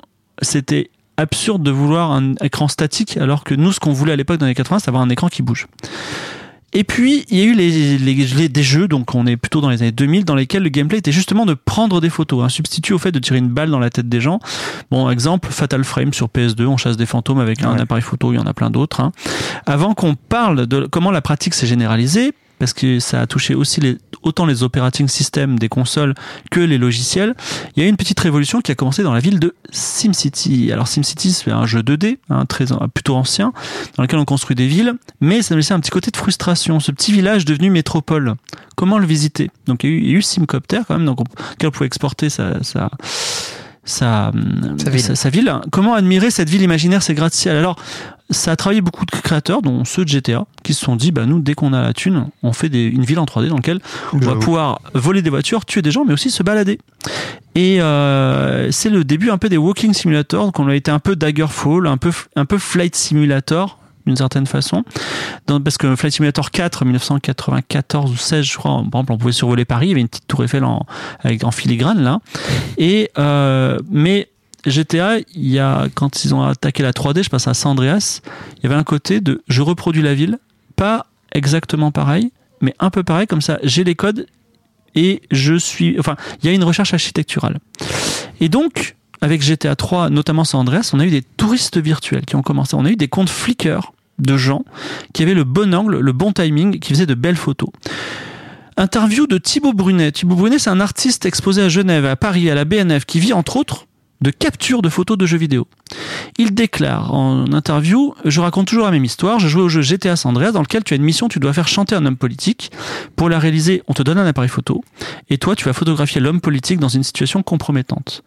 c'était absurde de vouloir un écran statique alors que nous, ce qu'on voulait à l'époque dans les 80, c'est avoir un écran qui bouge. Et puis, il y a eu les, les- les- des jeux, donc on est plutôt dans les années 2000, dans lesquels le gameplay était justement de prendre des photos, un substitut au fait de tirer une balle dans la tête des gens. Bon, exemple, Fatal Frame sur PS2, on chasse des fantômes avec un appareil photo, il y en a plein d'autres. hein. Avant qu'on parle de comment la pratique s'est généralisée, parce que ça a touché aussi les, autant les operating systems des consoles que les logiciels, il y a eu une petite révolution qui a commencé dans la ville de SimCity. Alors SimCity, c'est un jeu 2D, hein, très, plutôt ancien, dans lequel on construit des villes, mais ça nous laissait un petit côté de frustration. Ce petit village devenu métropole, comment le visiter? Donc il y a eu, eu Simcopter quand même, donc on, on pouvait exporter sa, sa, sa, Sa ville. sa- sa ville. Comment admirer cette ville imaginaire, ces gratte-ciel? Alors, ça a travaillé beaucoup de créateurs, dont ceux de GTA, qui se sont dit, bah nous, dès qu'on a la thune, on fait des- une ville en 3D dans laquelle on va pouvoir voler des voitures, tuer des gens, mais aussi se balader. Et euh, c'est le début un peu des walking simulators, qu'on a été un peu Daggerfall, un peu, un peu Flight Simulator d'une certaine façon. Parce que Flight Simulator 4, 1994 ou 16, je crois, par exemple, on pouvait survoler Paris, il y avait une petite tour Eiffel en filigrane là. Et, euh, mais GTA, il y a, quand ils ont attaqué la 3D, je passe à San Andreas, il y avait un côté de je reproduis la ville, pas exactement pareil, mais un peu pareil, comme ça j'ai les codes et je suis. Enfin, il y a une recherche architecturale. Et donc, avec GTA 3, notamment San Andreas, on a eu des touristes virtuels qui ont commencé. On a eu des comptes Flickr de gens qui avaient le bon angle, le bon timing, qui faisaient de belles photos. Interview de Thibaut Brunet. Thibaut Brunet, c'est un artiste exposé à Genève, à Paris, à la BNF, qui vit entre autres de capture de photos de jeux vidéo. Il déclare en interview Je raconte toujours la même histoire. Je jouais au jeu GTA San Andreas dans lequel tu as une mission, tu dois faire chanter un homme politique. Pour la réaliser, on te donne un appareil photo et toi, tu vas photographier l'homme politique dans une situation compromettante.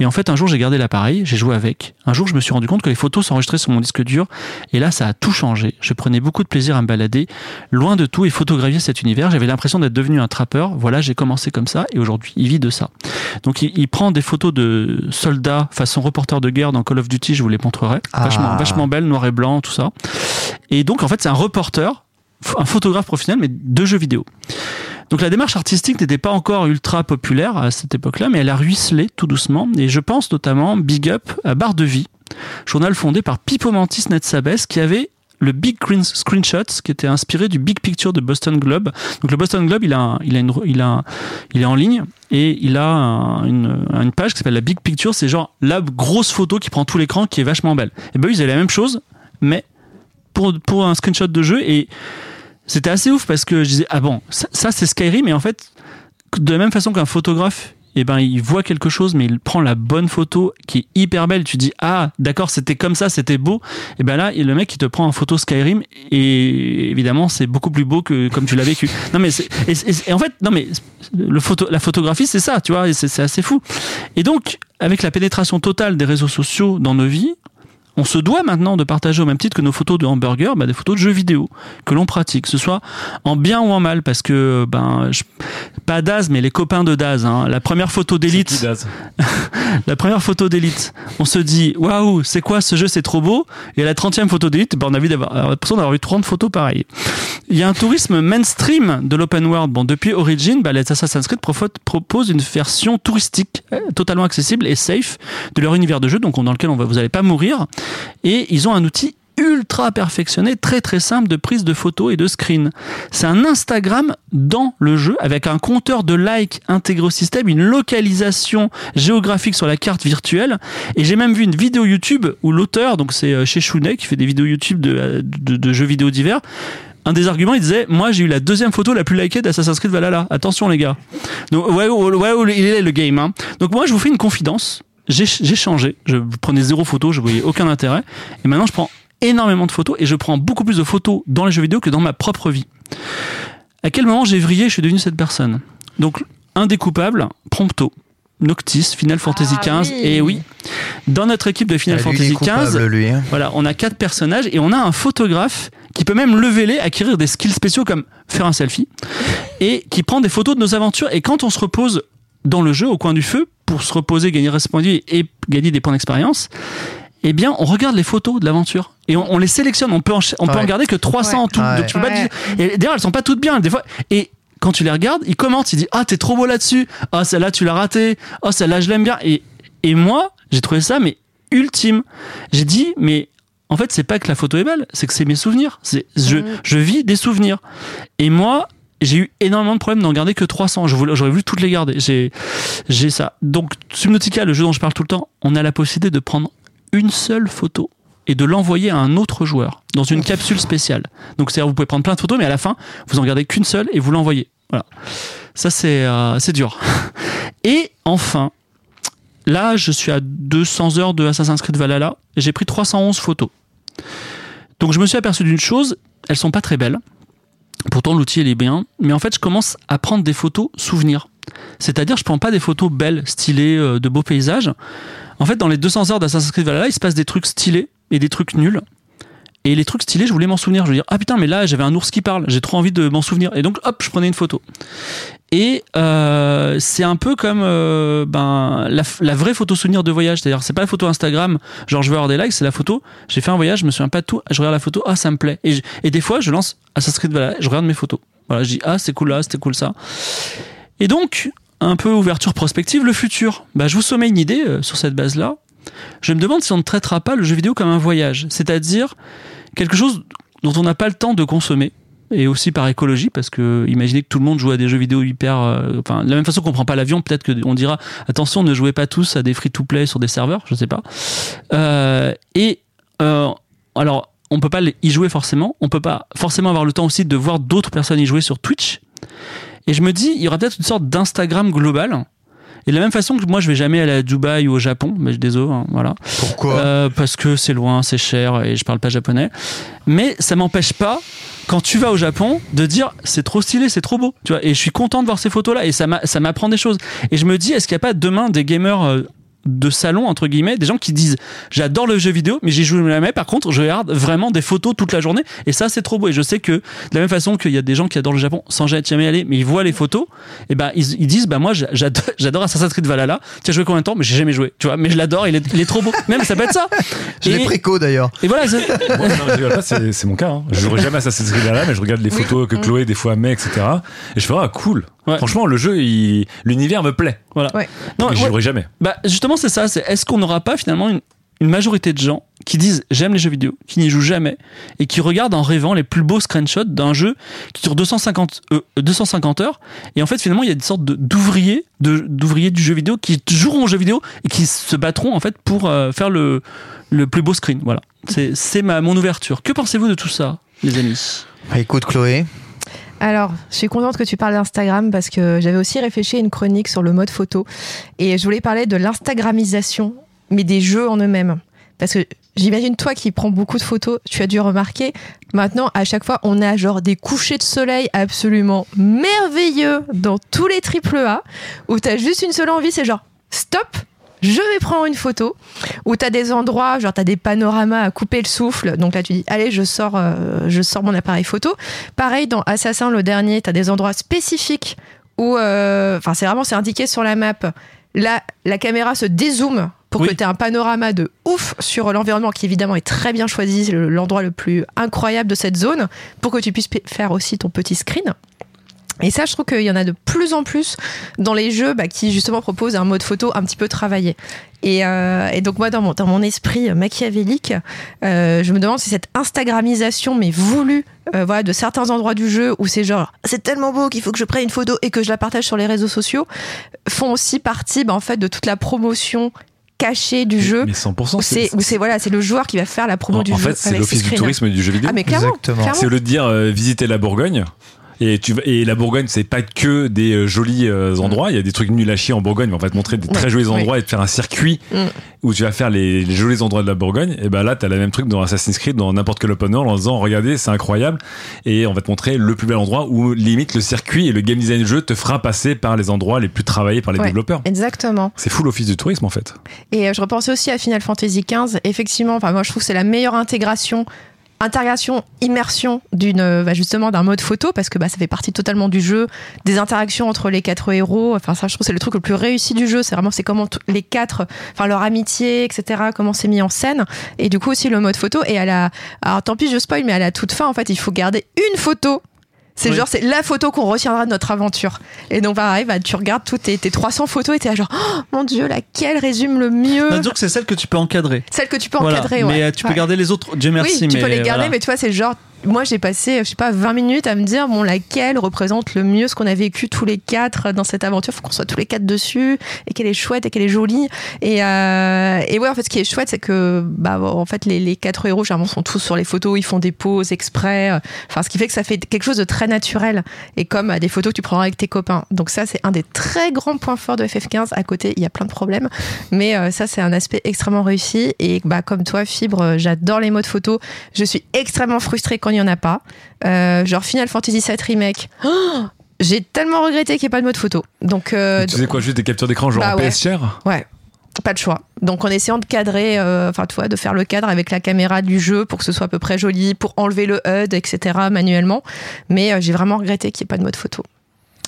Et en fait, un jour, j'ai gardé l'appareil, j'ai joué avec. Un jour, je me suis rendu compte que les photos s'enregistraient sur mon disque dur et là, ça a tout changé. Je prenais beaucoup de plaisir à me balader loin de tout et photographier cet univers. J'avais l'impression d'être devenu un trappeur. Voilà, j'ai commencé comme ça et aujourd'hui, il vit de ça. Donc, il, il prend des photos de soldats façon reporter de guerre dans Call of Duty, je vous les montrerai. Ah. Vachement, vachement belles, noir et blanc, tout ça. Et donc, en fait, c'est un reporter, un photographe professionnel, mais de jeux vidéo. Donc la démarche artistique n'était pas encore ultra populaire à cette époque-là, mais elle a ruisselé tout doucement. Et je pense notamment big up à Barre de Vie, journal fondé par Pipo Mantis Netsabes, qui avait le Big Green Screenshots, qui était inspiré du Big Picture de Boston Globe. Donc le Boston Globe, il a, il a, il est en ligne et il a un- une, page qui s'appelle la Big Picture. C'est genre la grosse photo qui prend tout l'écran, qui est vachement belle. Et ben ils avaient la même chose, mais pour, pour un screenshot de jeu et c'était assez ouf parce que je disais ah bon ça, ça, c'est Skyrim et en fait de la même façon qu'un photographe eh ben il voit quelque chose mais il prend la bonne photo qui est hyper belle. Tu dis ah d'accord c'était comme ça c'était beau. Et ben là le mec il te prend en photo Skyrim et évidemment c'est beaucoup plus beau que comme tu l'as vécu. <laughs> Non mais c'est- et, et- et en fait non mais le photo la photographie c'est ça tu vois et c'est assez fou. Et donc avec la pénétration totale des réseaux sociaux dans nos vies on se doit maintenant de partager au même titre que nos photos de hamburger, bah, des photos de jeux vidéo que l'on pratique, que ce soit en bien ou en mal, parce que ben je- pas Daz, mais les copains de Daz. hein. La première photo d'élite, <laughs> la première photo d'élite, on se dit waouh, c'est quoi ce jeu, c'est trop beau? Et à la 30e photo d'élite, ben, on a l'impression d'avoir eu 30 photos pareilles. Il y a un tourisme mainstream de l'open world. Bon, depuis Origin, bah, les Assassin's Creed proposent une version touristique euh, totalement accessible et safe de leur univers de jeu, donc on- dans lequel on va, vous n'allez pas mourir. Et ils ont un outil ultra perfectionné, très très simple de prise de photos et de screen. C'est un Instagram dans le jeu avec un compteur de likes intégré au système, une localisation géographique sur la carte virtuelle. Et j'ai même vu une vidéo YouTube où l'auteur, donc c'est euh, chez Shounet qui fait des vidéos YouTube de, euh, de, de jeux vidéo divers, un des arguments, il disait Moi, j'ai eu la deuxième photo la plus likée d'Assassin's Creed Valhalla. Attention, les gars. Donc, ouais, ouais, ouais, il est le game. hein. Donc, moi, je vous fais une confidence. J'ai j'ai changé. Je prenais zéro photo, je voyais aucun intérêt. Et maintenant, je prends énormément de photos et je prends beaucoup plus de photos dans les jeux vidéo que dans ma propre vie. À quel moment j'ai vrillé, je suis devenu cette personne? Donc, indécoupable, Prompto, Noctis, Final Fantasy Ah XV. oui. Et oui, dans notre équipe de Final Ah, Fantasy XV, lui. hein. voilà, on a quatre personnages et on a un photographe qui peut même lever les, acquérir des skills spéciaux comme faire un selfie et qui prend des photos de nos aventures. Et quand on se repose dans le jeu au coin du feu pour se reposer, gagner respondu et gagner des points d'expérience, eh bien, on regarde les photos de l'aventure et on, on les sélectionne. On peut en, on peut en garder que 300 en tout. Ouais. Donc, tu peux pas dire- et d'ailleurs, elles sont pas toutes bien. Des fois, et quand tu les regardes, il commente, il dit ah t'es trop beau là-dessus, ah celle-là tu l'as raté, ah celle-là je l'aime bien. Et et moi, j'ai trouvé ça mais ultime. J'ai dit mais en fait c'est pas que la photo est belle, c'est que c'est mes souvenirs. C'est je je vis des souvenirs. Et moi j'ai eu énormément de problèmes d'en garder que 300. Je voulais- J'aurais voulu toutes les garder. J'ai, j'ai ça. Donc, Subnautica, le jeu dont je parle tout le temps, on a la possibilité de prendre une seule photo et de l'envoyer à un autre joueur dans une capsule spéciale. Donc, c'est-à-dire, vous pouvez prendre plein de photos, mais à la fin, vous en gardez qu'une seule et vous l'envoyez. Voilà. Ça, c'est, euh, c'est dur. <laughs> Et enfin, là, je suis à 200 heures de Assassin's Creed Valhalla j'ai pris 311 photos. Donc, je me suis aperçu d'une chose, elles sont pas très belles. Pourtant, l'outil, il est bien. Mais en fait, je commence à prendre des photos souvenirs. C'est-à-dire, je prends pas des photos belles, stylées, euh, de beaux paysages. En fait, dans les 200 heures d'Assassin's Creed Valhalla, il se passe des trucs stylés et des trucs nuls. Et les trucs stylés, je voulais m'en souvenir. Je veux dire, ah putain, mais là, j'avais un ours qui parle. J'ai trop envie de m'en souvenir. Et donc, hop, je prenais une photo. Et euh, c'est un peu comme euh, ben, la, vraie photo souvenir de voyage. C'est-à-dire, c'est pas la photo Instagram, genre je veux avoir des likes, c'est la photo. J'ai fait un voyage, je me souviens pas de tout. Je regarde la photo, ah, ça me plaît. Et, des fois, je lance Assassin's Creed Valhalla, je regarde mes photos. Voilà, je dis, ah, c'est cool là, c'était cool ça. Et donc, un peu ouverture prospective, le futur. Bah, je vous sommets une idée euh, sur cette base-là. Je me demande si on ne traitera pas le jeu vidéo comme un voyage, c'est-à-dire quelque chose dont on n'a pas le temps de consommer. Et aussi par écologie, parce que imaginez que tout le monde joue à des jeux vidéo hyper. euh, enfin, de la même façon qu'on prend pas l'avion, peut-être qu'on dira attention, ne jouez pas tous à des free-to-play sur des serveurs, je sais pas. Euh, et euh, alors, on peut pas y jouer forcément, on peut pas forcément avoir le temps aussi de voir d'autres personnes y jouer sur Twitch. Et je me dis, il y aura peut-être une sorte d'Instagram global. Et de la même façon que moi, je vais jamais aller à Dubaï ou au Japon, mais je désolé, hein, voilà. Pourquoi? Euh, parce que c'est loin, c'est cher et je parle pas japonais. Mais ça m'empêche pas, quand tu vas au Japon, de dire c'est trop stylé, c'est trop beau. Tu vois, et je suis content de voir ces photos-là et ça m'a- ça m'apprend des choses. Et je me dis, est-ce qu'il n'y a pas demain des gamers euh, de salon, entre guillemets, des gens qui disent j'adore le jeu vidéo, mais j'y joue jamais. Par contre, je regarde vraiment des photos toute la journée et ça, c'est trop beau. Et je sais que de la même façon qu'il y a des gens qui adorent le Japon sans jamais aller, mais ils voient les photos, et ben ils, ils disent bah moi j'a- j'adore, <laughs> j'adore Assassin's Creed Valhalla. Tu as joué combien de temps? Mais j'ai jamais joué. Tu vois, mais je l'adore. Il est, il est trop beau. Même ça peut être ça. <laughs> Je l'ai préco d'ailleurs. et voilà, c'est- mon cas. Hein. Je jouerai jamais Assassin's Creed là, mais je regarde les photos que Chloé des fois met, etc. Et je fais ah cool. Ouais. Franchement, le jeu, il- l'univers me plaît. voilà. Ouais. Non, mais j'y ouais, jouerai jamais. bah justement c'est ça. C'est est-ce qu'on n'aura pas finalement une, une majorité de gens qui disent j'aime les jeux vidéo, qui n'y jouent jamais et qui regardent en rêvant les plus beaux screenshots d'un jeu qui dure 250 euh, 250 heures et en fait finalement il y a une sorte de- d'ouvriers de d'ouvriers du jeu vidéo qui joueront au jeu vidéo et qui se battront en fait pour euh, faire le le plus beau screen. Voilà. C'est c'est ma mon ouverture. Que pensez-vous de tout ça les amis? Bah, écoute, Chloé. Alors, je suis contente que tu parles d'Instagram parce que j'avais aussi réfléchi à une chronique sur le mode photo et je voulais parler de l'Instagramisation, mais des jeux en eux-mêmes. Parce que j'imagine toi qui prends beaucoup de photos, tu as dû remarquer, maintenant à chaque fois on a genre des couchers de soleil absolument merveilleux dans tous les triple A où tu as juste une seule envie, c'est genre stop, je vais prendre une photo où tu as des endroits, genre tu as des panoramas à couper le souffle. Donc là, tu dis, allez, je sors, euh, je sors mon appareil photo. Pareil, dans Assassin, le dernier, tu as des endroits spécifiques où, euh, enfin, c'est vraiment, c'est indiqué sur la map. Là, la caméra se dézoome pour Oui. que tu aies un panorama de ouf sur l'environnement qui évidemment est très bien choisi, l'endroit le plus incroyable de cette zone, pour que tu puisses faire aussi ton petit screen. Et ça, je trouve qu'il y en a de plus en plus dans les jeux bah, qui justement proposent un mode photo un petit peu travaillé. Et, euh, et donc moi, dans mon, dans mon esprit machiavélique, euh, je me demande si cette Instagramisation, mais voulue, euh, voilà, de certains endroits du jeu où c'est genre c'est tellement beau qu'il faut que je prenne une photo et que je la partage sur les réseaux sociaux, font aussi partie bah, en fait de toute la promotion cachée du jeu. Mais 100%. Où c'est où c'est voilà, c'est le joueur qui va faire la promo en, du en jeu. fait, c'est l'office du tourisme du jeu vidéo. Ah mais clairement. C'est au lieu de dire euh, visiter la Bourgogne. Et, tu, et la Bourgogne, c'est pas que des euh, jolis euh, endroits. Il y a des trucs nuls à chier en Bourgogne, mais on va te montrer des très jolis endroits et te faire un circuit Mm. où tu vas faire les, les jolis endroits de la Bourgogne. Et ben là, t'as le même truc dans Assassin's Creed, dans n'importe quel open world, en disant regardez, c'est incroyable. Et on va te montrer le plus bel endroit où limite le circuit et le game design du jeu te fera passer par les endroits les plus travaillés par les Ouais. développeurs. Exactement. C'est fou l'office du tourisme en fait. Et euh, je repensais aussi à Final Fantasy XV. Effectivement, enfin moi je trouve que c'est la meilleure intégration, intégration, immersion d'une euh, bah, justement d'un mode photo parce que bah, ça fait partie totalement du jeu, des interactions entre les quatre héros. Enfin ça, je trouve c'est le truc le plus réussi du jeu. C'est vraiment c'est comment les quatre, enfin leur amitié, etc. Comment c'est mis en scène. Et du coup aussi le mode photo. Et à la, alors tant pis je spoil, mais à la toute fin en fait il faut garder une photo. C'est Oui. genre, c'est la photo qu'on retiendra de notre aventure. Et donc, pareil, bah, tu regardes toutes tes, tes 300 photos et t'es genre, oh, mon dieu, laquelle résume le mieux Non, disons que c'est celle que tu peux encadrer. Celle que tu peux Voilà. encadrer, Mais ouais. euh, tu peux Ouais. garder les autres. Dieu merci. oui, tu mais peux les garder, voilà. mais tu vois, c'est genre, moi j'ai passé, je sais pas, 20 minutes à me dire, bon, laquelle représente le mieux ce qu'on a vécu tous les quatre dans cette aventure? Faut qu'on soit tous les quatre dessus, et qu'elle est chouette, et qu'elle est jolie. Et, euh, et ouais, en fait, ce qui est chouette, c'est que, bah, en fait, les, les quatre héros, généralement, sont tous sur les photos, ils font des poses exprès. euh, Enfin, ce qui fait que ça fait quelque chose de très naturel. Et comme euh, des photos que tu prendras avec tes copains. Donc ça, c'est un des très grands points forts de FF15. À côté, il y a plein de problèmes. Mais euh, ça, c'est un aspect extrêmement réussi. Et bah, comme toi, Fibre, euh, j'adore les modes photo. Je suis extrêmement frustrée quand il n'y en a pas. Euh, genre Final Fantasy VII Remake. Oh j'ai tellement regretté qu'il n'y ait pas de mode photo. Donc, euh, tu sais quoi, juste des captures d'écran genre Bah en ouais. PS cher Ouais, pas de choix. Donc en essayant de cadrer, euh, enfin tu vois, de faire le cadre avec la caméra du jeu pour que ce soit à peu près joli, pour enlever le HUD, etc. manuellement. Mais euh, j'ai vraiment regretté qu'il n'y ait pas de mode photo.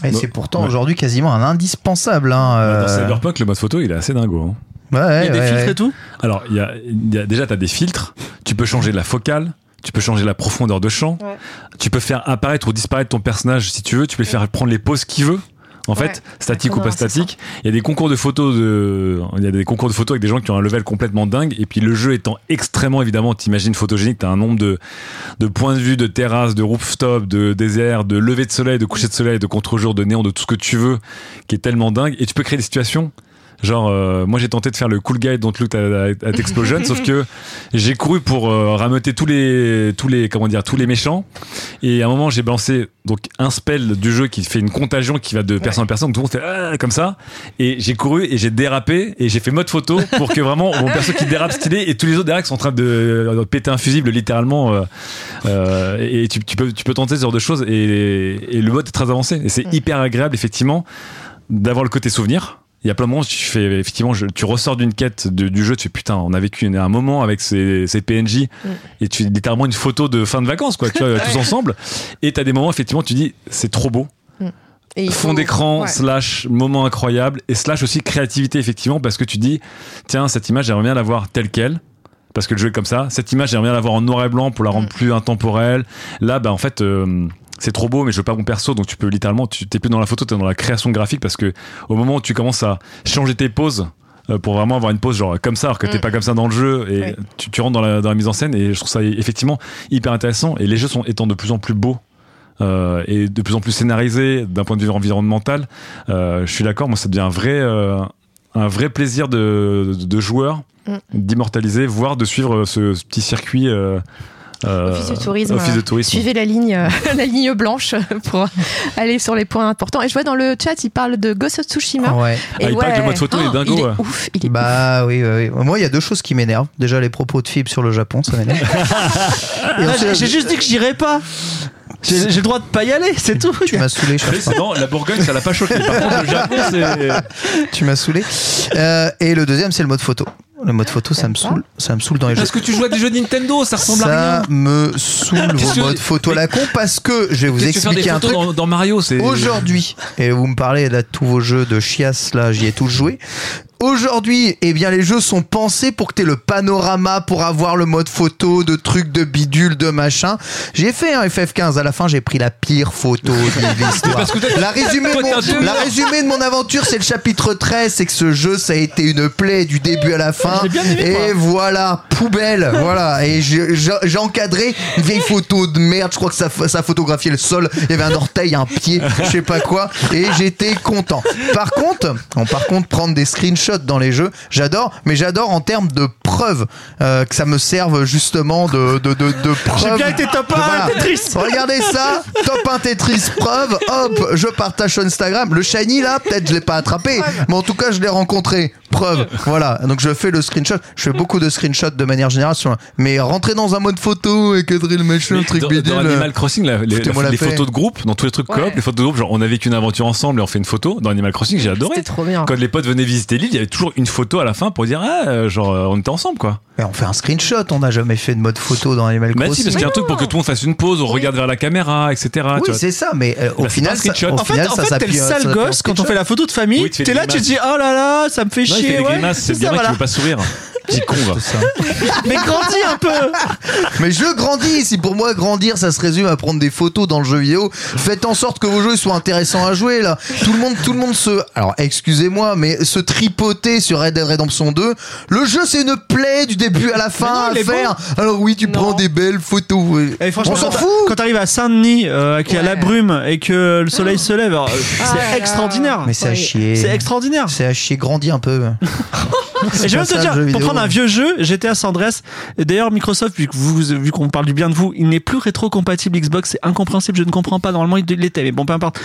Et Bah, c'est pourtant ouais. aujourd'hui quasiment un indispensable. Hein, euh, Dans Cyberpunk, le mode photo, il est assez dingo. hein. ouais, Il y a des ouais, filtres et tout? Alors, il y a, il y a- déjà, tu as des filtres. Tu peux changer la focale. Tu peux changer la profondeur de champ. Ouais. Tu peux faire apparaître ou disparaître ton personnage si tu veux. Tu peux faire prendre les poses qu'il veut. En Ouais. fait, statique ou pas statique. Il y a des concours de photos de, il y a des concours de photos avec des gens qui ont un level complètement dingue. Et puis le jeu étant extrêmement évidemment, t'imagines photogénique, t'as un nombre de, de points de vue, de terrasses, de rooftop, de désert, de lever de soleil, de coucher de soleil, de contre-jour, de néon, de tout ce que tu veux, qui est tellement dingue. Et tu peux créer des situations. Genre, euh, moi j'ai tenté de faire le cool guide Don't Look at, at Explosion, sauf que <laughs> j'ai couru pour euh, rameuter tous les, tous les, comment dire, tous les méchants. Et à un moment, j'ai balancé donc un spell du jeu qui fait une contagion qui va de personne en personne. Donc tout le monde fait Ah comme ça. Et j'ai couru et j'ai dérapé et j'ai fait mode photo pour que vraiment mon perso qui dérape stylé et tous les autres derrière qui sont en train de, de péter un fusible littéralement. euh, euh, et tu, tu peux, tu peux tenter ce genre de choses et, et le mode est très avancé. Et c'est hyper agréable effectivement d'avoir le côté souvenir. Il y a plein de moments où tu fais effectivement, je- tu ressors d'une quête de- du jeu, tu fais putain, on a vécu un moment avec ces, ces PNJ et tu littéralement une photo de fin de vacances quoi, tu vois, <laughs> tous ensemble. Et t'as des moments effectivement, tu dis c'est trop beau, Et il fond faut- d'écran ouais. slash moment incroyable et slash aussi créativité effectivement parce que tu dis tiens cette image j'aimerais bien la voir telle quelle parce que le jeu est comme ça. Cette image j'aimerais bien la voir en noir et blanc pour la rendre Mm. plus intemporelle. Là bah en fait euh, c'est trop beau mais je veux pas mon perso donc tu peux littéralement tu t'es plus dans la photo t'es dans la création graphique parce que au moment où tu commences à changer tes poses euh, pour vraiment avoir une pose genre comme ça alors que t'es Mm. pas comme ça dans le jeu et Ouais. tu, tu rentres dans la, dans la mise en scène et je trouve ça effectivement hyper intéressant et les jeux sont étant de plus en plus beaux euh, et de plus en plus scénarisés d'un point de vue environnemental euh, je suis d'accord moi ça devient un vrai euh, un vrai plaisir de, de, de joueur Mm. d'immortaliser voire de suivre ce, ce petit circuit Office du tourisme. Office de tourisme. Suivez la ligne, euh, <laughs> la ligne blanche pour aller sur les points importants. Et je vois dans le chat, il parle de Ghost of Tsushima. Ouais. Et Ah, il paraît que le mode photo est dingo, Il est ouais. ouf. Il est Bah oui, oui, oui. Moi, il y a deux choses qui m'énervent. Déjà, les propos de Fib sur le Japon, ça m'énerve. J'ai <laughs> j'ai juste dit que j'irais pas. J'ai j'ai le droit de pas y aller, c'est tout. tu m'as saoulé, C'est bon, la Bourgogne, ça l'a pas choqué. Par contre, le Japon, <laughs> c'est. Tu m'as saoulé. Euh, et le deuxième, c'est le mode photo. Le mode photo, ça me saoule. Ça me saoule dans les jeux. Parce que tu joues à des jeux Nintendo, ça ressemble à Ça rien. me saoule Qu'est-ce vos que- modes photo à la con parce que je vais vous Qu'est-ce que tu fais des expliquer un photos truc. dans, dans Mario, c'est. Aujourd'hui, et vous me parlez de tous vos jeux de chiasse, là, j'y ai tous joué. Aujourd'hui, eh bien, les jeux sont pensés pour que tu aies le panorama, pour avoir le mode photo, de trucs, de bidules, de machin. J'ai fait un FF15. À la fin, j'ai pris la pire photo de <laughs> l'histoire. La résumé, de mon, doubleur. la résumé de mon aventure, c'est le chapitre 13. C'est que ce jeu, ça a été une plaie du début à la fin. Aimé, et voilà, poubelle. <laughs> voilà. Et j'ai encadré une vieille photo de merde. Je crois que ça, ça photographiait le sol. Il y avait un orteil, un pied, je sais pas quoi. Et j'étais content. Par contre, bon, par contre, prendre des screenshots dans les jeux, j'adore. Mais j'adore en termes de preuves euh, que ça me serve justement de de de, de <laughs> preuves. J'ai bien été top 1 Voilà. Tetris. Regardez ça, top 1 Tetris, preuve, hop, je partage sur Instagram. Le shiny là, peut-être je l'ai pas attrapé, mais en tout cas je l'ai rencontré. Preuve, <laughs> voilà. Donc je fais le screenshot. Je fais beaucoup de screenshots de manière générale, sur un- mais rentrer dans un mode photo et cadrer le machin, truc dans, bidule. dans Animal Crossing, la- les, la photos de groupe, dans tous les trucs coop, les photos de groupe, genre on a vécu une aventure ensemble et on fait une photo. Dans Animal Crossing, j'ai adoré. C'était trop bien. Quand les potes venaient visiter l'île, il y avait toujours une photo à la fin pour dire ah, euh, genre euh, on était ensemble quoi. Mais on fait un screenshot. On n'a jamais fait de mode photo dans Animal Bah si, Crossing. parce qu'il y a un truc pour que tout le monde fasse une pause, on regarde vers la caméra, etc. tu oui, c'est ça, mais euh, au Bah, final, ça, au En fait, final, en fait t'es le sale gosse quand on fait la photo de famille. T'es là, tu dis oh là là, ça me fait Grimaces, c'est voilà. qui veut pas sourire. Petit con va. Mais grandis un peu. Mais je grandis. Si pour moi grandir, ça se résume à prendre des photos dans le jeu vidéo, faites en sorte que vos jeux soient intéressants à jouer là. Tout le monde, tout le monde se, alors excusez-moi, mais se tripoter sur Red Dead Redemption 2, le jeu c'est une plaie du début à la fin non, à faire. Alors oui, tu prends des belles photos. oui. Et franchement, On s'en quand- fout. Quand t'arrives à Saint-Denis, euh, qu'il y a la brume et que le soleil se lève, alors, euh, Ah c'est extraordinaire. Mais c'est à chier. C'est extraordinaire. C'est à chier, grandis un peu. Et je vais te dire, pour prendre un vieux jeu, GTA San Andreas, d'ailleurs Microsoft, vu que vous, vu qu'on parle du bien de vous, il n'est plus rétro-compatible Xbox, c'est incompréhensible, je ne comprends pas, normalement il l'était, mais bon, peu importe.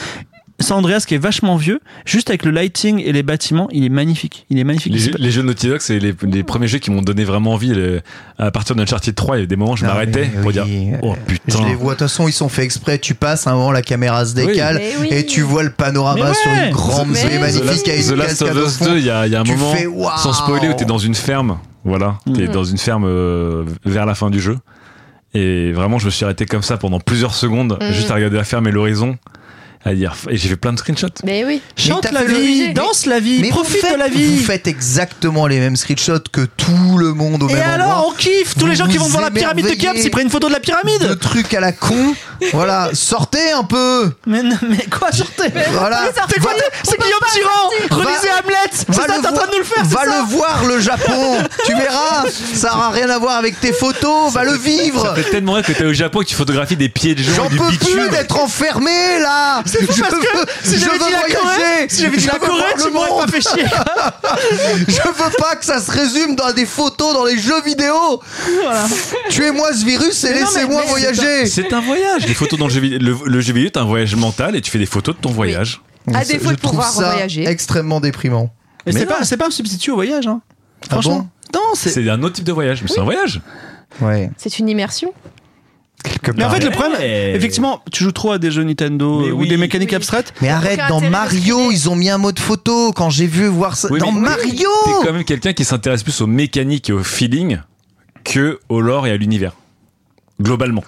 San Andreas qui est vachement vieux, juste avec le lighting et les bâtiments, il est magnifique. Il est magnifique. Les, jeux- jeux Naughty Dog, c'est les, les premiers jeux qui m'ont donné vraiment envie. les- à partir d'Uncharted 3, il y avait des moments où je m'arrêtais pour oui, dire Oh Je putain. les vois, de toute façon, ils sont faits exprès. Tu passes, à un moment, la caméra se décale oui. et tu vois le panorama Mais ouais. sur une grande baie magnifique avec The Last of Us fond. 2, il y a, il y a un Tu moment, fais, sans spoiler, où t'es dans une ferme. Voilà, t'es dans une ferme euh, vers la fin du jeu. Et vraiment, je me suis arrêté comme ça pendant plusieurs secondes, Mhm. juste à regarder la ferme et l'horizon. À dire, et j'ai fait plein de screenshots. Mais oui. Chante la le- vie, Mais- danse la vie, Mais profite faites, de la vie. Vous faites exactement les mêmes screenshots que tout le monde au Et même alors, endroit. on kiffe Tous Vous les gens qui vont voir la pyramide de Khéops, ils prennent une photo de la de pyramide trucs à la con. voilà, sortez un peu. mais, mais quoi, sortez? Voilà. C'est quoi Guillaume Tyran Relisez Hamlet C'est Va ça, le t'es en train voir- de nous le faire, Va le voir le Japon. <laughs> tu verras. Ça aura rien à voir avec tes photos. Va le vivre. Ça fait tellement que t'es au Japon et que tu photographies des pieds de gens J'en peux plus d'être enfermé là. C'est fou Je parce que si je j'avais veux dit la Corée, voyager. si j'avais dit Je la veux Corée, voir tu m'aurais pas fait chier. <laughs> Je veux pas que ça se résume dans des photos dans les jeux vidéo. Tuez-moi ce virus et laissez-moi voyager. C'est un voyage. Les photos dans le jeu vidéo, le, le jeu vidéo, c'est un voyage mental et tu fais des photos de ton voyage. À défaut de pouvoir ça voyager. extrêmement déprimant. Et Mais c'est pas, c'est pas un substitut au voyage, hein. Ah Franchement. non, c'est. C'est un autre type de voyage, mais c'est un voyage. Ouais. C'est une immersion. Quelque Mais en fait, le problème, effectivement, tu joues trop à des jeux Nintendo Mais ou oui. des mécaniques Oui. abstraites. Mais arrête, dans Mario, ils ont mis un mode photo. Quand j'ai vu voir ça. Oui, dans mais- Mario T'es quand même quelqu'un qui s'intéresse plus aux mécaniques et au feeling que au lore et à l'univers. Globalement.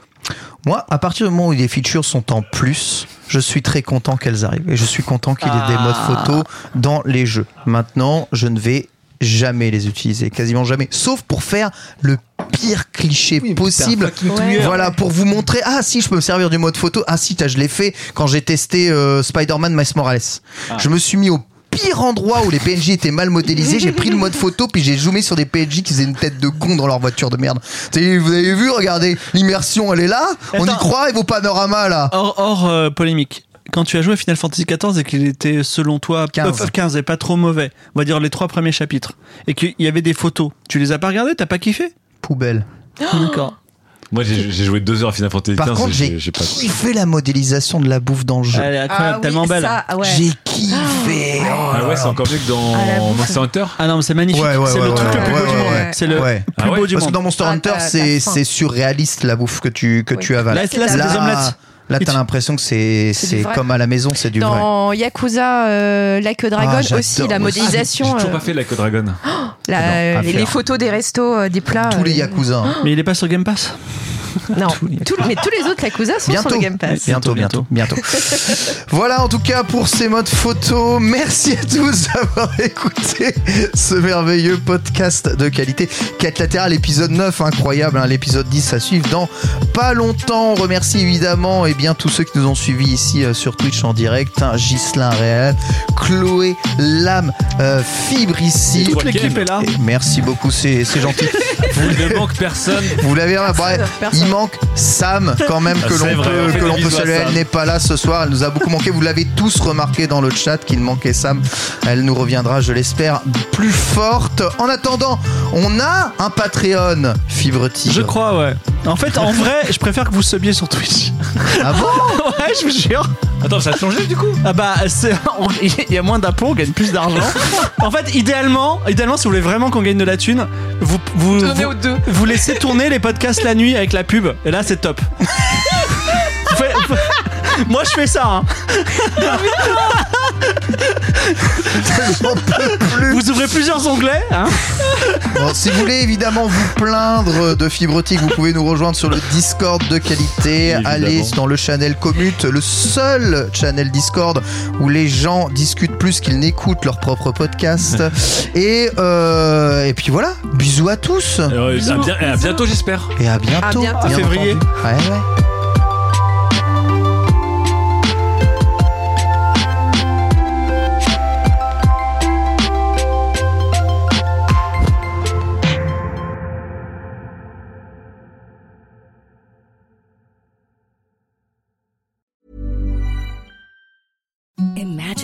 Moi, à partir du moment où les features sont en plus, je suis très content qu'elles arrivent. Et je suis content qu'il y ait des modes photo dans les jeux. Maintenant, je ne vais jamais les utiliser, quasiment jamais. Sauf pour faire le pire cliché possible. Ouais. Voilà, pour vous montrer, ah si, je peux me servir du mode photo. Ah si, je l'ai fait quand j'ai testé euh, Spider-Man Miles Morales. Je me suis mis au pire endroit où les PNJ étaient mal modélisés, j'ai pris le mode photo puis j'ai zoomé sur des PNJ qui faisaient une tête de con dans leur voiture de merde. Vous avez vu, regardez, l'immersion elle est là, on y croit et vos panoramas là. Hors, hors, euh, polémique. Quand tu as joué à Final Fantasy XIV et qu'il était, selon toi, 15. euh, 15 et pas trop mauvais, on va dire les trois premiers chapitres, et qu'il y avait des photos, tu les as pas regardées T'as pas kiffé? Poubelle. D'accord. Moi, j'ai joué deux heures à Final Fantasy Par 15, contre, j'ai kiffé la modélisation de la bouffe dans le jeu. Elle est incroyable, Ah oui, tellement belle. ouais. J'ai kiffé. Oh Ah ouais, là. c'est encore mieux que dans Ah. Monster Hunter? Ah non, mais c'est magnifique. Ouais, ouais, c'est ouais, le truc ouais, le plus ouais, beau du monde. ouais. C'est le Ouais. plus Ah ouais beau du Parce que monde. dans Monster Ah, Hunter, c'est surréaliste la bouffe que tu, que tu avales. Là, c'est des omelettes. Là, t'as l'impression que c'est comme à la maison, c'est du vrai. Dans Yakuza euh, Dragon Ah, aussi, la modélisation, J'ai toujours euh, pas fait <gasps> la Dragon. la- les photos des restos, euh, des plats. Tous les euh, Yakuza. hein. Mais il est pas sur Game Pass? <laughs> Non, mais tous les autres Yakuza sont Bientôt. sur le Game Pass. Bientôt, bientôt, bientôt. <laughs> voilà en tout cas pour ces modes photo. Merci à tous d'avoir <laughs> écouté ce merveilleux podcast de qualité. Quête latérale, épisode 9, incroyable. hein, L'épisode 10 à suivre dans pas longtemps. On remercie évidemment et bien tous ceux qui nous ont suivis ici euh, sur Twitch en direct. hein, Ghislain Réal, Chloé, Lame, euh, Fibre ici. Et Toute l'équipe est là. Et merci beaucoup, c'est c'est gentil. Il ne manque personne. Vous l'avez bref, Personne. Il manque Sam quand même Ah, que l'on vrai, peut, que l'on peut saluer. Elle n'est pas là ce soir, elle nous a beaucoup manqué. Vous l'avez tous remarqué dans le chat qu'il manquait Sam. Elle nous reviendra, je l'espère, plus forte. En attendant, on a un Patreon, Fibre Tigre. Je crois, ouais. En fait, en vrai, je préfère que vous subiez sur Twitch. Ah bon <laughs> ouais, je vous jure. Attends, ça a changé du coup? Ah bah, c'est- on- il y a moins d'impôts, on gagne plus d'argent. en fait, idéalement, idéalement, si vous voulez vraiment qu'on gagne de la thune, vous, vous, vous, aux deux. vous laissez tourner les podcasts la nuit avec la pub. Et là, c'est top. <laughs> Moi, je fais ça. hein. J'en peux plus. Vous ouvrez plusieurs onglets. Hein Bon, si vous voulez évidemment vous plaindre de Fibre Tigre, vous pouvez nous rejoindre sur le Discord de qualité. Évidemment. Allez dans le channel Commute, le seul channel Discord où les gens discutent plus qu'ils n'écoutent leur propre podcast. <laughs> et, euh, et puis voilà, bisous à tous Euh, à, bien- à bientôt, j'espère. et à bientôt. À bientôt. bien Février. entendu. Ouais, ouais.